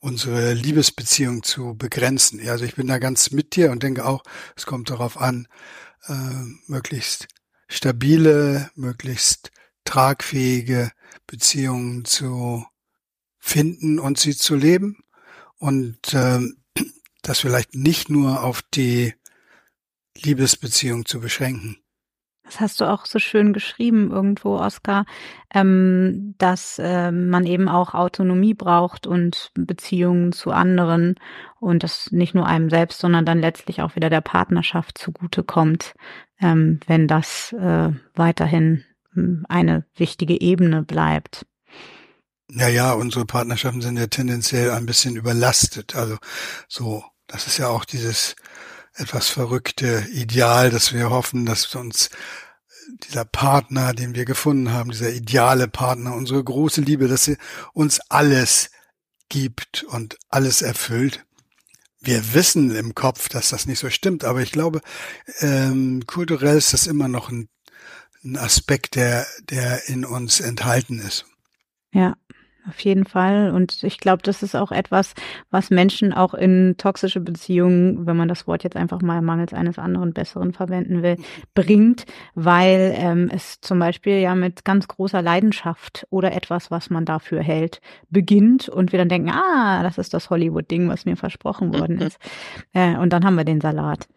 unsere Liebesbeziehung zu begrenzen. Also ich bin da ganz mit dir und denke auch, es kommt darauf an, äh, möglichst stabile, möglichst tragfähige Beziehungen zu finden und sie zu leben und äh, das vielleicht nicht nur auf die Liebesbeziehung zu beschränken.
Das hast du auch so schön geschrieben irgendwo, Oskar, ähm, dass äh, man eben auch Autonomie braucht und Beziehungen zu anderen und das nicht nur einem selbst, sondern dann letztlich auch wieder der Partnerschaft zugutekommt, ähm, wenn das äh, weiterhin eine wichtige Ebene bleibt.
Ja, ja, unsere Partnerschaften sind ja tendenziell ein bisschen überlastet. Also so, das ist ja auch dieses etwas verrückte Ideal, dass wir hoffen, dass uns dieser Partner, den wir gefunden haben, dieser ideale Partner, unsere große Liebe, dass sie uns alles gibt und alles erfüllt. Wir wissen im Kopf, dass das nicht so stimmt, aber ich glaube, ähm, kulturell ist das immer noch ein ein Aspekt, der, der in uns enthalten ist.
Ja, auf jeden Fall. Und ich glaube, das ist auch etwas, was Menschen auch in toxische Beziehungen, wenn man das Wort jetzt einfach mal mangels eines anderen besseren verwenden will, bringt, weil ähm, es zum Beispiel ja mit ganz großer Leidenschaft oder etwas, was man dafür hält, beginnt und wir dann denken, ah, das ist das Hollywood-Ding, was mir versprochen worden ist. Äh, und dann haben wir den Salat.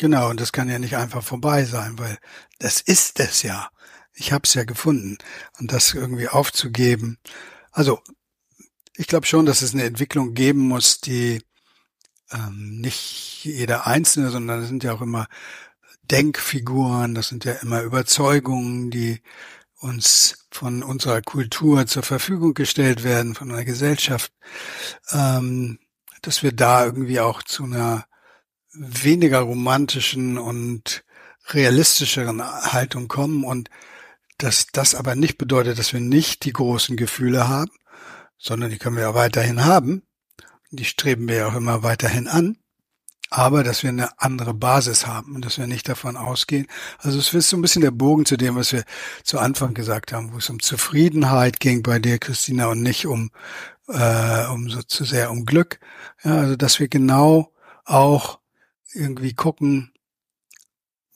Genau, und das kann ja nicht einfach vorbei sein, weil das ist es ja. Ich habe es ja gefunden. Und das irgendwie aufzugeben. Also, ich glaube schon, dass es eine Entwicklung geben muss, die ähm, nicht jeder Einzelne, sondern es sind ja auch immer Denkfiguren, das sind ja immer Überzeugungen, die uns von unserer Kultur zur Verfügung gestellt werden, von einer Gesellschaft, ähm, dass wir da irgendwie auch zu einer weniger romantischen und realistischeren Haltung kommen und dass das aber nicht bedeutet, dass wir nicht die großen Gefühle haben, sondern die können wir ja weiterhin haben. Die streben wir ja auch immer weiterhin an. Aber dass wir eine andere Basis haben und dass wir nicht davon ausgehen. Also es ist so ein bisschen der Bogen zu dem, was wir zu Anfang gesagt haben, wo es um Zufriedenheit ging bei dir, Christina, und nicht um, äh, um so zu sehr um Glück. Ja, also dass wir genau auch irgendwie gucken,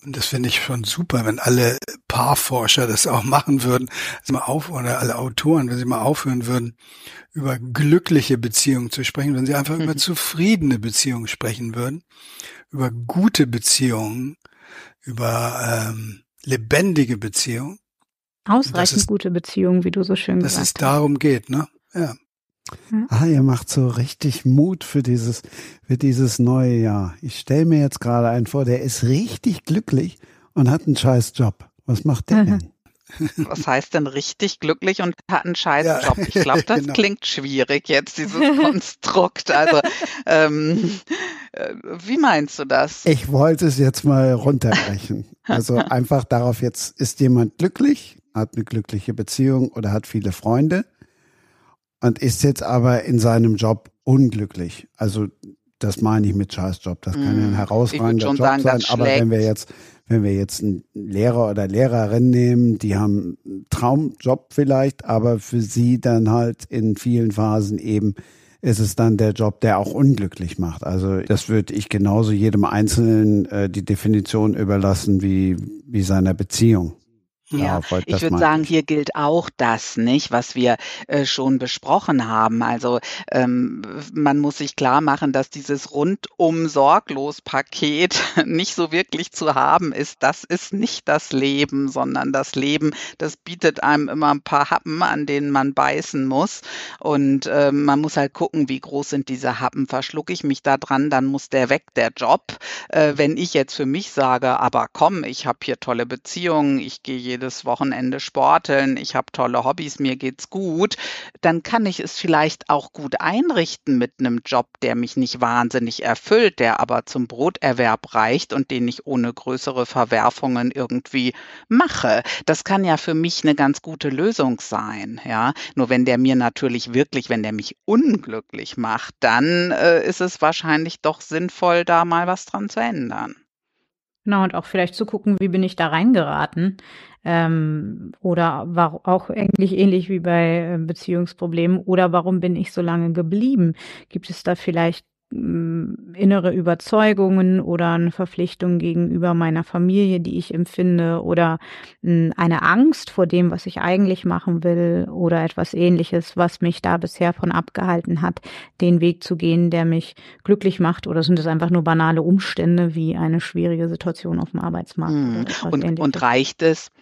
und das finde ich schon super, wenn alle Paarforscher das auch machen würden, also mal auf, oder alle Autoren, wenn sie mal aufhören würden, über glückliche Beziehungen zu sprechen, wenn sie einfach mhm. über zufriedene Beziehungen sprechen würden, über gute Beziehungen, über ähm, lebendige Beziehungen.
Ausreichend ist, gute Beziehungen, wie du so schön gesagt hast.
Dass es darum geht, ne? Ja.
Ah, ihr macht so richtig Mut für dieses, für dieses neue Jahr. Ich stelle mir jetzt gerade einen vor, der ist richtig glücklich und hat einen scheiß Job. Was macht der denn?
Was heißt denn richtig glücklich und hat einen scheiß Job? Ich glaube, das genau. klingt schwierig jetzt, dieses Konstrukt. Also, ähm, äh, wie meinst du das?
Ich wollte es jetzt mal runterbrechen. Also einfach darauf jetzt, ist jemand glücklich, hat eine glückliche Beziehung oder hat viele Freunde und ist jetzt aber in seinem Job unglücklich. Also das meine ich mit Scheißjob. Das kann ja ein mm, herausragender Job sagen, sein. Aber wenn wir jetzt, wenn wir jetzt einen Lehrer oder Lehrerin nehmen, die haben einen Traumjob vielleicht, aber für sie dann halt in vielen Phasen eben ist es dann der Job, der auch unglücklich macht. Also das würde ich genauso jedem Einzelnen äh, die Definition überlassen wie, wie seiner Beziehung.
Ja, ich würde sagen, hier gilt auch das, nicht, was wir äh, schon besprochen haben. Also ähm, man muss sich klar machen, dass dieses rundum sorglos Paket nicht so wirklich zu haben ist. Das ist nicht das Leben, sondern das Leben, das bietet einem immer ein paar Happen, an denen man beißen muss. Und äh, man muss halt gucken, wie groß sind diese Happen. Verschlucke ich mich da dran, dann muss der weg, der Job. Äh, wenn ich jetzt für mich sage, aber komm, ich habe hier tolle Beziehungen, ich gehe jede jedes Wochenende sporteln, ich habe tolle Hobbys, mir geht's gut, dann kann ich es vielleicht auch gut einrichten mit einem Job, der mich nicht wahnsinnig erfüllt, der aber zum Broterwerb reicht und den ich ohne größere Verwerfungen irgendwie mache. Das kann ja für mich eine ganz gute Lösung sein, ja. Nur wenn der mir natürlich wirklich, wenn der mich unglücklich macht, dann äh, ist es wahrscheinlich doch sinnvoll, da mal was dran zu ändern.
Genau, und auch vielleicht zu gucken, wie bin ich da reingeraten. Ähm, oder war auch eigentlich ähnlich wie bei äh, Beziehungsproblemen. Oder warum bin ich so lange geblieben? Gibt es da vielleicht innere Überzeugungen oder eine Verpflichtung gegenüber meiner Familie, die ich empfinde oder eine Angst vor dem, was ich eigentlich machen will oder etwas ähnliches, was mich da bisher von abgehalten hat, den Weg zu gehen, der mich glücklich macht oder sind es einfach nur banale Umstände wie eine schwierige Situation auf dem Arbeitsmarkt?
Hm. Und, und reicht es,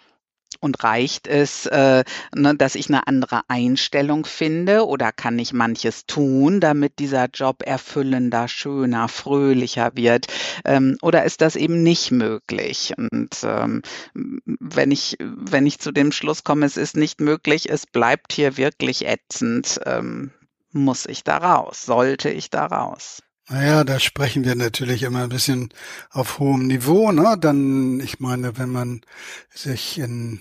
und reicht es, äh, ne, dass ich eine andere Einstellung finde oder kann ich manches tun, damit dieser Job erfüllender, schöner, fröhlicher wird? Ähm, oder ist das eben nicht möglich? Und ähm, wenn ich, wenn ich zu dem Schluss komme, es ist nicht möglich, es bleibt hier wirklich ätzend, ähm, muss ich da raus? Sollte ich da raus?
Naja, da sprechen wir natürlich immer ein bisschen auf hohem Niveau, ne? Dann, ich meine, wenn man sich in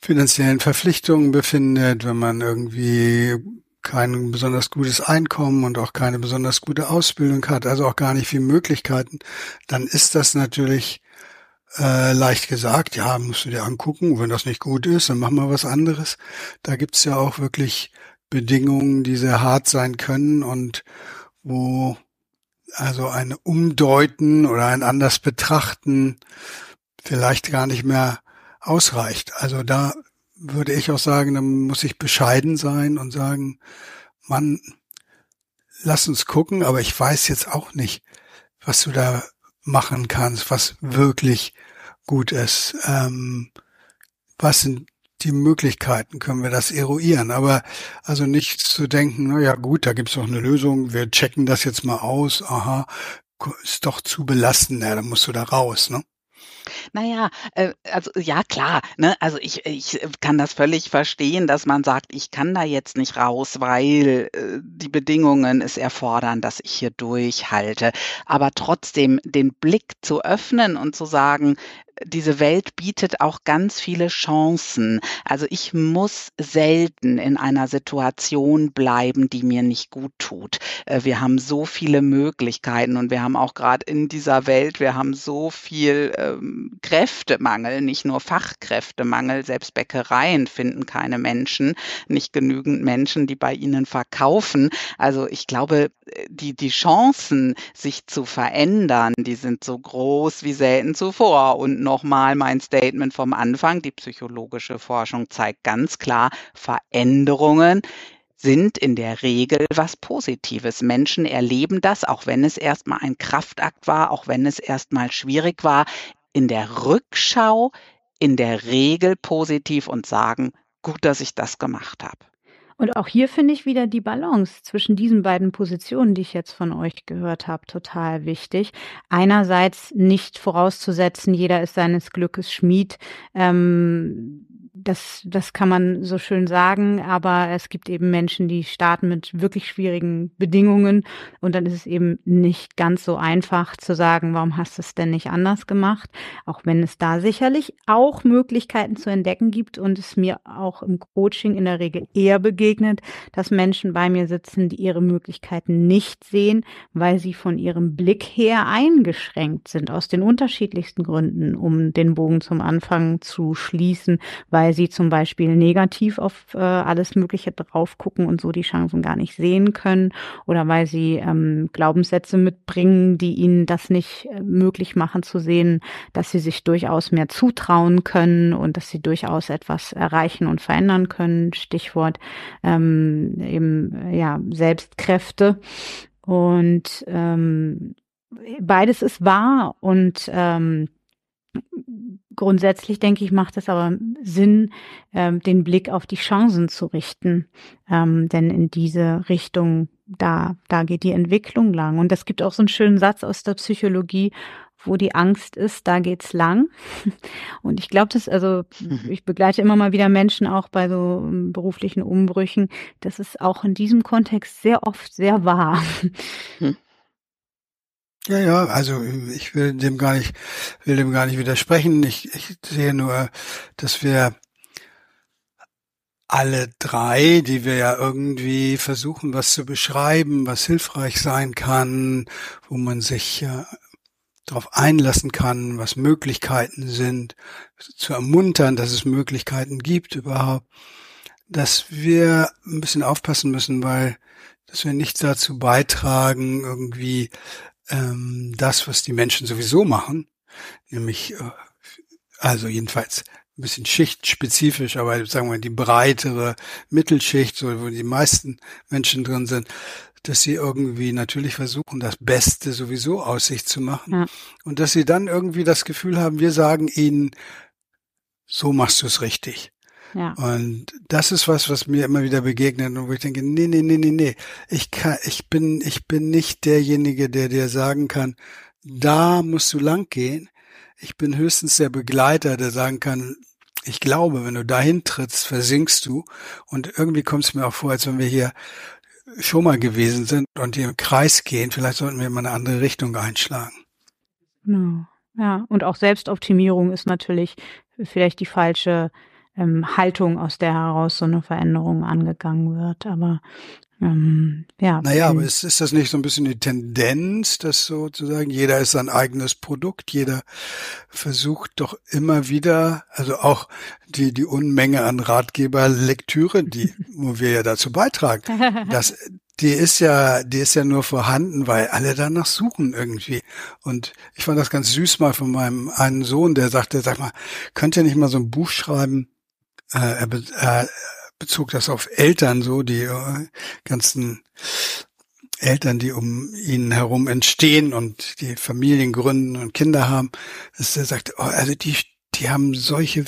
finanziellen Verpflichtungen befindet, wenn man irgendwie kein besonders gutes Einkommen und auch keine besonders gute Ausbildung hat, also auch gar nicht viel Möglichkeiten, dann ist das natürlich äh, leicht gesagt, ja, musst du dir angucken, wenn das nicht gut ist, dann machen wir was anderes. Da gibt's ja auch wirklich Bedingungen, die sehr hart sein können und wo also ein Umdeuten oder ein anders Betrachten vielleicht gar nicht mehr ausreicht. Also da würde ich auch sagen, da muss ich bescheiden sein und sagen, Mann, lass uns gucken, aber ich weiß jetzt auch nicht, was du da machen kannst, was wirklich gut ist. Ähm, was sind die Möglichkeiten, können wir das eruieren. Aber also nicht zu denken, na ja gut, da gibt's doch eine Lösung, wir checken das jetzt mal aus, aha, ist doch zu belastend, ja, dann musst du da raus, ne?
Naja, äh, also ja klar, ne? Also ich, ich kann das völlig verstehen, dass man sagt, ich kann da jetzt nicht raus, weil äh, die Bedingungen es erfordern, dass ich hier durchhalte. Aber trotzdem den Blick zu öffnen und zu sagen, diese Welt bietet auch ganz viele Chancen. Also ich muss selten in einer Situation bleiben, die mir nicht gut tut. Äh, wir haben so viele Möglichkeiten und wir haben auch gerade in dieser Welt, wir haben so viel ähm, Kräftemangel, nicht nur Fachkräftemangel, selbst Bäckereien finden keine Menschen, nicht genügend Menschen, die bei ihnen verkaufen. Also ich glaube, die, die Chancen, sich zu verändern, die sind so groß wie selten zuvor. Und nochmal mein Statement vom Anfang. Die psychologische Forschung zeigt ganz klar, Veränderungen sind in der Regel was Positives. Menschen erleben das, auch wenn es erstmal ein Kraftakt war, auch wenn es erstmal schwierig war, in der Rückschau in der Regel positiv und sagen, gut, dass ich das gemacht habe.
Und auch hier finde ich wieder die Balance zwischen diesen beiden Positionen, die ich jetzt von euch gehört habe, total wichtig. Einerseits nicht vorauszusetzen, jeder ist seines Glückes Schmied. Ähm, das, das kann man so schön sagen, aber es gibt eben Menschen, die starten mit wirklich schwierigen Bedingungen und dann ist es eben nicht ganz so einfach zu sagen, warum hast du es denn nicht anders gemacht? Auch wenn es da sicherlich auch Möglichkeiten zu entdecken gibt und es mir auch im Coaching in der Regel eher begegnet, dass Menschen bei mir sitzen, die ihre Möglichkeiten nicht sehen, weil sie von ihrem Blick her eingeschränkt sind, aus den unterschiedlichsten Gründen, um den Bogen zum Anfang zu schließen, weil sie zum Beispiel negativ auf äh, alles Mögliche drauf gucken und so die Chancen gar nicht sehen können oder weil sie ähm, Glaubenssätze mitbringen, die ihnen das nicht äh, möglich machen zu sehen, dass sie sich durchaus mehr zutrauen können und dass sie durchaus etwas erreichen und verändern können. Stichwort ähm, eben ja Selbstkräfte und ähm, beides ist wahr und ähm, Grundsätzlich denke ich, macht es aber Sinn, ähm, den Blick auf die Chancen zu richten, ähm, denn in diese Richtung, da, da geht die Entwicklung lang. Und es gibt auch so einen schönen Satz aus der Psychologie, wo die Angst ist, da geht's lang. Und ich glaube, das, also mhm. ich begleite immer mal wieder Menschen auch bei so ähm, beruflichen Umbrüchen. Das ist auch in diesem Kontext sehr oft sehr wahr. Hm.
Ja, ja, also ich will dem gar nicht, will dem gar nicht widersprechen. Ich, ich sehe nur, dass wir alle drei, die wir ja irgendwie versuchen, was zu beschreiben, was hilfreich sein kann, wo man sich ja darauf einlassen kann, was Möglichkeiten sind, zu ermuntern, dass es Möglichkeiten gibt überhaupt, dass wir ein bisschen aufpassen müssen, weil dass wir nicht dazu beitragen, irgendwie ähm, das, was die Menschen sowieso machen, nämlich äh, also jedenfalls ein bisschen schichtspezifisch, aber sagen wir die breitere Mittelschicht, so wo die meisten Menschen drin sind, dass sie irgendwie natürlich versuchen, das Beste sowieso aus sich zu machen ja. und dass sie dann irgendwie das Gefühl haben, wir sagen ihnen, so machst du es richtig. Ja. Und das ist was, was mir immer wieder begegnet und wo ich denke, nee, nee, nee, nee, nee. Ich kann, ich bin, ich bin nicht derjenige, der dir sagen kann, da musst du lang gehen. Ich bin höchstens der Begleiter, der sagen kann, ich glaube, wenn du dahin trittst, versinkst du. Und irgendwie kommt es mir auch vor, als wenn wir hier schon mal gewesen sind und hier im Kreis gehen. Vielleicht sollten wir mal eine andere Richtung einschlagen.
Genau. Ja, und auch Selbstoptimierung ist natürlich vielleicht die falsche ähm, Haltung, aus der heraus so eine Veränderung angegangen wird. Aber ähm, ja.
Naja, aber ist, ist das nicht so ein bisschen die Tendenz, dass sozusagen jeder ist sein eigenes Produkt, jeder versucht doch immer wieder, also auch die, die Unmenge an Ratgeberlektüre, die, wo wir ja dazu beitragen, dass die ist ja, die ist ja nur vorhanden, weil alle danach suchen irgendwie. Und ich fand das ganz süß mal von meinem einen Sohn, der sagte, sag mal, könnt ihr nicht mal so ein Buch schreiben, äh, er, er bezog das auf Eltern so, die äh, ganzen Eltern, die um ihn herum entstehen und die Familien gründen und Kinder haben, dass er sagt, oh, also die, die haben solche,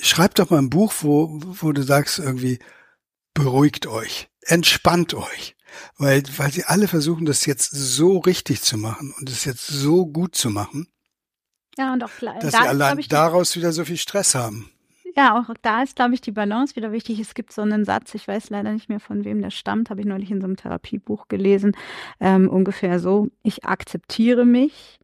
schreib doch mal ein Buch, wo, wo du sagst irgendwie, beruhigt euch, entspannt euch. Weil, weil sie alle versuchen, das jetzt so richtig zu machen und es jetzt so gut zu machen,
Ja, und auch klar,
dass
da
sie allein daraus wieder so viel Stress haben.
Ja, auch da ist, glaube ich, die Balance wieder wichtig. Es gibt so einen Satz, ich weiß leider nicht mehr, von wem der stammt, habe ich neulich in so einem Therapiebuch gelesen, ähm, ungefähr so, ich akzeptiere mich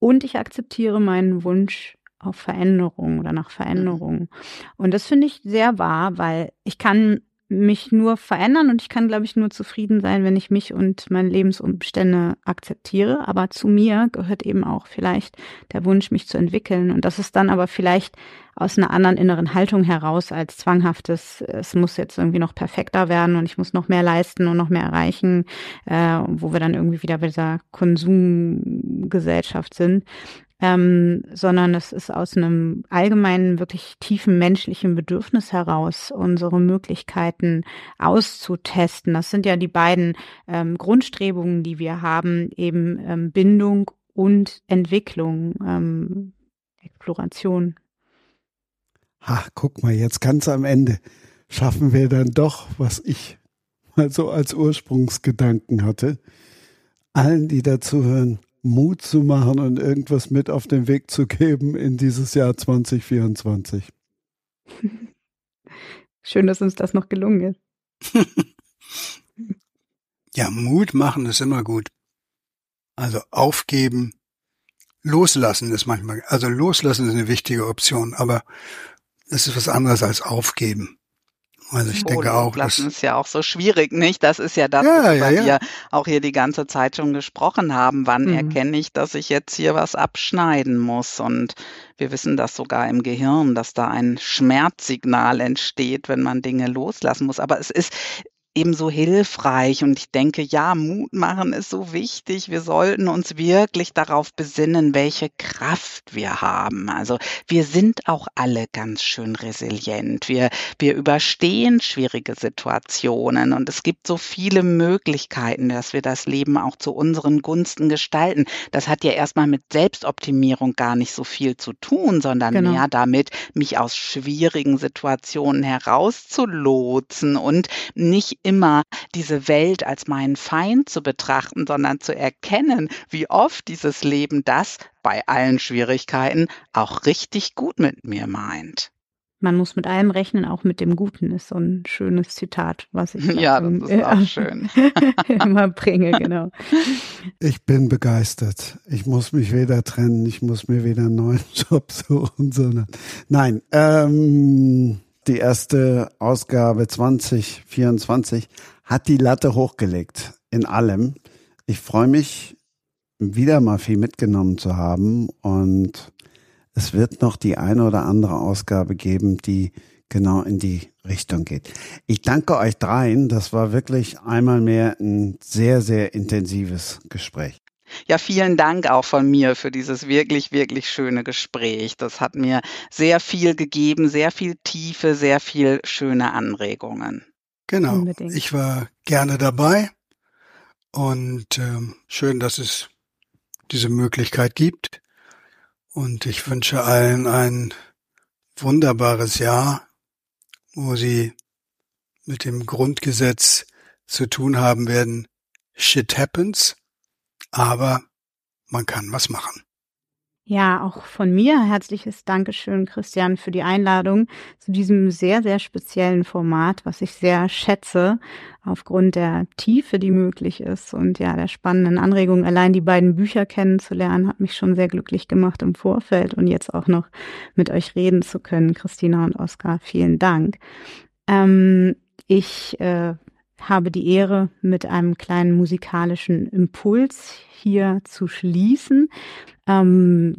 und ich akzeptiere meinen Wunsch auf Veränderung oder nach Veränderung. Und das finde ich sehr wahr, weil ich kann mich nur verändern und ich kann, glaube ich, nur zufrieden sein, wenn ich mich und meine Lebensumstände akzeptiere. Aber zu mir gehört eben auch vielleicht der Wunsch, mich zu entwickeln. Und das ist dann aber vielleicht aus einer anderen inneren Haltung heraus als zwanghaftes, es muss jetzt irgendwie noch perfekter werden und ich muss noch mehr leisten und noch mehr erreichen, äh, wo wir dann irgendwie wieder bei dieser Konsumgesellschaft sind ähm, sondern es ist aus einem allgemeinen, wirklich tiefen menschlichen Bedürfnis heraus, unsere Möglichkeiten auszutesten. Das sind ja die beiden ähm, Grundstrebungen, die wir haben, eben ähm, Bindung und Entwicklung, ähm, Exploration.
Ha, guck mal, jetzt ganz am Ende schaffen wir dann doch, was ich mal so als Ursprungsgedanken hatte. Allen, die dazuhören, Mut zu machen und irgendwas mit auf den Weg zu geben in dieses Jahr 2024.
Schön, dass uns das noch gelungen ist.
Ja, Mut machen ist immer gut. Also aufgeben, loslassen ist manchmal, also loslassen ist eine wichtige Option, aber das ist was anderes als aufgeben. Also ich denke auch,
loslassen
dass,
ist ja auch so schwierig, nicht? Das ist ja das,
Ja,
worüber
ja, ja.
wir auch hier die ganze Zeit schon gesprochen haben. Wann
Mhm.
erkenne ich, dass ich jetzt hier was abschneiden muss? Und wir wissen das sogar im Gehirn, dass da ein Schmerzsignal entsteht, wenn man Dinge loslassen muss. Aber es ist ebenso hilfreich und ich denke, ja, Mut machen ist so wichtig. Wir sollten uns wirklich darauf besinnen, welche Kraft wir haben. Also wir sind auch alle ganz schön resilient. Wir, wir überstehen schwierige Situationen und es gibt so viele Möglichkeiten, dass wir das Leben auch zu unseren Gunsten gestalten. Das hat ja erstmal mit Selbstoptimierung gar nicht so viel zu tun, sondern
Genau.
mehr damit, mich aus schwierigen Situationen herauszulotsen und nicht immer diese Welt als meinen Feind zu betrachten, sondern zu erkennen, wie oft dieses Leben das bei allen Schwierigkeiten auch richtig gut mit mir meint.
Man muss mit allem rechnen, auch mit dem Guten, ist so ein schönes Zitat, was ich da
Ja, das ist auch schön.
immer bringe, genau.
Ich bin begeistert. Ich muss mich weder trennen, ich muss mir weder einen neuen Job suchen, sondern nein. Ähm, die erste Ausgabe 2024 hat die Latte hochgelegt in allem. Ich freue mich, wieder mal viel mitgenommen zu haben und es wird noch die eine oder andere Ausgabe geben, die genau in die Richtung geht. Ich danke euch dreien. Das war wirklich einmal mehr ein sehr, sehr intensives Gespräch.
Ja, vielen Dank auch von mir für dieses wirklich, wirklich schöne Gespräch. Das hat mir sehr viel gegeben, sehr viel Tiefe, sehr viel schöne Anregungen.
genau,
Unbedingt.
ich war gerne dabei und ähm, schön, dass es diese Möglichkeit gibt. Und ich wünsche allen ein wunderbares Jahr, wo sie mit dem Grundgesetz zu tun haben werden. Shit happens, aber man kann was machen.
Ja, auch von mir herzliches Dankeschön, Christian, für die Einladung zu diesem sehr, sehr speziellen Format, was ich sehr schätze, aufgrund der Tiefe, die möglich ist und ja, der spannenden Anregungen. Allein die beiden Bücher kennenzulernen, hat mich schon sehr glücklich gemacht im Vorfeld und jetzt auch noch mit euch reden zu können, Christina und Oskar. Vielen Dank. Ähm, ich äh, habe die Ehre, mit einem kleinen musikalischen Impuls hier zu schließen. Ähm,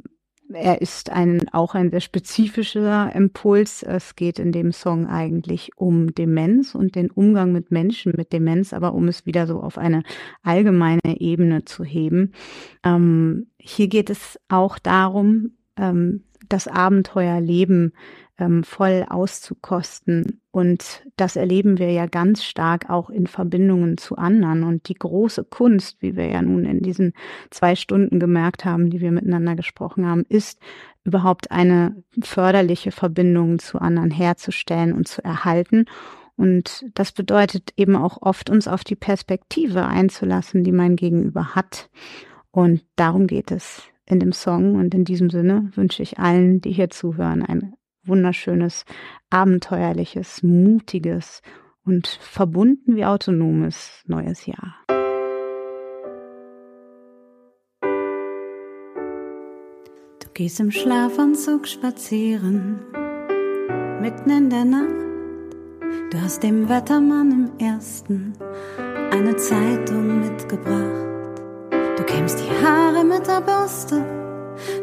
er ist ein, auch ein sehr spezifischer Impuls. Es geht in dem Song eigentlich um Demenz und den Umgang mit Menschen mit Demenz, aber um es wieder so auf eine allgemeine Ebene zu heben. Ähm, hier geht es auch darum, ähm, das Abenteuerleben ähm, voll auszukosten Und das erleben wir ja ganz stark auch in Verbindungen zu anderen. Und die große Kunst, wie wir ja nun in diesen zwei Stunden gemerkt haben, die wir miteinander gesprochen haben, ist überhaupt eine förderliche Verbindung zu anderen herzustellen und zu erhalten. Und das bedeutet eben auch oft uns auf die Perspektive einzulassen, die mein Gegenüber hat. Und darum geht es in dem Song. Und in diesem Sinne wünsche ich allen, die hier zuhören, ein wunderschönes, abenteuerliches, mutiges und verbunden wie autonomes neues Jahr.
Du gehst im Schlafanzug spazieren, mitten in der Nacht. Du hast dem Wettermann im ersten eine Zeitung mitgebracht. Du kämmst die Haare mit der Bürste,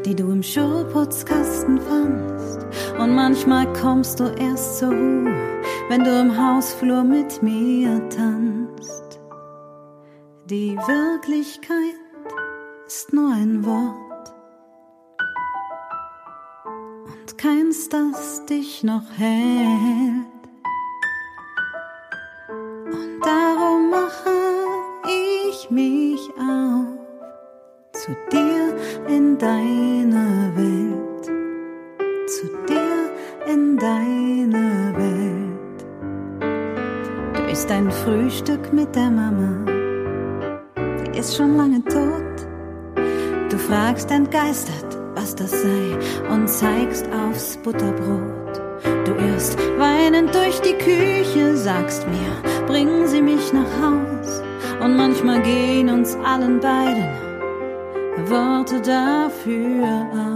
die du im Schulputzkasten fandst. Und manchmal kommst du erst zur Ruhe, wenn du im Hausflur mit mir tanzt. Die Wirklichkeit ist nur ein Wort und keins, das dich noch hält. Mit der Mama, die ist schon lange tot. Du fragst entgeistert, was das sei und zeigst aufs Butterbrot. Du irrst weinend durch die Küche, sagst mir, bringen Sie mich nach Haus. Und manchmal gehen uns allen beiden Worte dafür aus.